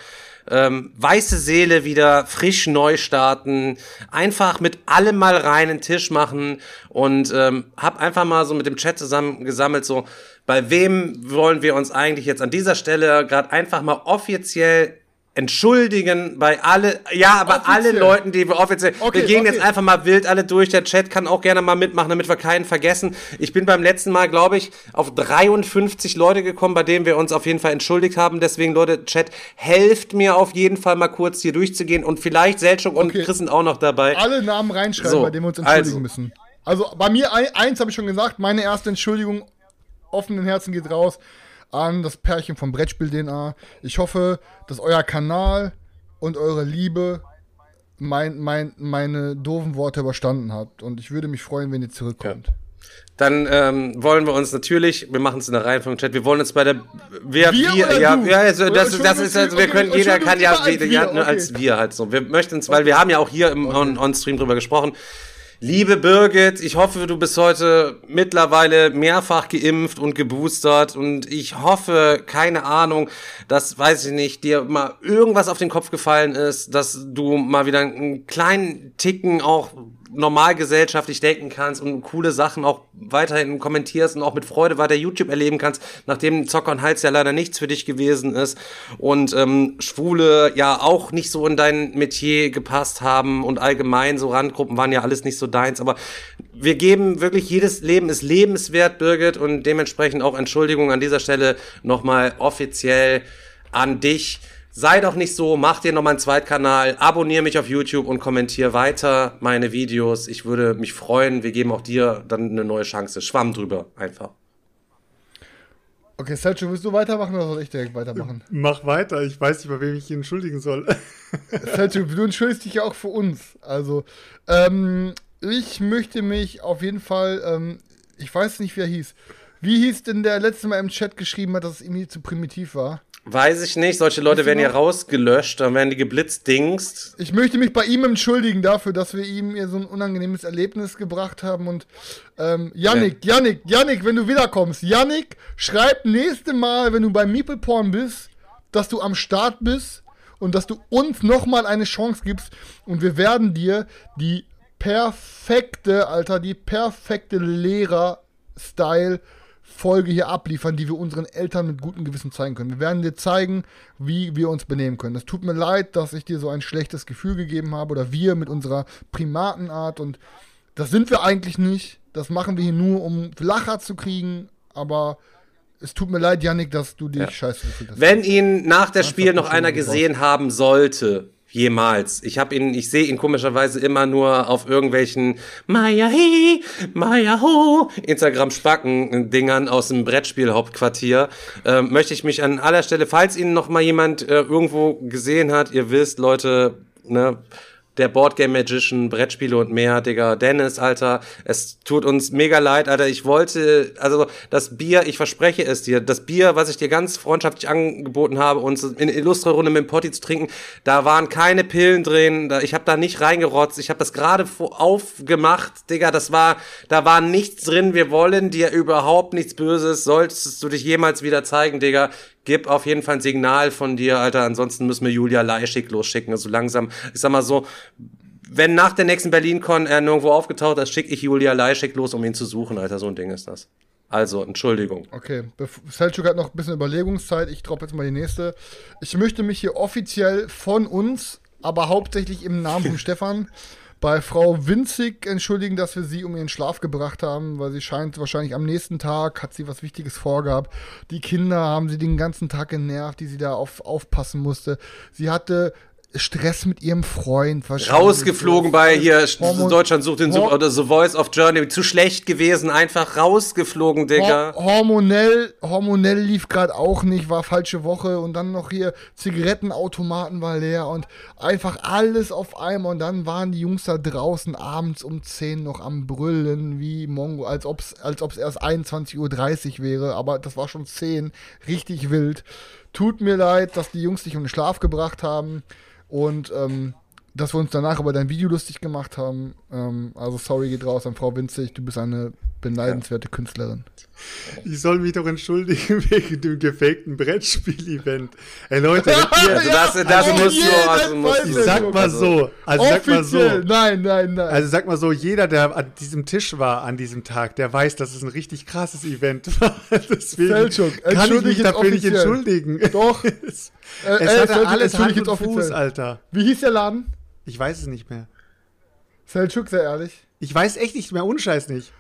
[SPEAKER 1] Ähm, weiße Seele wieder frisch neu starten, einfach mit allem mal reinen Tisch machen und ähm, hab einfach mal so mit dem Chat zusammen gesammelt, so bei wem wollen wir uns eigentlich jetzt an dieser Stelle gerade einfach mal offiziell entschuldigen bei alle, ja, aber alle. Leuten, die wir offiziell,
[SPEAKER 2] Okay,
[SPEAKER 1] wir gehen
[SPEAKER 2] okay.
[SPEAKER 1] jetzt einfach mal wild alle durch, der Chat kann auch gerne mal mitmachen, damit wir keinen vergessen. Ich bin beim letzten Mal, glaube ich, auf 53 Leute gekommen, bei denen wir uns auf jeden Fall entschuldigt haben, deswegen Leute, Chat, helft mir auf jeden Fall mal kurz hier durchzugehen und vielleicht Selchuk und
[SPEAKER 2] Okay.
[SPEAKER 1] Chris sind auch noch dabei.
[SPEAKER 2] alle Namen reinschreiben,
[SPEAKER 1] So,
[SPEAKER 2] bei denen wir uns entschuldigen
[SPEAKER 1] also.
[SPEAKER 2] müssen. Also bei mir, ein, eins habe ich schon gesagt, meine erste Entschuldigung offenen Herzen geht raus an das Pärchen vom Brettspiel DNA. Ich hoffe, dass euer Kanal und eure Liebe mein, mein, meine doofen Worte überstanden habt. Und ich würde mich freuen, wenn ihr zurückkommt.
[SPEAKER 1] Dann ähm, wollen wir uns natürlich, wir machen es in der Reihenfolge im Chat, wir wollen uns bei der wir,
[SPEAKER 2] Wir oder
[SPEAKER 1] ja,
[SPEAKER 2] du?
[SPEAKER 1] ja, also das,
[SPEAKER 2] Oder
[SPEAKER 1] das ist also, wir können jeder kann ja,
[SPEAKER 2] als
[SPEAKER 1] ja
[SPEAKER 2] wir,
[SPEAKER 1] nur
[SPEAKER 2] okay.
[SPEAKER 1] als wir halt so. Wir möchten uns, weil wir haben ja auch hier im on, on Stream drüber gesprochen. Liebe Birgit, ich hoffe, du bist heute mittlerweile mehrfach geimpft und geboostert. Und ich hoffe, keine Ahnung, dass, weiß ich nicht, dir mal irgendwas auf den Kopf gefallen ist, dass du mal wieder einen kleinen Ticken auch normal gesellschaftlich denken kannst und coole Sachen auch weiterhin kommentierst und auch mit Freude weiter YouTube erleben kannst, nachdem Zocker und Hals ja leider nichts für dich gewesen ist und ähm, Schwule ja auch nicht so in dein Metier gepasst haben und allgemein so Randgruppen waren ja alles nicht so deins, aber wir geben wirklich, jedes Leben ist lebenswert, Birgit, und dementsprechend auch Entschuldigung an dieser Stelle nochmal offiziell an dich. Sei doch nicht so, mach dir nochmal einen Zweitkanal, abonniere mich auf YouTube und kommentiere weiter meine Videos. Ich würde mich freuen. Wir geben auch dir dann eine neue Chance. Schwamm drüber einfach.
[SPEAKER 2] Okay, Selchuk, willst du weitermachen oder soll ich direkt weitermachen?
[SPEAKER 3] Mach weiter, ich weiß nicht, bei wem ich ihn entschuldigen soll.
[SPEAKER 2] Selchuk, du entschuldigst dich ja auch für uns. Also, ähm, ich möchte mich auf jeden Fall, ähm, ich weiß nicht, wie er hieß. Wie hieß denn der letzte Mal im Chat geschrieben hat, dass es irgendwie zu primitiv war?
[SPEAKER 1] Weiß ich nicht, solche Leute werden ja rausgelöscht, dann werden die geblitzdingst.
[SPEAKER 2] Ich möchte mich bei ihm entschuldigen dafür, dass wir ihm hier so ein unangenehmes Erlebnis gebracht haben. Und ähm, Yannick, Yannick, Yannick, wenn du wiederkommst, Yannick, schreib nächste Mal, wenn du bei Meeple Porn bist, dass du am Start bist und dass du uns nochmal eine Chance gibst. Und wir werden dir die perfekte, Alter, die perfekte Lehrer-Style Folge hier abliefern, die wir unseren Eltern mit gutem Gewissen zeigen können. Wir werden dir zeigen, wie wir uns benehmen können. Es tut mir leid, dass ich dir so ein schlechtes Gefühl gegeben habe oder wir mit unserer Primatenart und das sind wir eigentlich nicht. Das machen wir hier nur, um Lacher zu kriegen, aber es tut mir leid, Yannick, dass du dich
[SPEAKER 1] Ja.
[SPEAKER 2] scheiße gefühlt hast.
[SPEAKER 1] Wenn ihn nach der Spiel noch einer gesehen haben sollte, Jemals. Ich habe ihn, ich sehe ihn komischerweise immer nur auf irgendwelchen Maya hi, Maya ho, Instagram-Spacken-Dingern aus dem Brettspiel-Hauptquartier. Ähm, möchte ich mich an aller Stelle, falls ihn noch mal jemand äh, irgendwo gesehen hat, ihr wisst, Leute, ne, der Boardgame Magician, Brettspiele und mehr, Digga. Dennis, Alter, es tut uns mega leid, Alter. Ich wollte, also das Bier, ich verspreche es dir, das Bier, was ich dir ganz freundschaftlich angeboten habe, uns in illustre Runde mit dem Potti zu trinken, da waren keine Pillen drin, da, ich habe da nicht reingerotzt, ich habe das gerade aufgemacht, Digga, das war, da war nichts drin, wir wollen dir überhaupt nichts Böses, solltest du dich jemals wieder zeigen, Digga, gib auf jeden Fall ein Signal von dir, Alter. Ansonsten müssen wir Julia Leischig losschicken. Also langsam, ich sag mal so, wenn nach der nächsten Berlin-Con er nirgendwo aufgetaucht ist, schicke ich Julia Leischig los, um ihn zu suchen, Alter. So ein Ding ist das. Also, Entschuldigung.
[SPEAKER 2] Okay, Selchuk hat noch ein bisschen Überlegungszeit. Ich droppe jetzt mal die nächste. Ich möchte mich hier offiziell von uns, aber hauptsächlich im Namen von Stefan, bei Frau Winzig entschuldigen, dass wir sie um ihren Schlaf gebracht haben, weil sie scheint wahrscheinlich am nächsten Tag hat sie was Wichtiges vorgehabt. Die Kinder haben sie den ganzen Tag genervt, die sie da auf, aufpassen musste. Sie hatte Stress mit ihrem Freund.
[SPEAKER 1] Rausgeflogen bei hier Hormon Deutschland sucht den Such oder The Voice of Journey. Zu schlecht gewesen, einfach rausgeflogen, Digga.
[SPEAKER 2] Hor hormonell, hormonell lief gerade auch nicht, war falsche Woche und dann noch hier Zigarettenautomaten war leer und einfach alles auf einmal und dann waren die Jungs da draußen abends um 10 noch am Brüllen wie Mongo, als ob's, als ob's erst 21.30 Uhr wäre, aber das war schon 10, richtig wild. Tut mir leid, dass die Jungs dich um den Schlaf gebracht haben. Und ähm, dass wir uns danach über dein Video lustig gemacht haben. Ähm, also sorry geht raus an Frau Winzig, du bist eine beneidenswerte ja. Künstlerin.
[SPEAKER 3] Ich soll mich doch entschuldigen wegen dem gefakten Brettspiel-Event. Ey Leute, ihr,
[SPEAKER 1] also das, das also musst du, also musst
[SPEAKER 3] du. Ich sag mal so, also sag mal so.
[SPEAKER 2] Nein, nein, nein.
[SPEAKER 3] Also sag mal so, jeder, der an diesem Tisch war an diesem Tag, der weiß, dass es ein richtig krasses Event war. Deswegen Selchuk, kann ich mich dafür nicht entschuldigen.
[SPEAKER 2] Doch.
[SPEAKER 3] es, äh, es äh, hatte alles Hand und Fuß, Alter.
[SPEAKER 2] Wie hieß der Laden?
[SPEAKER 3] Ich weiß es nicht mehr.
[SPEAKER 2] Selchuk, sehr ehrlich.
[SPEAKER 3] Ich weiß echt nicht mehr, unscheiß nicht.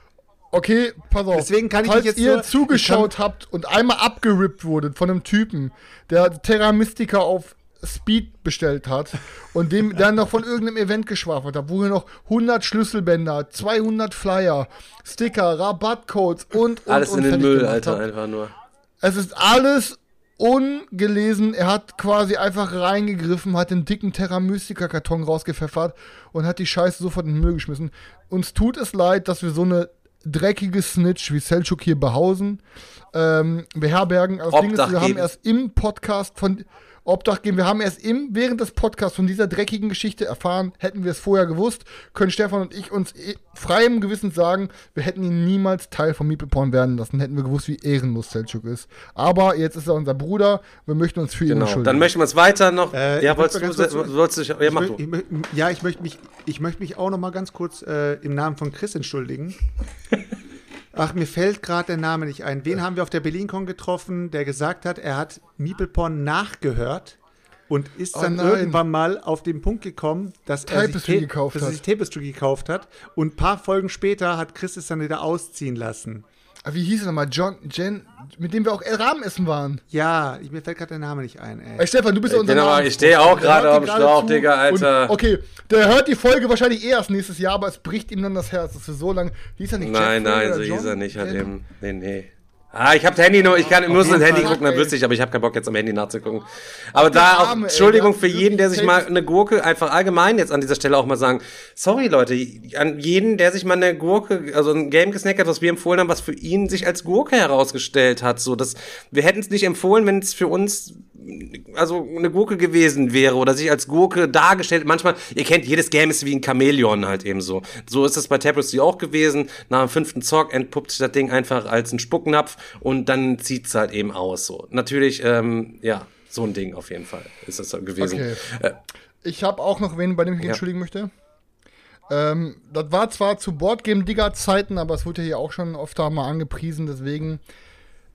[SPEAKER 2] Okay, pass auf.
[SPEAKER 3] Deswegen kann ich
[SPEAKER 2] Falls
[SPEAKER 3] jetzt
[SPEAKER 2] ihr
[SPEAKER 3] nur,
[SPEAKER 2] zugeschaut habt und einmal abgerippt wurdet von einem Typen, der Terra Mystica auf Speed bestellt hat und dem dann noch von irgendeinem Event geschwafelt hat, wo er noch 100 Schlüsselbänder, 200 Flyer, Sticker, Rabattcodes und, und
[SPEAKER 1] alles
[SPEAKER 2] und
[SPEAKER 1] in den Müll, Alter, hat. einfach nur.
[SPEAKER 2] Es ist alles ungelesen. Er hat quasi einfach reingegriffen, hat den dicken Terra Mystica Karton rausgepfeffert und hat die Scheiße sofort in den Müll geschmissen. Uns tut es leid, dass wir so eine dreckige Snitch wie Selchuk hier behausen, ähm, beherbergen. Also das Ding ist, wir haben erst im Podcast von Obdach geben. Wir haben erst im, während des Podcasts von dieser dreckigen Geschichte erfahren, hätten wir es vorher gewusst, können Stefan und ich uns eh freiem Gewissens sagen, wir hätten ihn niemals Teil von Meeple werden lassen, hätten wir gewusst, wie ehrenlos Selchuk ist. Aber jetzt ist er unser Bruder, wir möchten uns für
[SPEAKER 1] genau.
[SPEAKER 2] ihn entschuldigen.
[SPEAKER 1] Dann möchten wir es weiter noch. Äh, ja, wolltest du,
[SPEAKER 3] wolltest du, ja, mach ich, ich, ja, ich möchte mich, ich möchte mich auch noch mal ganz kurz äh, im Namen von Chris entschuldigen. Ach, mir fällt gerade der Name nicht ein. Wen haben wir auf der BerlinCon getroffen, der gesagt hat, er hat Meepleporn nachgehört und ist oh dann oh irgendwann mal auf den Punkt gekommen, dass er, sich, gekauft dass er sich Tapestry gekauft hat. Und ein paar Folgen später hat Chris es dann wieder ausziehen lassen.
[SPEAKER 2] Ah, wie hieß er nochmal? John, Jen, mit dem wir auch Rahmenessen waren.
[SPEAKER 3] Ja, mir fällt gerade der Name nicht ein, ey.
[SPEAKER 2] ey Stefan, du bist ja unser
[SPEAKER 1] genau, Ich stehe auch gerade auf dem Schlauch, Digga, Alter.
[SPEAKER 2] Und, okay, der hört die Folge wahrscheinlich eh erst nächstes Jahr, aber es bricht ihm dann das Herz, dass wir so lange.
[SPEAKER 1] Hieß er nicht Nein, Jeff nein, so John? hieß er nicht, hat eben. Nee, nee. Ah, ich habe das Handy nur, ich kann, muss ins Handy gucken, dann wüsste ich, aber ich habe keinen Bock jetzt am Handy nachzugucken. Aber da auch, Entschuldigung für jeden, der sich mal eine Gurke, einfach allgemein jetzt an dieser Stelle auch mal sagen, sorry Leute, an jeden, der sich mal eine Gurke, also ein Game gesnackt hat, was wir empfohlen haben, was für ihn sich als Gurke herausgestellt hat, so, dass, wir hätten es nicht empfohlen, wenn es für uns also eine Gurke gewesen wäre oder sich als Gurke dargestellt. Manchmal, ihr kennt, jedes Game ist wie ein Chamäleon halt eben so. So ist es bei Tapestry auch gewesen. Nach dem fünften Zock entpuppt sich das Ding einfach als ein Spucknapf und dann zieht's halt eben aus so. Natürlich, ähm, ja, so ein Ding auf jeden Fall ist das gewesen. Okay.
[SPEAKER 2] Äh, ich habe auch noch wen, bei dem ich mich ja. entschuldigen möchte. Ähm, das war zwar zu Boardgame-Digger-Zeiten, aber es wurde ja hier auch schon oft mal angepriesen, deswegen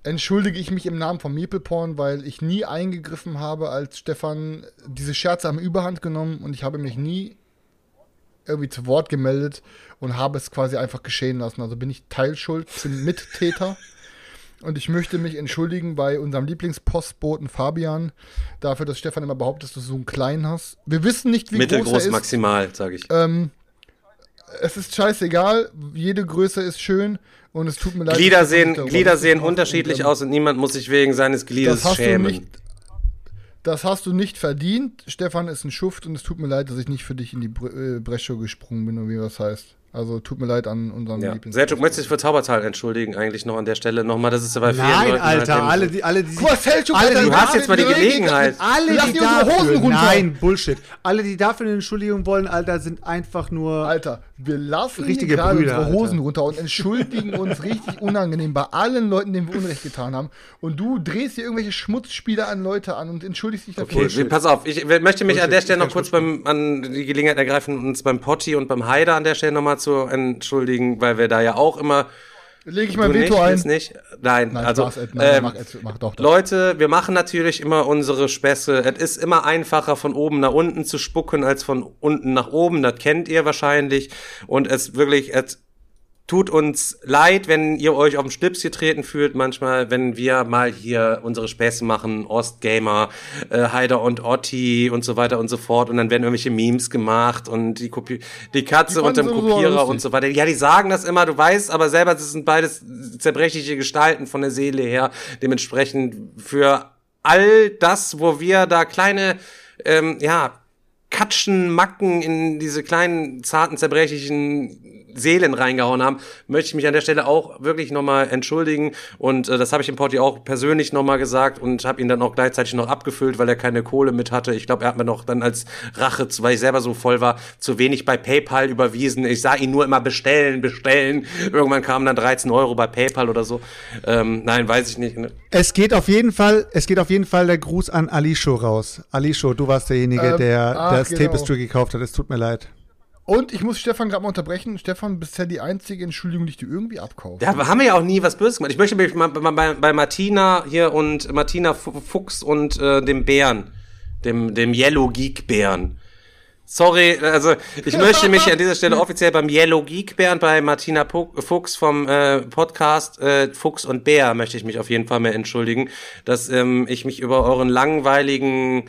[SPEAKER 2] entschuldige ich mich im Namen von Meepleporn, weil ich nie eingegriffen habe, als Stefan diese Scherze am Überhand genommen und ich habe mich nie irgendwie zu Wort gemeldet und habe es quasi einfach geschehen lassen. Also bin ich Teilschuld, bin Mittäter. Und ich möchte mich entschuldigen bei unserem Lieblingspostboten Fabian dafür, dass Stefan immer behauptet, dass du so einen kleinen hast. Wir wissen nicht, wie groß er
[SPEAKER 1] Mittelgroß
[SPEAKER 2] ist.
[SPEAKER 1] maximal, sage ich.
[SPEAKER 2] Ähm, es ist scheißegal, jede Größe ist schön und es tut mir leid.
[SPEAKER 1] Glieder sehen, Glieder sehen unterschiedlich
[SPEAKER 2] Und, ähm,
[SPEAKER 1] aus und niemand muss sich wegen seines Gliedes
[SPEAKER 2] Das hast, du
[SPEAKER 1] schämen.
[SPEAKER 2] nicht, das hast du nicht verdient. Stefan ist ein Schuft und es tut mir leid, dass ich nicht für dich in die äh, Bresche gesprungen bin, oder wie das heißt. Also tut mir leid an unseren
[SPEAKER 1] Ja.
[SPEAKER 2] Lieblings.
[SPEAKER 1] Seljuk, möchtest du dich für Zaubertal entschuldigen, eigentlich noch an der Stelle nochmal? Das ist ja bei vielen
[SPEAKER 3] Nein,
[SPEAKER 1] Leuten
[SPEAKER 3] Alter,
[SPEAKER 1] halt
[SPEAKER 3] alle, die, alle, die,
[SPEAKER 2] Guck mal, Seljuk,
[SPEAKER 3] alle,
[SPEAKER 1] Du hast jetzt mal die Gelegenheit.
[SPEAKER 3] alle,
[SPEAKER 2] Lass
[SPEAKER 3] die
[SPEAKER 2] die unsere Hosen
[SPEAKER 3] dafür,
[SPEAKER 2] runter.
[SPEAKER 3] nein, Bullshit. Alle, die dafür eine Entschuldigung wollen, Alter, sind einfach nur.
[SPEAKER 2] Alter, wir lassen
[SPEAKER 3] Richtige
[SPEAKER 2] gerade
[SPEAKER 3] Brüder,
[SPEAKER 2] unsere Hosen
[SPEAKER 3] Alter.
[SPEAKER 2] runter und entschuldigen uns richtig unangenehm bei allen Leuten, denen wir Unrecht getan haben. Und du drehst hier irgendwelche Schmutzspiele an Leute an und entschuldigst dich dafür.
[SPEAKER 1] Okay, pass auf, ich möchte mich an
[SPEAKER 2] Bullshit,
[SPEAKER 1] der Stelle noch kurz beim, an die Gelegenheit ergreifen, uns beim Potti und beim Haider an der Stelle nochmal zu entschuldigen, weil wir da ja auch immer.
[SPEAKER 2] Lege ich mein
[SPEAKER 1] Du
[SPEAKER 2] Veto
[SPEAKER 1] nicht,
[SPEAKER 2] ein.
[SPEAKER 1] willst nicht? Nein,
[SPEAKER 2] Nein,
[SPEAKER 1] also.
[SPEAKER 2] Spaß, nein,
[SPEAKER 1] ähm,
[SPEAKER 2] mach, mach doch, doch.
[SPEAKER 1] Leute, wir machen natürlich immer unsere Späße. Es ist immer einfacher, von oben nach unten zu spucken, als von unten nach oben. Das kennt ihr wahrscheinlich. Und es wirklich, es tut uns leid, wenn ihr euch auf den Schlips getreten fühlt, manchmal, wenn wir mal hier unsere Späße machen, Ostgamer, äh, Haider und Otti und so weiter und so fort. Und dann werden irgendwelche Memes gemacht und die, Kopi die Katze
[SPEAKER 2] Die
[SPEAKER 1] und dem Kopierer und so weiter. Ja, die sagen das immer, du weißt, aber selber, das sind beides zerbrechliche Gestalten von der Seele her. Dementsprechend für all das, wo wir da kleine, ähm, ja, Katschen, Macken in diese kleinen, zarten, zerbrechlichen Seelen reingehauen haben, möchte ich mich an der Stelle auch wirklich nochmal entschuldigen. Und äh, das habe ich dem Porti auch persönlich nochmal gesagt und habe ihn dann auch gleichzeitig noch abgefüllt, weil er keine Kohle mit hatte. Ich glaube, er hat mir noch dann als Rache, weil ich selber so voll war, zu wenig bei PayPal überwiesen. Ich sah ihn nur immer bestellen, bestellen. Irgendwann kamen dann 13 Euro bei PayPal oder so. Ähm, nein, weiß ich nicht.
[SPEAKER 3] Es geht auf jeden Fall, es geht auf jeden Fall der Gruß an Alisho raus. Alisho, du warst derjenige,
[SPEAKER 2] Ähm,
[SPEAKER 3] der
[SPEAKER 2] ach,
[SPEAKER 3] das
[SPEAKER 2] genau.
[SPEAKER 3] Tapestry gekauft hat. Es tut mir leid.
[SPEAKER 2] Und ich muss Stefan gerade mal unterbrechen. Stefan, bisher die einzige Entschuldigung, die ich dir irgendwie abkaufe.
[SPEAKER 1] Ja, aber haben wir ja auch nie was Böses gemacht. Ich möchte mich mal bei, bei, Martina hier und Martina Fu- Fuchs und äh, dem Bären, dem, dem Yellow Geek Bären. Sorry, also ich möchte mich an dieser Stelle offiziell beim Yellow Geek Bären, bei Martina Fuchs vom äh, Podcast äh, Fuchs und Bär möchte ich mich auf jeden Fall mehr entschuldigen, dass ähm, ich mich über euren langweiligen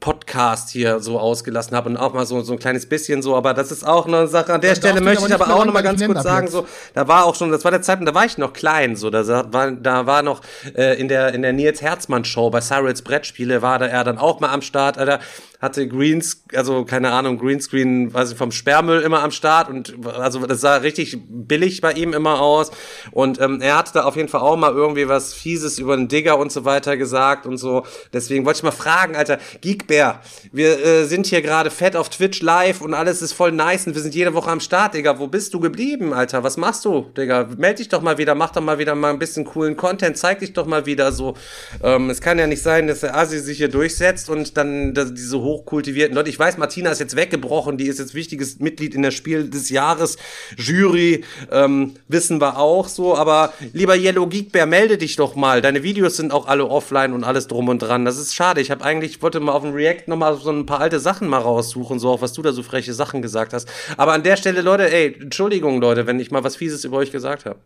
[SPEAKER 1] Podcast hier so ausgelassen habe und auch mal so, so ein kleines bisschen so, aber das ist auch eine Sache. An der
[SPEAKER 2] darf
[SPEAKER 1] Stelle möchte ich aber auch noch mal ganz kurz sagen,
[SPEAKER 2] jetzt.
[SPEAKER 1] so, da war auch schon, das war der Zeitpunkt, da war ich noch klein, so, da war, da war noch äh, in der in der Nils Herzmann Show bei Cyrils Brettspiele war da er dann auch mal am Start, Alter, hatte Greens, also keine Ahnung, Greenscreen, weiß ich, vom Sperrmüll immer am Start und also das sah richtig billig bei ihm immer aus und ähm, er hatte da auf jeden Fall auch mal irgendwie was Fieses über den Digger und so weiter gesagt und so. Deswegen wollte ich mal fragen, Alter, Geekbär, wir äh, sind hier gerade fett auf Twitch live und alles ist voll nice und wir sind jede Woche am Start, Digga. Wo bist du geblieben, Alter? Was machst du, Digga? Meld dich doch mal wieder, mach doch mal wieder mal ein bisschen coolen Content, zeig dich doch mal wieder so. Ähm, es kann ja nicht sein, dass der Asi sich hier durchsetzt und dann diese hochkultivierten Leute. Ich weiß, Martina ist jetzt weggebrochen, die ist jetzt wichtiges Mitglied in der Spiel des Jahres Jury, ähm, wissen wir auch so, aber lieber Yellow Geekbär, melde dich doch mal. Deine Videos sind auch alle offline und alles drum und dran. Das ist schade. Ich habe eigentlich, ich wollte mal auf dem React noch mal so ein paar alte Sachen mal raussuchen, so auch was du da so freche Sachen gesagt hast. Aber an der Stelle, Leute, ey, Entschuldigung, Leute, wenn ich mal was Fieses über euch gesagt habe.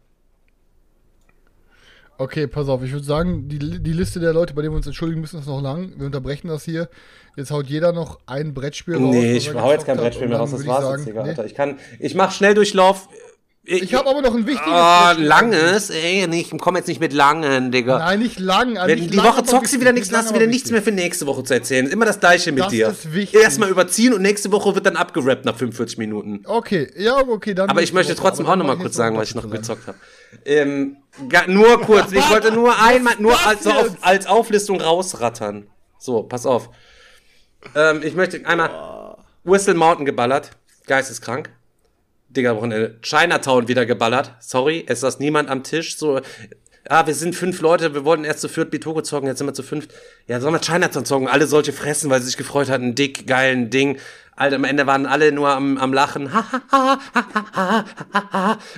[SPEAKER 2] Okay, pass auf, ich würde sagen, die, die Liste der Leute, bei denen wir uns entschuldigen müssen, ist noch lang. Wir unterbrechen das hier. Jetzt haut jeder noch ein Brettspiel raus.
[SPEAKER 1] Nee, ich hau jetzt kein Brettspiel mehr raus, das
[SPEAKER 2] ich
[SPEAKER 1] war's
[SPEAKER 2] sagen,
[SPEAKER 1] jetzt, Digga,
[SPEAKER 2] nee.
[SPEAKER 1] Alter. Ich kann, ich mach Schnelldurchlauf.
[SPEAKER 2] Ich habe aber noch ein wichtiges Brettspiel.
[SPEAKER 1] langes, ey, nicht, komm jetzt nicht mit langen, Digga.
[SPEAKER 2] Nein, nicht lang. also
[SPEAKER 1] Wenn die
[SPEAKER 2] lang,
[SPEAKER 1] Woche zockst du wieder nichts, hast du wieder nichts mehr für nächste Woche zu erzählen. Immer das gleiche mit
[SPEAKER 2] Das
[SPEAKER 1] dir.
[SPEAKER 2] ist wichtig.
[SPEAKER 1] Erstmal überziehen und nächste Woche wird dann abgerappt nach 45 Minuten.
[SPEAKER 2] Okay, ja, okay, dann.
[SPEAKER 1] Aber ich möchte trotzdem auch noch
[SPEAKER 2] Aber
[SPEAKER 1] mal
[SPEAKER 2] dann
[SPEAKER 1] kurz sagen, was ich noch gezockt habe. Ähm, nur kurz, ich wollte nur einmal, nur als, auf, als Auflistung rausrattern. So, pass auf. Ähm, ich möchte einmal Whistle Mountain geballert. Geisteskrank. Digga, Wochenende. Chinatown wieder geballert. Sorry, es saß niemand am Tisch. So, ah, wir sind fünf Leute, wir wollten erst zu viert Bitogo zocken, jetzt sind wir zu fünft. Ja, sollen wir Chinatown zocken? Alle solche fressen, weil sie sich gefreut hatten. Dick, geilen Ding. Alter, am Ende waren alle nur am, am Lachen.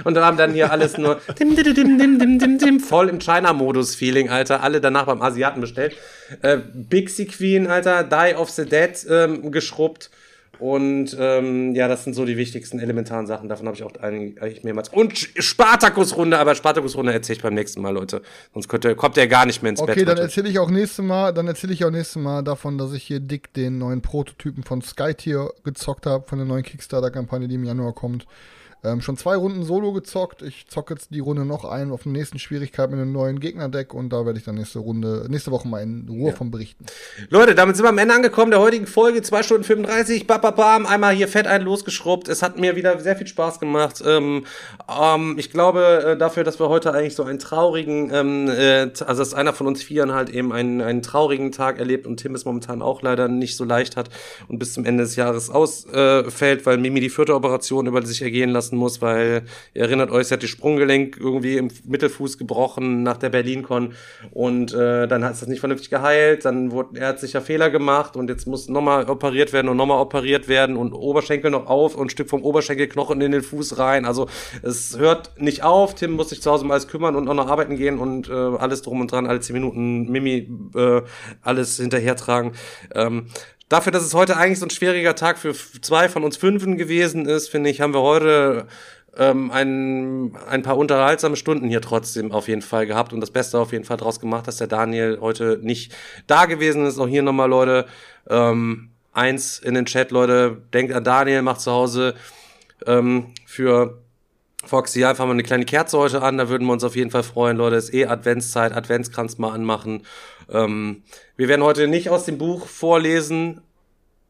[SPEAKER 1] Und haben dann hier alles nur dim, dim, dim, dim, dim, dim, dim, voll im China-Modus-Feeling, Alter. Alle danach beim Asiaten bestellt. Äh, Bixie Queen, Alter, Die of the Dead ähm, geschrubbt. Und ähm, ja, das sind so die wichtigsten elementaren Sachen. Davon habe ich auch eigentlich mehrmals. Und Spartakus-Runde, aber Spartakus-Runde erzähle ich beim nächsten Mal, Leute. Sonst könnt ihr, kommt ihr gar nicht mehr ins
[SPEAKER 2] Okay,
[SPEAKER 1] Bett.
[SPEAKER 2] dann
[SPEAKER 1] Leute.
[SPEAKER 2] erzähle ich auch nächstes Mal, dann erzähle ich auch nächstes Mal davon, dass ich hier dick den neuen Prototypen von Skytier gezockt habe, von der neuen Kickstarter-Kampagne, die im Januar kommt. Ähm, schon zwei Runden Solo gezockt. Ich zocke jetzt die Runde noch ein auf der nächsten Schwierigkeit mit einem neuen Gegnerdeck und da werde ich dann nächste Runde, nächste Woche mal in Ruhe von berichten.
[SPEAKER 1] Leute, damit sind wir am Ende angekommen der heutigen Folge. 2 Stunden 35. Bam, bam, bam. Einmal hier fett ein losgeschrubbt. Es hat mir wieder sehr viel Spaß gemacht. Ähm, ähm, ich glaube, äh, dafür, dass wir heute eigentlich so einen traurigen, ähm, äh, also dass einer von uns Vieren halt eben einen, einen traurigen Tag erlebt und Tim es momentan auch leider nicht so leicht hat und bis zum Ende des Jahres ausfällt, äh, weil Mimi die vierte Operation über sich ergehen lassen muss, weil ihr erinnert euch, sie hat die Sprunggelenk irgendwie im Mittelfuß gebrochen nach der BerlinCon und äh, dann hat es das nicht vernünftig geheilt, dann wurde er hat sicher Fehler gemacht und jetzt muss nochmal operiert werden und nochmal operiert werden und Oberschenkel noch auf und Stück vom Oberschenkelknochen in den Fuß rein. Also es hört nicht auf. Tim muss sich zu Hause um alles kümmern und auch noch arbeiten gehen und äh, alles drum und dran, alle zehn Minuten Mimi äh, alles hinterhertragen. Ähm, Dafür, dass es heute eigentlich so ein schwieriger Tag für zwei von uns Fünfen gewesen ist, finde ich, haben wir heute ähm, ein, ein paar unterhaltsame Stunden hier trotzdem auf jeden Fall gehabt und das Beste auf jeden Fall draus gemacht, dass der Daniel heute nicht da gewesen ist. Auch hier nochmal, Leute, ähm, eins in den Chat, Leute, denkt an Daniel, macht zu Hause ähm, für Foxy einfach mal eine kleine Kerze heute an, da würden wir uns auf jeden Fall freuen, Leute. Ist eh Adventszeit, Adventskranz mal anmachen. Ähm, wir werden heute nicht aus dem Buch vorlesen,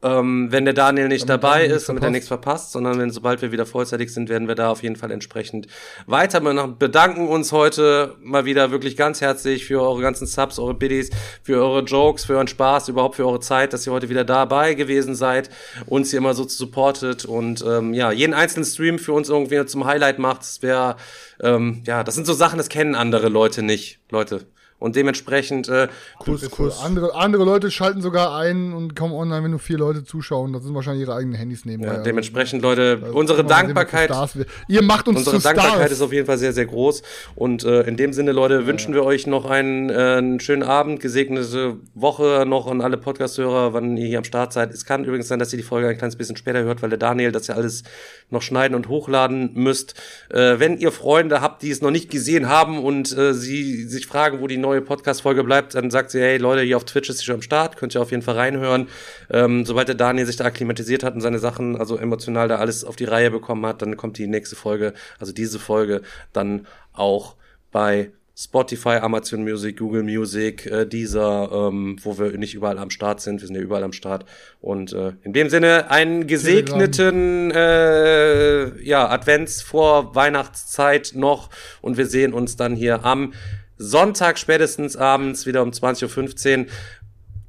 [SPEAKER 1] ähm, wenn der Daniel nicht
[SPEAKER 2] Damit
[SPEAKER 1] dabei ist, damit er nichts verpasst, sondern wenn sobald wir wieder vollzeitig sind, werden wir da auf jeden Fall entsprechend weiter. Wir bedanken uns heute mal wieder wirklich ganz herzlich für eure ganzen Subs, eure Biddies, für eure Jokes, für euren Spaß, überhaupt für eure Zeit, dass ihr heute wieder dabei gewesen seid, uns hier immer so supportet und ähm, ja, jeden einzelnen Stream für uns irgendwie zum Highlight macht. Das wäre, ähm, ja, das sind so Sachen, das kennen andere Leute nicht, Leute. Und dementsprechend äh,
[SPEAKER 2] Kuss, Kuss. Andere, andere Leute schalten sogar ein und kommen online, wenn nur vier Leute zuschauen. Das sind wahrscheinlich ihre eigenen Handys nebenbei.
[SPEAKER 1] ja,
[SPEAKER 2] Also,
[SPEAKER 1] dementsprechend, Leute,
[SPEAKER 2] also,
[SPEAKER 1] unsere
[SPEAKER 2] sehen
[SPEAKER 1] Dankbarkeit.
[SPEAKER 2] wird. Ihr macht uns
[SPEAKER 1] Unsere Dankbarkeit
[SPEAKER 2] Stars.
[SPEAKER 1] ist auf jeden Fall sehr, sehr groß. Und äh, in dem Sinne, Leute, wünschen wir euch noch einen, äh, einen schönen Abend, gesegnete Woche noch an alle Podcast-Hörer, wann ihr hier am Start seid. Es kann übrigens sein, dass ihr die Folge ein kleines bisschen später hört, weil der Daniel das ja alles noch schneiden und hochladen müsst. Äh, wenn ihr Freunde habt, die es noch nicht gesehen haben und äh, sie sich fragen, wo die neue Podcast-Folge bleibt, dann sagt sie, hey Leute, hier auf Twitch ist sie schon am Start, könnt ihr auf jeden Fall reinhören. Ähm, sobald der Daniel sich da akklimatisiert hat und seine Sachen, also emotional da alles auf die Reihe bekommen hat, dann kommt die nächste Folge, also diese Folge, dann auch bei Spotify, Amazon Music, Google Music, äh, dieser, ähm, wo wir nicht überall am Start sind. Wir sind ja überall am Start. Und äh, in dem Sinne einen gesegneten äh, ja, Advents vor Weihnachtszeit noch. Und wir sehen uns dann hier am Sonntag spätestens abends wieder um 20.15 Uhr.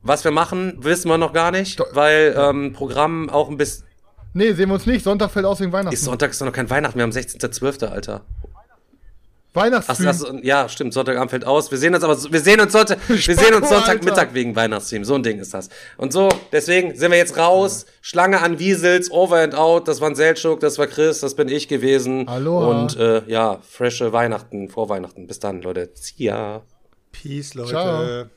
[SPEAKER 1] Was wir machen, wissen wir noch gar nicht, weil ähm, Programm auch ein bisschen.
[SPEAKER 2] Nee, sehen wir uns nicht. Sonntag fällt aus wegen Weihnachten.
[SPEAKER 1] Ist Sonntag ist doch noch kein Weihnachten, wir haben 16.12., Alter. Ach,
[SPEAKER 2] Weihnachtsstream.
[SPEAKER 1] das, ja, stimmt, Sonntagabend fällt aus. Wir sehen uns aber, wir sehen uns Sonntag, wir sehen uns Sonntagmittag
[SPEAKER 2] Alter.
[SPEAKER 1] wegen Weihnachtsstream. So ein Ding ist das. Und so, deswegen sind wir jetzt raus. Schlange an Wiesels, over and out. Das war ein Seltschuk, das war Chris, das bin ich gewesen.
[SPEAKER 2] Aloha.
[SPEAKER 1] Und äh, ja, frische Weihnachten, vor Weihnachten. Bis dann, Leute. See ya.
[SPEAKER 3] Peace, Leute.
[SPEAKER 2] Ciao.